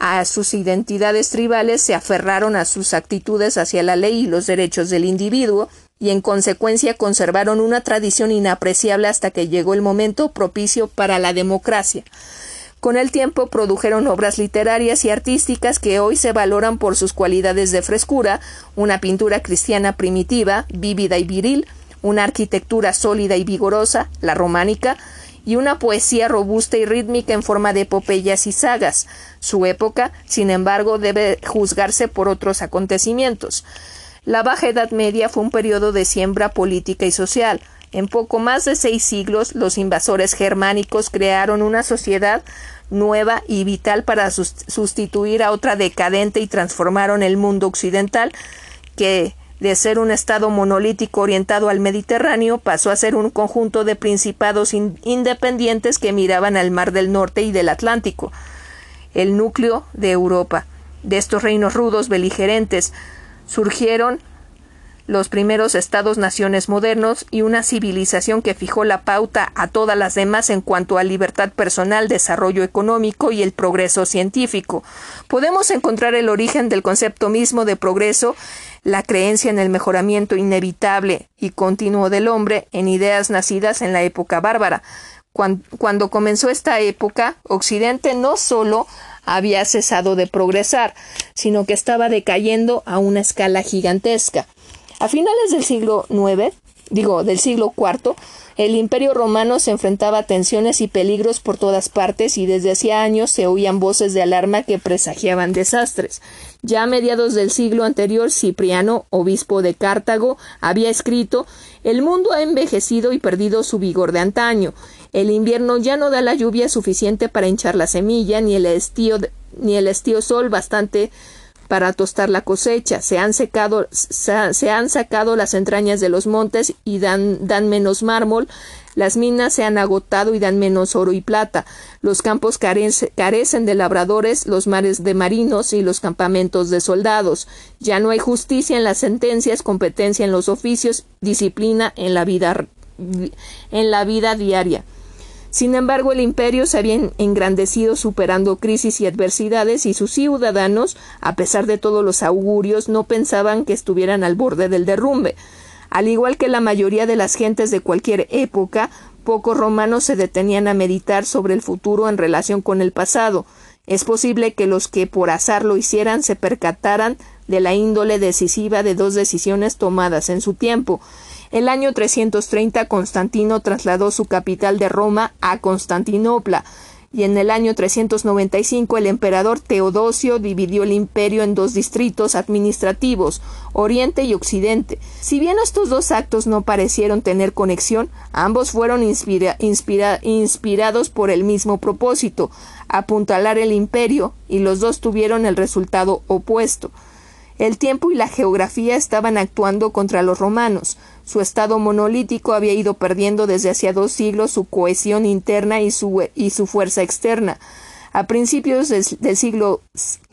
a sus identidades tribales se aferraron a sus actitudes hacia la ley y los derechos del individuo, y en consecuencia conservaron una tradición inapreciable hasta que llegó el momento propicio para la democracia. Con el tiempo produjeron obras literarias y artísticas que hoy se valoran por sus cualidades de frescura, una pintura cristiana primitiva, vívida y viril, una arquitectura sólida y vigorosa, la románica, y una poesía robusta y rítmica en forma de epopeyas y sagas. Su época, sin embargo, debe juzgarse por otros acontecimientos. La Baja Edad Media fue un periodo de siembra política y social. En poco más de seis siglos, los invasores germánicos crearon una sociedad nueva y vital para sustituir a otra decadente y transformaron el mundo occidental, que de ser un estado monolítico orientado al Mediterráneo pasó a ser un conjunto de principados independientes que miraban al Mar del Norte y del Atlántico, el núcleo de Europa. De estos reinos rudos beligerantes surgieron los primeros estados-naciones modernos y una civilización que fijó la pauta a todas las demás en cuanto a libertad personal, desarrollo económico y el progreso científico. Podemos encontrar el origen del concepto mismo de progreso, la creencia en el mejoramiento inevitable y continuo del hombre en ideas nacidas en la época bárbara. Cuando comenzó esta época, Occidente no solo había cesado de progresar, sino que estaba decayendo a una escala gigantesca. A finales del siglo IX, digo, del siglo IV, el imperio romano se enfrentaba a tensiones y peligros por todas partes y desde hacía años se oían voces de alarma que presagiaban desastres. Ya a mediados del siglo anterior, Cipriano, obispo de Cartago, había escrito El mundo ha envejecido y perdido su vigor de antaño. El invierno ya no da la lluvia suficiente para hinchar la semilla, ni el estío, ni el estío sol bastante para tostar la cosecha, se han, secado, se han sacado las entrañas de los montes y dan, dan menos mármol, las minas se han agotado y dan menos oro y plata. Los campos carecen de labradores, los mares de marinos y los campamentos de soldados. Ya no hay justicia en las sentencias, competencia en los oficios, disciplina en la vida, en la vida diaria. Sin embargo, el imperio se había engrandecido superando crisis y adversidades y sus ciudadanos, a pesar de todos los augurios, no pensaban que estuvieran al borde del derrumbe. Al igual que la mayoría de las gentes de cualquier época, pocos romanos se detenían a meditar sobre el futuro en relación con el pasado. Es posible que los que por azar lo hicieran se percataran de la índole decisiva de dos decisiones tomadas en su tiempo. El año 330 Constantino trasladó su capital de Roma a Constantinopla, y en el año 395 el emperador Teodosio dividió el imperio en dos distritos administrativos, Oriente y Occidente. Si bien estos dos actos no parecieron tener conexión, ambos fueron inspirados por el mismo propósito, apuntalar el imperio, y los dos tuvieron el resultado opuesto. El tiempo y la geografía estaban actuando contra los romanos. Su estado monolítico había ido perdiendo desde hacía dos siglos su cohesión interna y su, y su fuerza externa. A principios del, siglo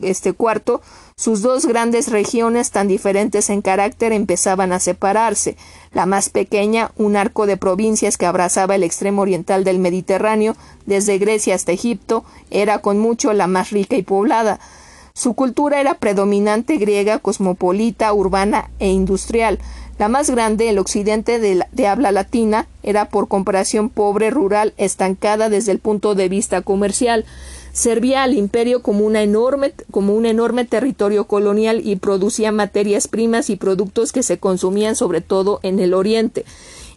este, IV, sus dos grandes regiones, tan diferentes en carácter, empezaban a separarse. La más pequeña, un arco de provincias que abrazaba el extremo oriental del Mediterráneo, desde Grecia hasta Egipto, era con mucho la más rica y poblada. Su cultura era predominante griega, cosmopolita, urbana e industrial. La más grande, el occidente de, habla latina, era por comparación pobre, rural, estancada desde el punto de vista comercial. Servía al imperio como, enorme, como un enorme territorio colonial y producía materias primas y productos que se consumían sobre todo en el oriente.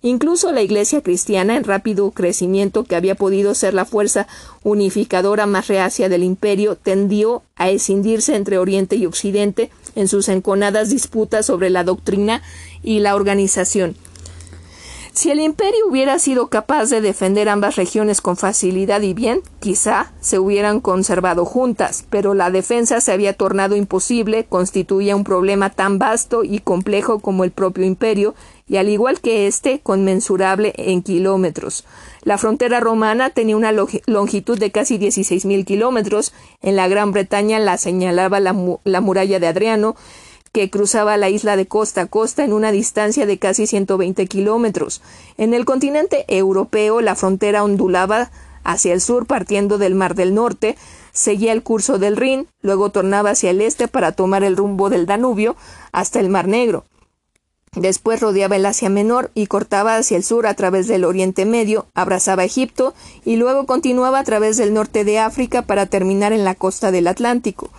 Incluso la Iglesia cristiana, en rápido crecimiento que había podido ser la fuerza unificadora más reacia del imperio, tendió a escindirse entre Oriente y Occidente en sus enconadas disputas sobre la doctrina y la organización. Si el imperio hubiera sido capaz de defender ambas regiones con facilidad y bien, quizá se hubieran conservado juntas, pero la defensa se había tornado imposible, constituía un problema tan vasto y complejo como el propio imperio, y al igual que éste, conmensurable en kilómetros. La frontera romana tenía una longitud de casi 16.000 kilómetros, en la Gran Bretaña la señalaba la, la muralla de Adriano, que cruzaba la isla de costa a costa en una distancia de casi 120 kilómetros. En el continente europeo la frontera ondulaba hacia el sur partiendo del Mar del Norte, seguía el curso del Rin, luego tornaba hacia el este para tomar el rumbo del Danubio hasta el Mar Negro. Después rodeaba el Asia Menor y cortaba hacia el sur a través del Oriente Medio, abrazaba Egipto y luego continuaba a través del norte de África para terminar en la costa del Atlántico.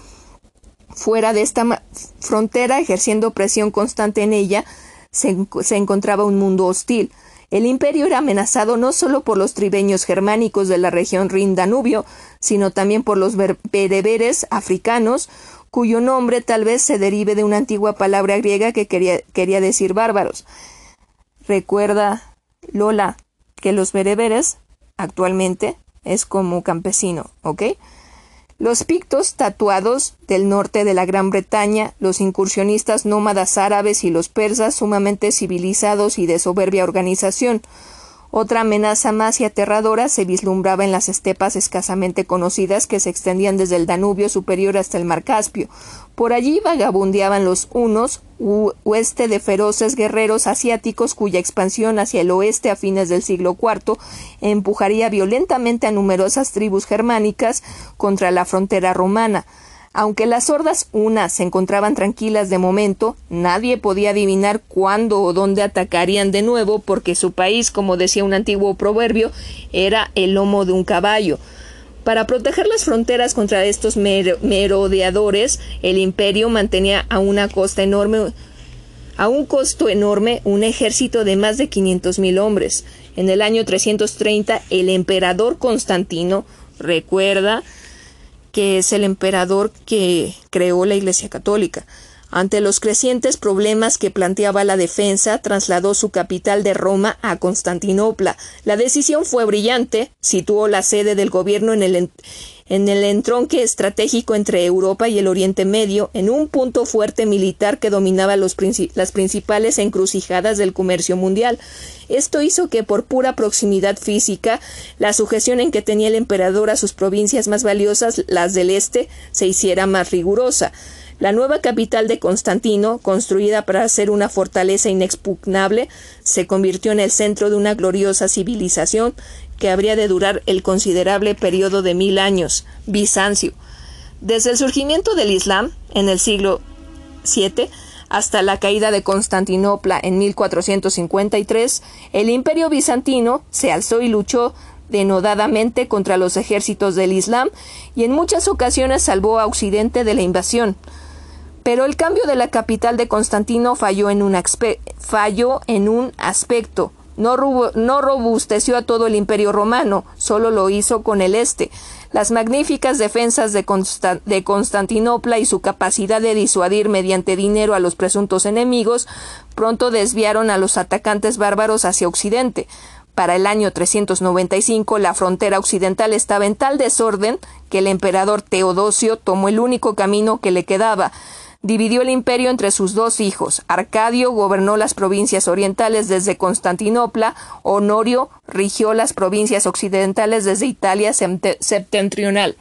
Fuera de esta frontera, ejerciendo presión constante en ella, se, encontraba un mundo hostil. El imperio era amenazado no solo por los tribeños germánicos de la región Rin-Danubio, sino también por los bereberes africanos, cuyo nombre tal vez se derive de una antigua palabra griega que quería, quería decir bárbaros. Recuerda, Lola, que los bereberes actualmente es como campesino, ¿ok? Los pictos tatuados del norte de la Gran Bretaña, los incursionistas nómadas árabes y los persas sumamente civilizados y de soberbia organización, otra amenaza más y aterradora se vislumbraba en las estepas escasamente conocidas que se extendían desde el Danubio superior hasta el Mar Caspio. Por allí vagabundeaban los unos, oeste de feroces guerreros asiáticos cuya expansión hacia el oeste a fines del siglo IV empujaría violentamente a numerosas tribus germánicas contra la frontera romana. Aunque las hordas unas se encontraban tranquilas de momento, nadie podía adivinar cuándo o dónde atacarían de nuevo, porque su país, como decía un antiguo proverbio, era el lomo de un caballo. Para proteger las fronteras contra estos merodeadores, el imperio mantenía a una costa enorme a un costo enorme un ejército de más de quinientos mil hombres. En el año 330, el emperador Constantino, recuerda, que es el emperador que creó la Iglesia Católica. Ante los crecientes problemas que planteaba la defensa, trasladó su capital de Roma a Constantinopla. La decisión fue brillante, situó la sede del gobierno en el, en el entronque estratégico entre Europa y el Oriente Medio, en un punto fuerte militar que dominaba las principales encrucijadas del comercio mundial. Esto hizo que, por pura proximidad física, la sujeción en que tenía el emperador a sus provincias más valiosas, las del este, se hiciera más rigurosa. La nueva capital de Constantino, construida para ser una fortaleza inexpugnable, se convirtió en el centro de una gloriosa civilización que habría de durar el considerable periodo de mil años, Bizancio. Desde el surgimiento del Islam, en el siglo VII, hasta la caída de Constantinopla en 1453, el imperio bizantino se alzó y luchó denodadamente contra los ejércitos del Islam y en muchas ocasiones salvó a Occidente de la invasión. Pero el cambio de la capital de Constantino falló en un, falló en un aspecto. No, no robusteció a todo el imperio romano, solo lo hizo con el este. Las magníficas defensas de, de, Constantinopla y su capacidad de disuadir mediante dinero a los presuntos enemigos pronto desviaron a los atacantes bárbaros hacia Occidente. Para el año 395 la frontera occidental estaba en tal desorden que el emperador Teodosio tomó el único camino que le quedaba, dividió el imperio entre sus dos hijos. Arcadio gobernó las provincias orientales desde Constantinopla, Honorio rigió las provincias occidentales desde Italia septentrional.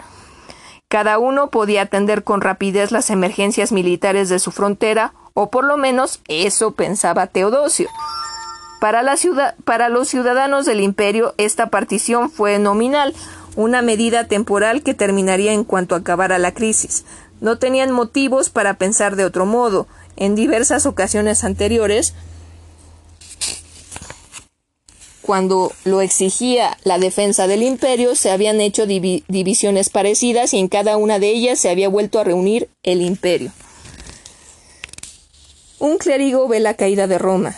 Cada uno podía atender con rapidez las emergencias militares de su frontera, o por lo menos eso pensaba Teodosio. Para, para los ciudadanos del imperio esta partición fue nominal, una medida temporal que terminaría en cuanto acabara la crisis. No tenían motivos para pensar de otro modo. En diversas ocasiones anteriores, cuando lo exigía la defensa del imperio, se habían hecho divisiones parecidas y en cada una de ellas se había vuelto a reunir el imperio. Un clérigo ve la caída de Roma.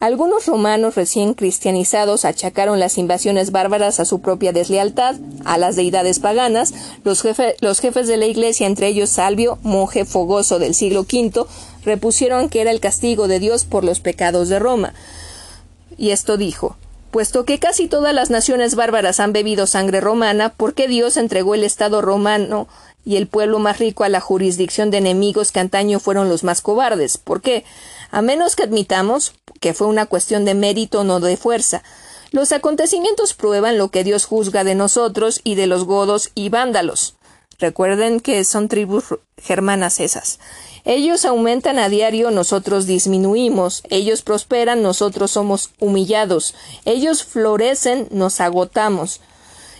Algunos romanos recién cristianizados achacaron las invasiones bárbaras a su propia deslealtad, a las deidades paganas. Los, jefes de la Iglesia, entre ellos Salvio, monje fogoso del siglo V, repusieron que era el castigo de Dios por los pecados de Roma. Y esto dijo Puesto que casi todas las naciones bárbaras han bebido sangre romana, ¿por qué Dios entregó el Estado romano y el pueblo más rico a la jurisdicción de enemigos que antaño fueron los más cobardes? ¿Por qué? A menos que admitamos que fue una cuestión de mérito, no de fuerza. Los acontecimientos prueban lo que Dios juzga de nosotros y de los godos y vándalos. Recuerden que son tribus germanas esas. Ellos aumentan a diario, nosotros disminuimos. Ellos prosperan, nosotros somos humillados. Ellos florecen, nos agotamos.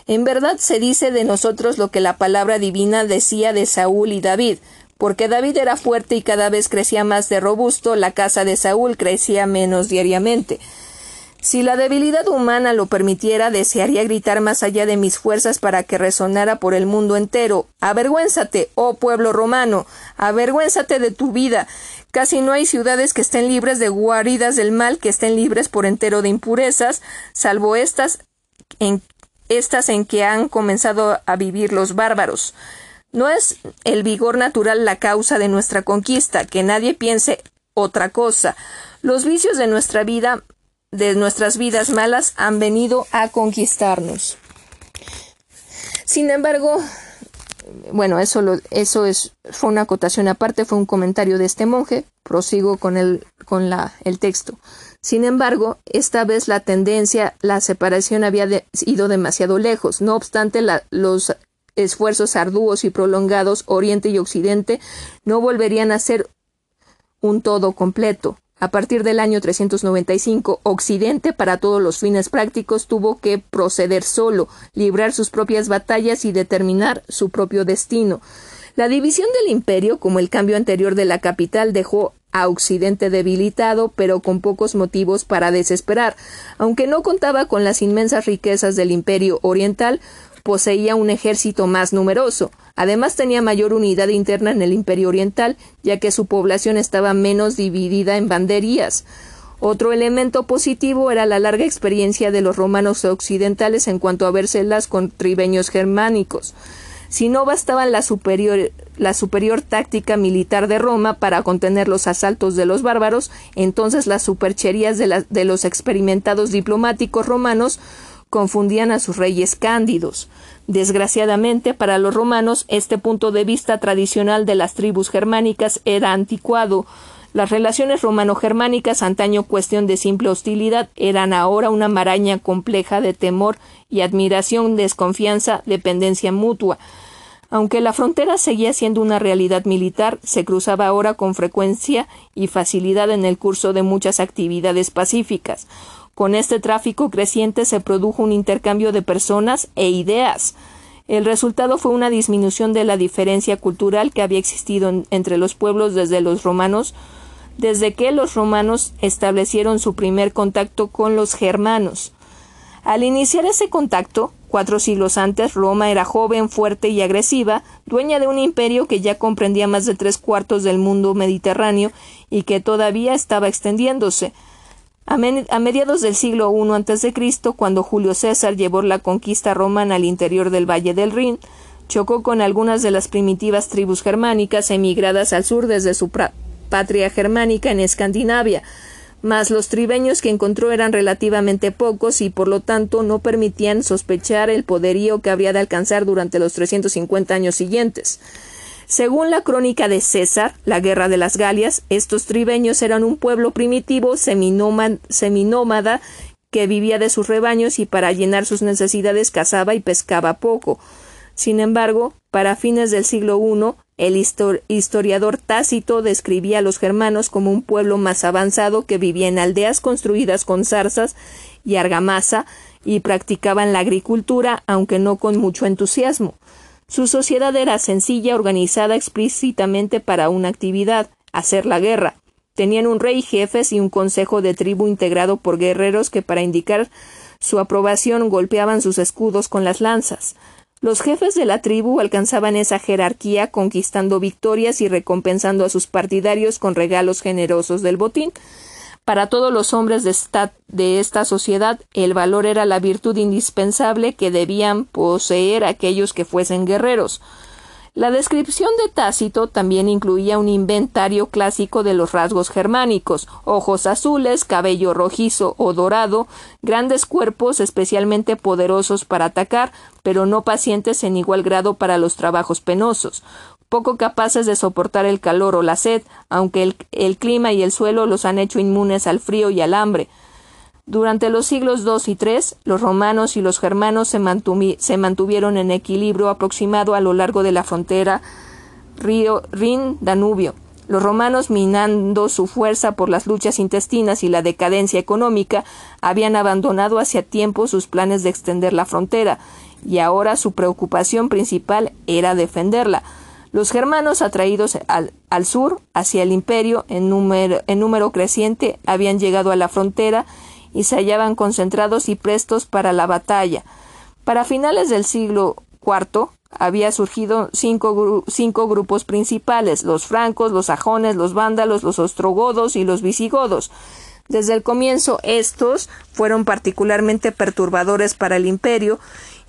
En verdad se dice de nosotros lo que la palabra divina decía de Saúl y David porque David era fuerte y cada vez crecía más de robusto, la casa de Saúl crecía menos diariamente. Si la debilidad humana lo permitiera, desearía gritar más allá de mis fuerzas para que resonara por el mundo entero. Avergüénzate, oh pueblo romano, avergüénzate de tu vida. Casi no hay ciudades que estén libres de guaridas del mal, que estén libres por entero de impurezas, salvo estas en, estas en que han comenzado a vivir los bárbaros. No es el vigor natural la causa de nuestra conquista, que nadie piense otra cosa. Los vicios de nuestra vida, de nuestras vidas malas, han venido a conquistarnos. Sin embargo, bueno, eso, eso es, fue una acotación aparte, fue un comentario de este monje. Prosigo con el, con la, el texto. Sin embargo, esta vez la tendencia, la separación había ido demasiado lejos. No obstante, los esfuerzos arduos y prolongados, Oriente y Occidente, no volverían a ser un todo completo. A partir del año 395, Occidente, para todos los fines prácticos, tuvo que proceder solo, librar sus propias batallas y determinar su propio destino. La división del imperio, como el cambio anterior de la capital, dejó a Occidente debilitado, pero con pocos motivos para desesperar. Aunque no contaba con las inmensas riquezas del imperio oriental, poseía un ejército más numeroso. Además tenía mayor unidad interna en el Imperio Oriental, ya que su población estaba menos dividida en banderías. Otro elemento positivo era la larga experiencia de los romanos occidentales en cuanto a vérselas con tribeños germánicos. Si no bastaba la superior, la superior táctica militar de Roma para contener los asaltos de los bárbaros, entonces las supercherías de, de los experimentados diplomáticos romanos confundían a sus reyes cándidos. Desgraciadamente para los romanos este punto de vista tradicional de las tribus germánicas era anticuado. Las relaciones romano-germánicas, antaño cuestión de simple hostilidad, eran ahora una maraña compleja de temor y admiración, desconfianza, dependencia mutua. Aunque la frontera seguía siendo una realidad militar, se cruzaba ahora con frecuencia y facilidad en el curso de muchas actividades pacíficas. Con este tráfico creciente se produjo un intercambio de personas e ideas. El resultado fue una disminución de la diferencia cultural que había existido entre los pueblos desde los romanos, desde que los romanos establecieron su primer contacto con los germanos. Al iniciar ese contacto, cuatro siglos antes, Roma era joven, fuerte y agresiva, dueña de un imperio que ya comprendía más de tres cuartos del mundo mediterráneo y que todavía estaba extendiéndose. A, mediados del siglo I a.C., cuando Julio César llevó la conquista romana al interior del Valle del Rin, chocó con algunas de las primitivas tribus germánicas emigradas al sur desde su patria germánica en Escandinavia, mas los tribeños que encontró eran relativamente pocos y por lo tanto no permitían sospechar el poderío que habría de alcanzar durante los 350 años siguientes. Según la crónica de César, la guerra de las Galias, estos tribeños eran un pueblo primitivo seminómada que vivía de sus rebaños y para llenar sus necesidades cazaba y pescaba poco. Sin embargo, para fines del siglo I, el historiador Tácito describía a los germanos como un pueblo más avanzado que vivía en aldeas construidas con zarzas y argamasa y practicaban la agricultura, aunque no con mucho entusiasmo. Su sociedad era sencilla, organizada explícitamente para una actividad, hacer la guerra. Tenían un rey, jefes y un consejo de tribu integrado por guerreros que para indicar su aprobación golpeaban sus escudos con las lanzas. Los jefes de la tribu alcanzaban esa jerarquía conquistando victorias y recompensando a sus partidarios con regalos generosos del botín. Para todos los hombres de esta, de esta sociedad, el valor era la virtud indispensable que debían poseer aquellos que fuesen guerreros. La descripción de Tácito también incluía un inventario clásico de los rasgos germánicos ojos azules, cabello rojizo o dorado, grandes cuerpos especialmente poderosos para atacar, pero no pacientes en igual grado para los trabajos penosos, poco capaces de soportar el calor o la sed, aunque el, clima y el suelo los han hecho inmunes al frío y al hambre. Durante los siglos II y III, los romanos y los germanos se, se mantuvieron en equilibrio aproximado a lo largo de la frontera río Rin-Danubio. Los romanos, minando su fuerza por las luchas intestinas y la decadencia económica, habían abandonado hacia tiempo sus planes de extender la frontera, y ahora su preocupación principal era defenderla. Los germanos, atraídos al, sur, hacia el imperio, en número, en número creciente, habían llegado a la frontera y se hallaban concentrados y prestos para la batalla. Para finales del siglo IV había surgido cinco, grupos principales los francos, los sajones, los vándalos, los ostrogodos y los visigodos. Desde el comienzo estos fueron particularmente perturbadores para el imperio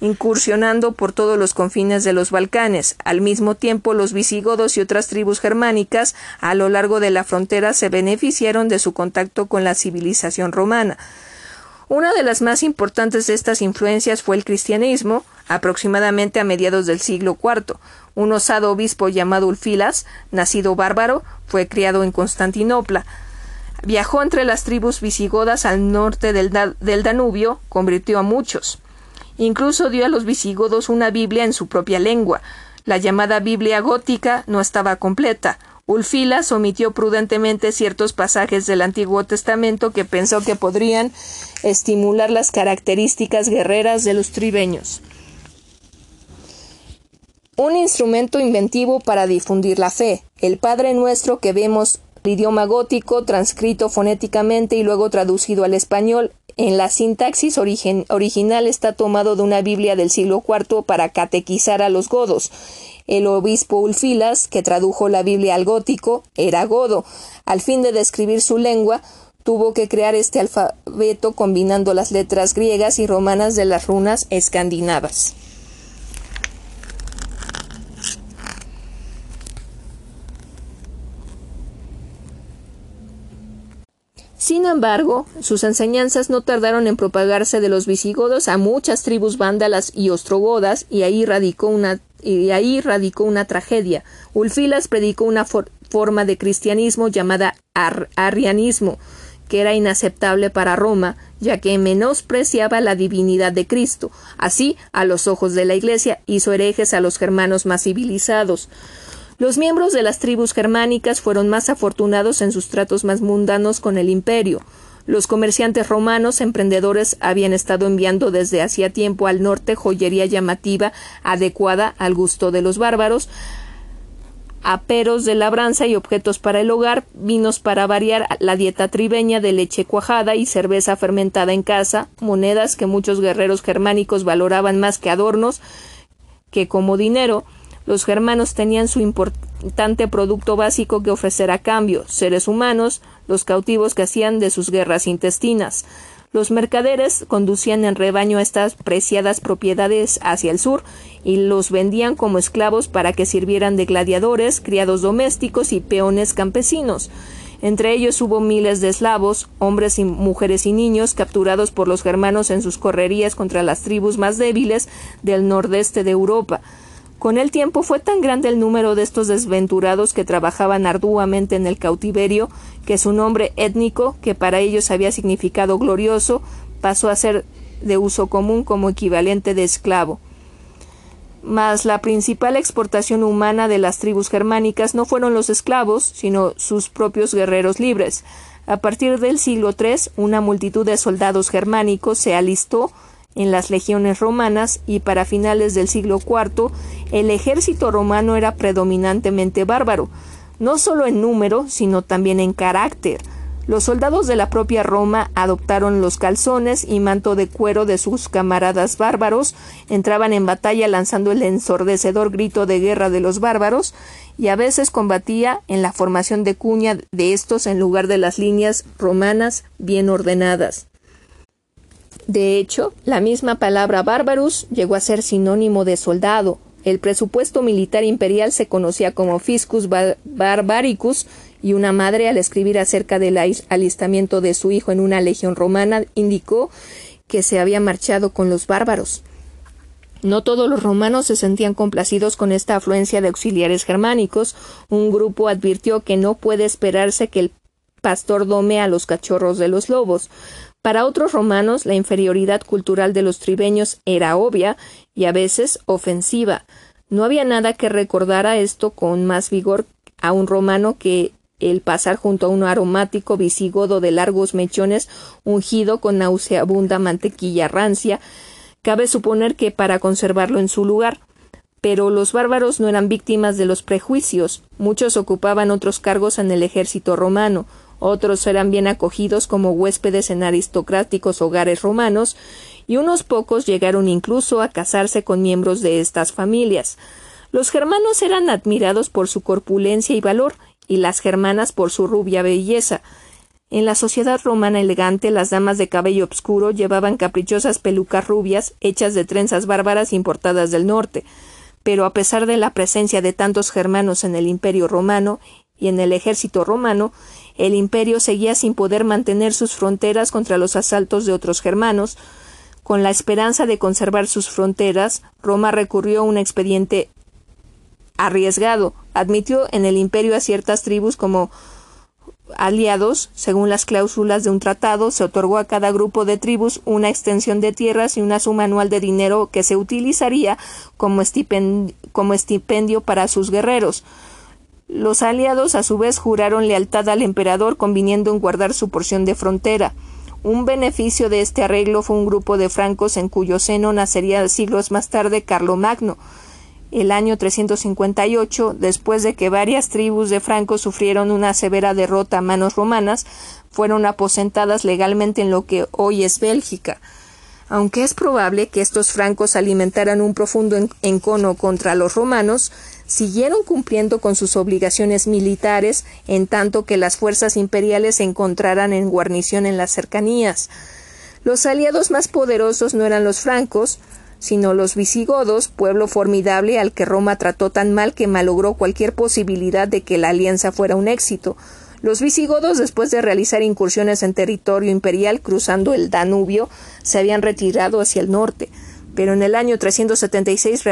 incursionando por todos los confines de los Balcanes. Al mismo tiempo, los visigodos y otras tribus germánicas a lo largo de la frontera se beneficiaron de su contacto con la civilización romana. Una de las más importantes de estas influencias fue el cristianismo, aproximadamente a mediados del siglo IV. Un osado obispo llamado Ulfilas, nacido bárbaro, fue criado en Constantinopla. Viajó entre las tribus visigodas al norte del, del Danubio, convirtió a muchos. Incluso dio a los visigodos una Biblia en su propia lengua. La llamada Biblia gótica no estaba completa. Ulfilas omitió prudentemente ciertos pasajes del Antiguo Testamento que pensó que podrían estimular las características guerreras de los tribeños. Un instrumento inventivo para difundir la fe. El Padre Nuestro que vemos idioma gótico, transcrito fonéticamente y luego traducido al español, en la sintaxis original está tomado de una Biblia del siglo IV para catequizar a los godos. El obispo Ulfilas, que tradujo la Biblia al gótico, era godo. Al fin de describir su lengua, tuvo que crear este alfabeto combinando las letras griegas y romanas de las runas escandinavas. Sin embargo, sus enseñanzas no tardaron en propagarse de los visigodos a muchas tribus vándalas y ostrogodas, y ahí radicó una, ahí radicó una tragedia. Ulfilas predicó una forma de cristianismo llamada arrianismo, que era inaceptable para Roma, ya que menospreciaba la divinidad de Cristo. Así, a los ojos de la Iglesia, hizo herejes a los germanos más civilizados. Los miembros de las tribus germánicas fueron más afortunados en sus tratos más mundanos con el imperio. Los comerciantes romanos emprendedores habían estado enviando desde hacía tiempo al norte joyería llamativa adecuada al gusto de los bárbaros, aperos de labranza y objetos para el hogar, vinos para variar la dieta tribeña de leche cuajada y cerveza fermentada en casa, monedas que muchos guerreros germánicos valoraban más que adornos que como dinero, los germanos tenían su importante producto básico que ofrecer a cambio, seres humanos, los cautivos que hacían de sus guerras intestinas. Los mercaderes conducían en rebaño estas preciadas propiedades hacia el sur y los vendían como esclavos para que sirvieran de gladiadores, criados domésticos y peones campesinos. Entre ellos hubo miles de eslavos, hombres y mujeres y niños capturados por los germanos en sus correrías contra las tribus más débiles del nordeste de Europa. Con el tiempo fue tan grande el número de estos desventurados que trabajaban arduamente en el cautiverio que su nombre étnico, que para ellos había significado glorioso, pasó a ser de uso común como equivalente de esclavo. Mas la principal exportación humana de las tribus germánicas no fueron los esclavos, sino sus propios guerreros libres. A partir del siglo III, una multitud de soldados germánicos se alistó en las legiones romanas y para finales del siglo IV el ejército romano era predominantemente bárbaro, no solo en número, sino también en carácter. Los soldados de la propia Roma adoptaron los calzones y manto de cuero de sus camaradas bárbaros, entraban en batalla lanzando el ensordecedor grito de guerra de los bárbaros, y a veces combatía en la formación de cuña de estos en lugar de las líneas romanas bien ordenadas. De hecho, la misma palabra barbarus llegó a ser sinónimo de soldado. El presupuesto militar imperial se conocía como fiscus barbaricus y una madre al escribir acerca del alistamiento de su hijo en una legión romana indicó que se había marchado con los bárbaros. No todos los romanos se sentían complacidos con esta afluencia de auxiliares germánicos. Un grupo advirtió que no puede esperarse que el pastor dome a los cachorros de los lobos. Para otros romanos la inferioridad cultural de los tribeños era obvia y a veces ofensiva. No había nada que recordara esto con más vigor a un romano que el pasar junto a un aromático visigodo de largos mechones ungido con nauseabunda mantequilla rancia. Cabe suponer que para conservarlo en su lugar. Pero los bárbaros no eran víctimas de los prejuicios. Muchos ocupaban otros cargos en el ejército romano otros eran bien acogidos como huéspedes en aristocráticos hogares romanos, y unos pocos llegaron incluso a casarse con miembros de estas familias. Los germanos eran admirados por su corpulencia y valor, y las germanas por su rubia belleza. En la sociedad romana elegante, las damas de cabello obscuro llevaban caprichosas pelucas rubias hechas de trenzas bárbaras importadas del norte. Pero a pesar de la presencia de tantos germanos en el imperio romano y en el ejército romano, el imperio seguía sin poder mantener sus fronteras contra los asaltos de otros germanos. Con la esperanza de conservar sus fronteras, Roma recurrió a un expediente arriesgado. Admitió en el imperio a ciertas tribus como aliados, según las cláusulas de un tratado, se otorgó a cada grupo de tribus una extensión de tierras y una suma anual de dinero que se utilizaría como estipendio para sus guerreros. Los aliados a su vez juraron lealtad al emperador conviniendo en guardar su porción de frontera. Un beneficio de este arreglo fue un grupo de francos en cuyo seno nacería siglos más tarde Carlomagno. El año 358, después de que varias tribus de francos sufrieron una severa derrota a manos romanas, fueron aposentadas legalmente en lo que hoy es Bélgica. Aunque es probable que estos francos alimentaran un profundo encono contra los romanos, siguieron cumpliendo con sus obligaciones militares en tanto que las fuerzas imperiales se encontraran en guarnición en las cercanías. Los aliados más poderosos no eran los francos, sino los visigodos, pueblo formidable al que Roma trató tan mal que malogró cualquier posibilidad de que la alianza fuera un éxito. Los visigodos, después de realizar incursiones en territorio imperial cruzando el Danubio, se habían retirado hacia el norte, pero en el año 376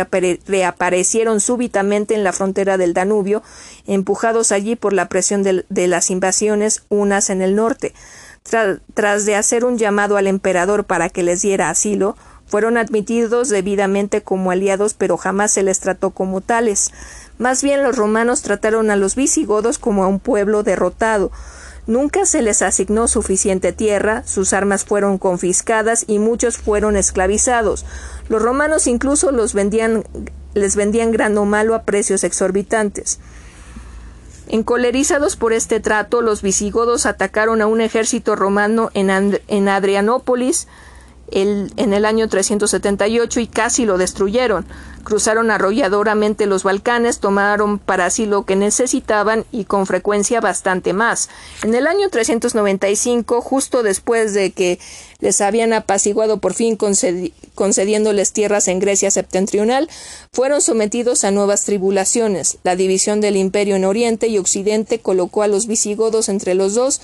reaparecieron súbitamente en la frontera del Danubio, empujados allí por la presión de, las invasiones unas en el norte. tras de hacer un llamado al emperador para que les diera asilo, fueron admitidos debidamente como aliados, pero jamás se les trató como tales. Más bien los romanos trataron a los visigodos como a un pueblo derrotado. Nunca se les asignó suficiente tierra, sus armas fueron confiscadas y muchos fueron esclavizados. Los romanos incluso los vendían, les vendían grano malo a precios exorbitantes. Encolerizados por este trato, los visigodos atacaron a un ejército romano en, en Adrianópolis, en el año 378 y casi lo destruyeron. Cruzaron arrolladoramente los Balcanes, tomaron para sí lo que necesitaban y con frecuencia bastante más. En el año 395, justo después de que les habían apaciguado por fin concediéndoles tierras en Grecia septentrional, fueron sometidos a nuevas tribulaciones. La división del imperio en Oriente y Occidente colocó a los visigodos entre los dos,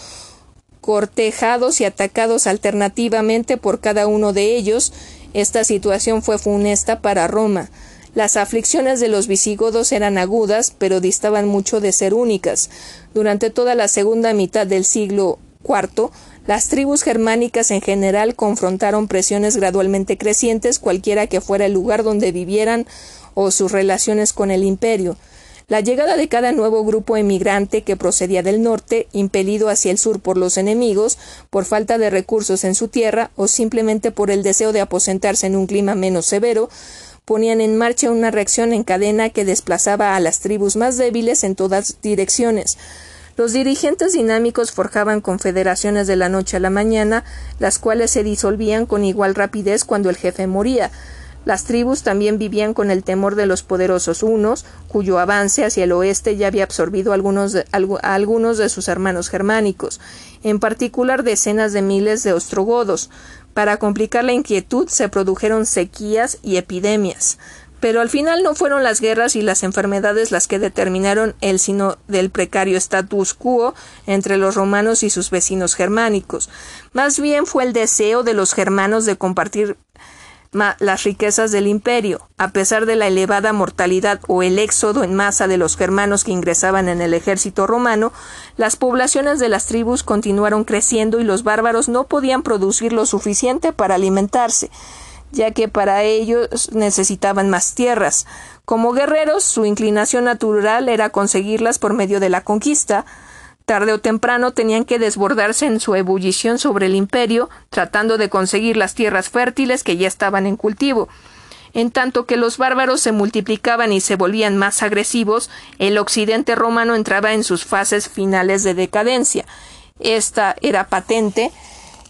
cortejados y atacados alternativamente por cada uno de ellos, esta situación fue funesta para Roma. Las aflicciones de los visigodos eran agudas, pero distaban mucho de ser únicas. Durante toda la segunda mitad del siglo IV, las tribus germánicas en general confrontaron presiones gradualmente crecientes cualquiera que fuera el lugar donde vivieran o sus relaciones con el imperio. La llegada de cada nuevo grupo emigrante que procedía del norte, impelido hacia el sur por los enemigos, por falta de recursos en su tierra o simplemente por el deseo de aposentarse en un clima menos severo, ponían en marcha una reacción en cadena que desplazaba a las tribus más débiles en todas direcciones. Los dirigentes dinámicos forjaban confederaciones de la noche a la mañana, las cuales se disolvían con igual rapidez cuando el jefe moría, las tribus también vivían con el temor de los poderosos unos, cuyo avance hacia el oeste ya había absorbido a algunos de sus hermanos germánicos, en particular decenas de miles de ostrogodos. Para complicar la inquietud se produjeron sequías y epidemias. Pero al final no fueron las guerras y las enfermedades las que determinaron el sino del precario status quo entre los romanos y sus vecinos germánicos. Más bien fue el deseo de los germanos de compartir las riquezas del imperio, a pesar de la elevada mortalidad o el éxodo en masa de los germanos que ingresaban en el ejército romano, las poblaciones de las tribus continuaron creciendo y los bárbaros no podían producir lo suficiente para alimentarse, ya que para ellos necesitaban más tierras. Como guerreros, su inclinación natural era conseguirlas por medio de la conquista, Tarde o temprano tenían que desbordarse en su ebullición sobre el imperio, tratando de conseguir las tierras fértiles que ya estaban en cultivo. En tanto que los bárbaros se multiplicaban y se volvían más agresivos, el occidente romano entraba en sus fases finales de decadencia. Esta era patente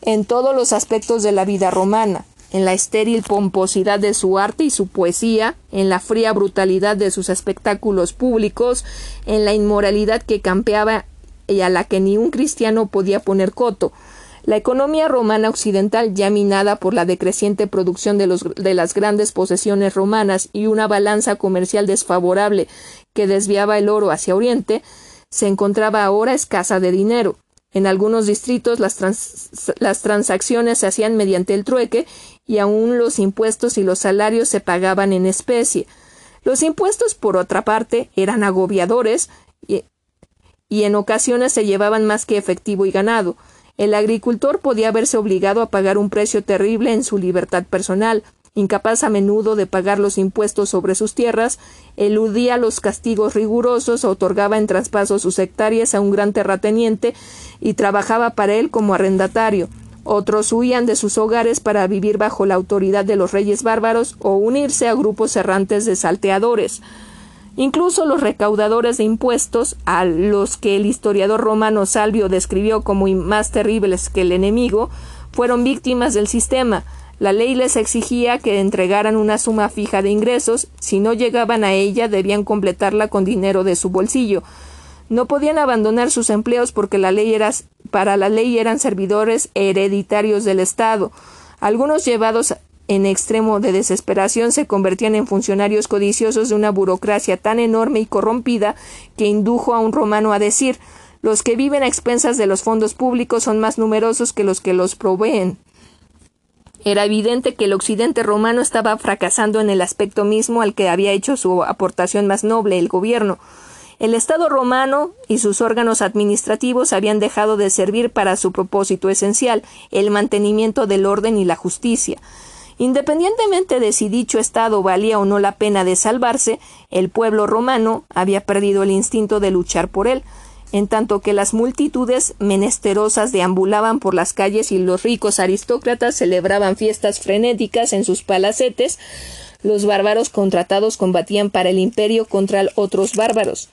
en todos los aspectos de la vida romana, en la estéril pomposidad de su arte y su poesía, en la fría brutalidad de sus espectáculos públicos, en la inmoralidad que campeaba y a la que ni un cristiano podía poner coto. La economía romana occidental, ya minada por la decreciente producción de, los, de las grandes posesiones romanas y una balanza comercial desfavorable que desviaba el oro hacia Oriente, se encontraba ahora escasa de dinero. En algunos distritos las, las, transacciones se hacían mediante el trueque y aún los impuestos y los salarios se pagaban en especie. Los impuestos, por otra parte, eran agobiadores y en ocasiones se llevaban más que efectivo y ganado. El agricultor podía verse obligado a pagar un precio terrible en su libertad personal, incapaz a menudo de pagar los impuestos sobre sus tierras, eludía los castigos rigurosos, otorgaba en traspaso sus hectáreas a un gran terrateniente y trabajaba para él como arrendatario. Otros huían de sus hogares para vivir bajo la autoridad de los reyes bárbaros o unirse a grupos errantes de salteadores. Incluso los recaudadores de impuestos, a los que el historiador romano Salvio describió como más terribles que el enemigo, fueron víctimas del sistema. La ley les exigía que entregaran una suma fija de ingresos, si no llegaban a ella debían completarla con dinero de su bolsillo. No podían abandonar sus empleos porque la ley era, para la ley eran servidores hereditarios del Estado. Algunos llevados en extremo de desesperación se convertían en funcionarios codiciosos de una burocracia tan enorme y corrompida que indujo a un romano a decir Los que viven a expensas de los fondos públicos son más numerosos que los que los proveen. Era evidente que el occidente romano estaba fracasando en el aspecto mismo al que había hecho su aportación más noble, el gobierno. El Estado romano y sus órganos administrativos habían dejado de servir para su propósito esencial, el mantenimiento del orden y la justicia. Independientemente de si dicho Estado valía o no la pena de salvarse, el pueblo romano había perdido el instinto de luchar por él en tanto que las multitudes menesterosas deambulaban por las calles y los ricos aristócratas celebraban fiestas frenéticas en sus palacetes, los bárbaros contratados combatían para el imperio contra otros bárbaros.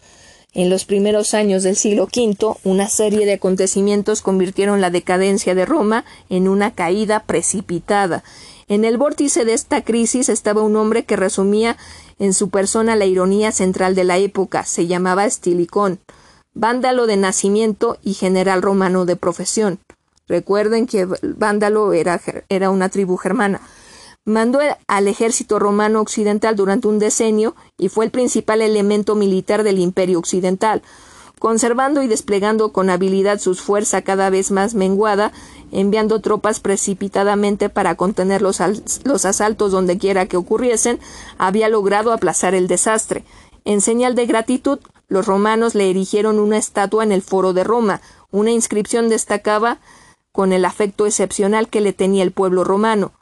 En los primeros años del siglo V, una serie de acontecimientos convirtieron la decadencia de Roma en una caída precipitada. En el vórtice de esta crisis estaba un hombre que resumía en su persona la ironía central de la época. Se llamaba Estilicón vándalo de nacimiento y general romano de profesión. Recuerden que Vándalo era, era una tribu germana. Mandó al ejército romano occidental durante un decenio y fue el principal elemento militar del imperio occidental, conservando y desplegando con habilidad su fuerza cada vez más menguada, enviando tropas precipitadamente para contener los, los asaltos donde quiera que ocurriesen, había logrado aplazar el desastre. En señal de gratitud, los romanos le erigieron una estatua en el foro de Roma. Una inscripción destacaba con el afecto excepcional que le tenía el pueblo romano.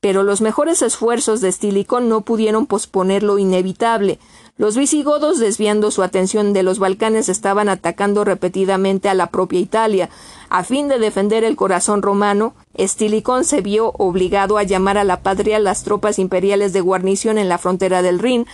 Pero los mejores esfuerzos de Estilicón no pudieron posponer lo inevitable. Los visigodos, desviando su atención de los Balcanes, estaban atacando repetidamente a la propia Italia. A fin de defender el corazón romano, Estilicón se vio obligado a llamar a la patria las tropas imperiales de guarnición en la frontera del Rin,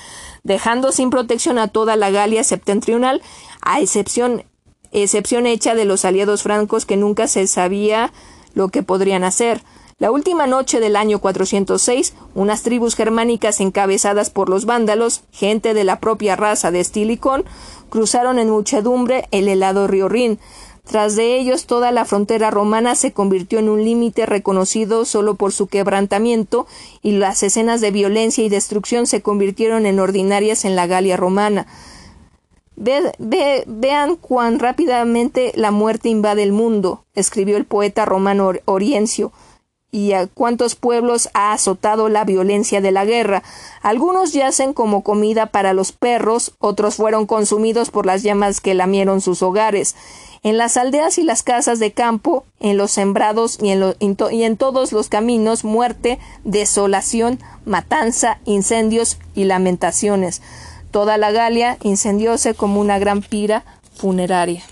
dejando sin protección a toda la Galia septentrional, a excepción, excepción hecha de los aliados francos que nunca se sabía lo que podrían hacer. La última noche del año 406, unas tribus germánicas encabezadas por los vándalos, gente de la propia raza de Estilicón, cruzaron en muchedumbre el helado río Rin, tras de ellos, toda la frontera romana se convirtió en un límite reconocido solo por su quebrantamiento, y las escenas de violencia y destrucción se convirtieron en ordinarias en la Galia romana. vean cuán rápidamente la muerte invade el mundo, escribió el poeta romano Oriencio y a cuántos pueblos ha azotado la violencia de la guerra. Algunos yacen como comida para los perros, otros fueron consumidos por las llamas que lamieron sus hogares. En las aldeas y las casas de campo, en los sembrados y en, y en todos los caminos, muerte, desolación, matanza, incendios y lamentaciones. Toda la Galia incendióse como una gran pira funeraria.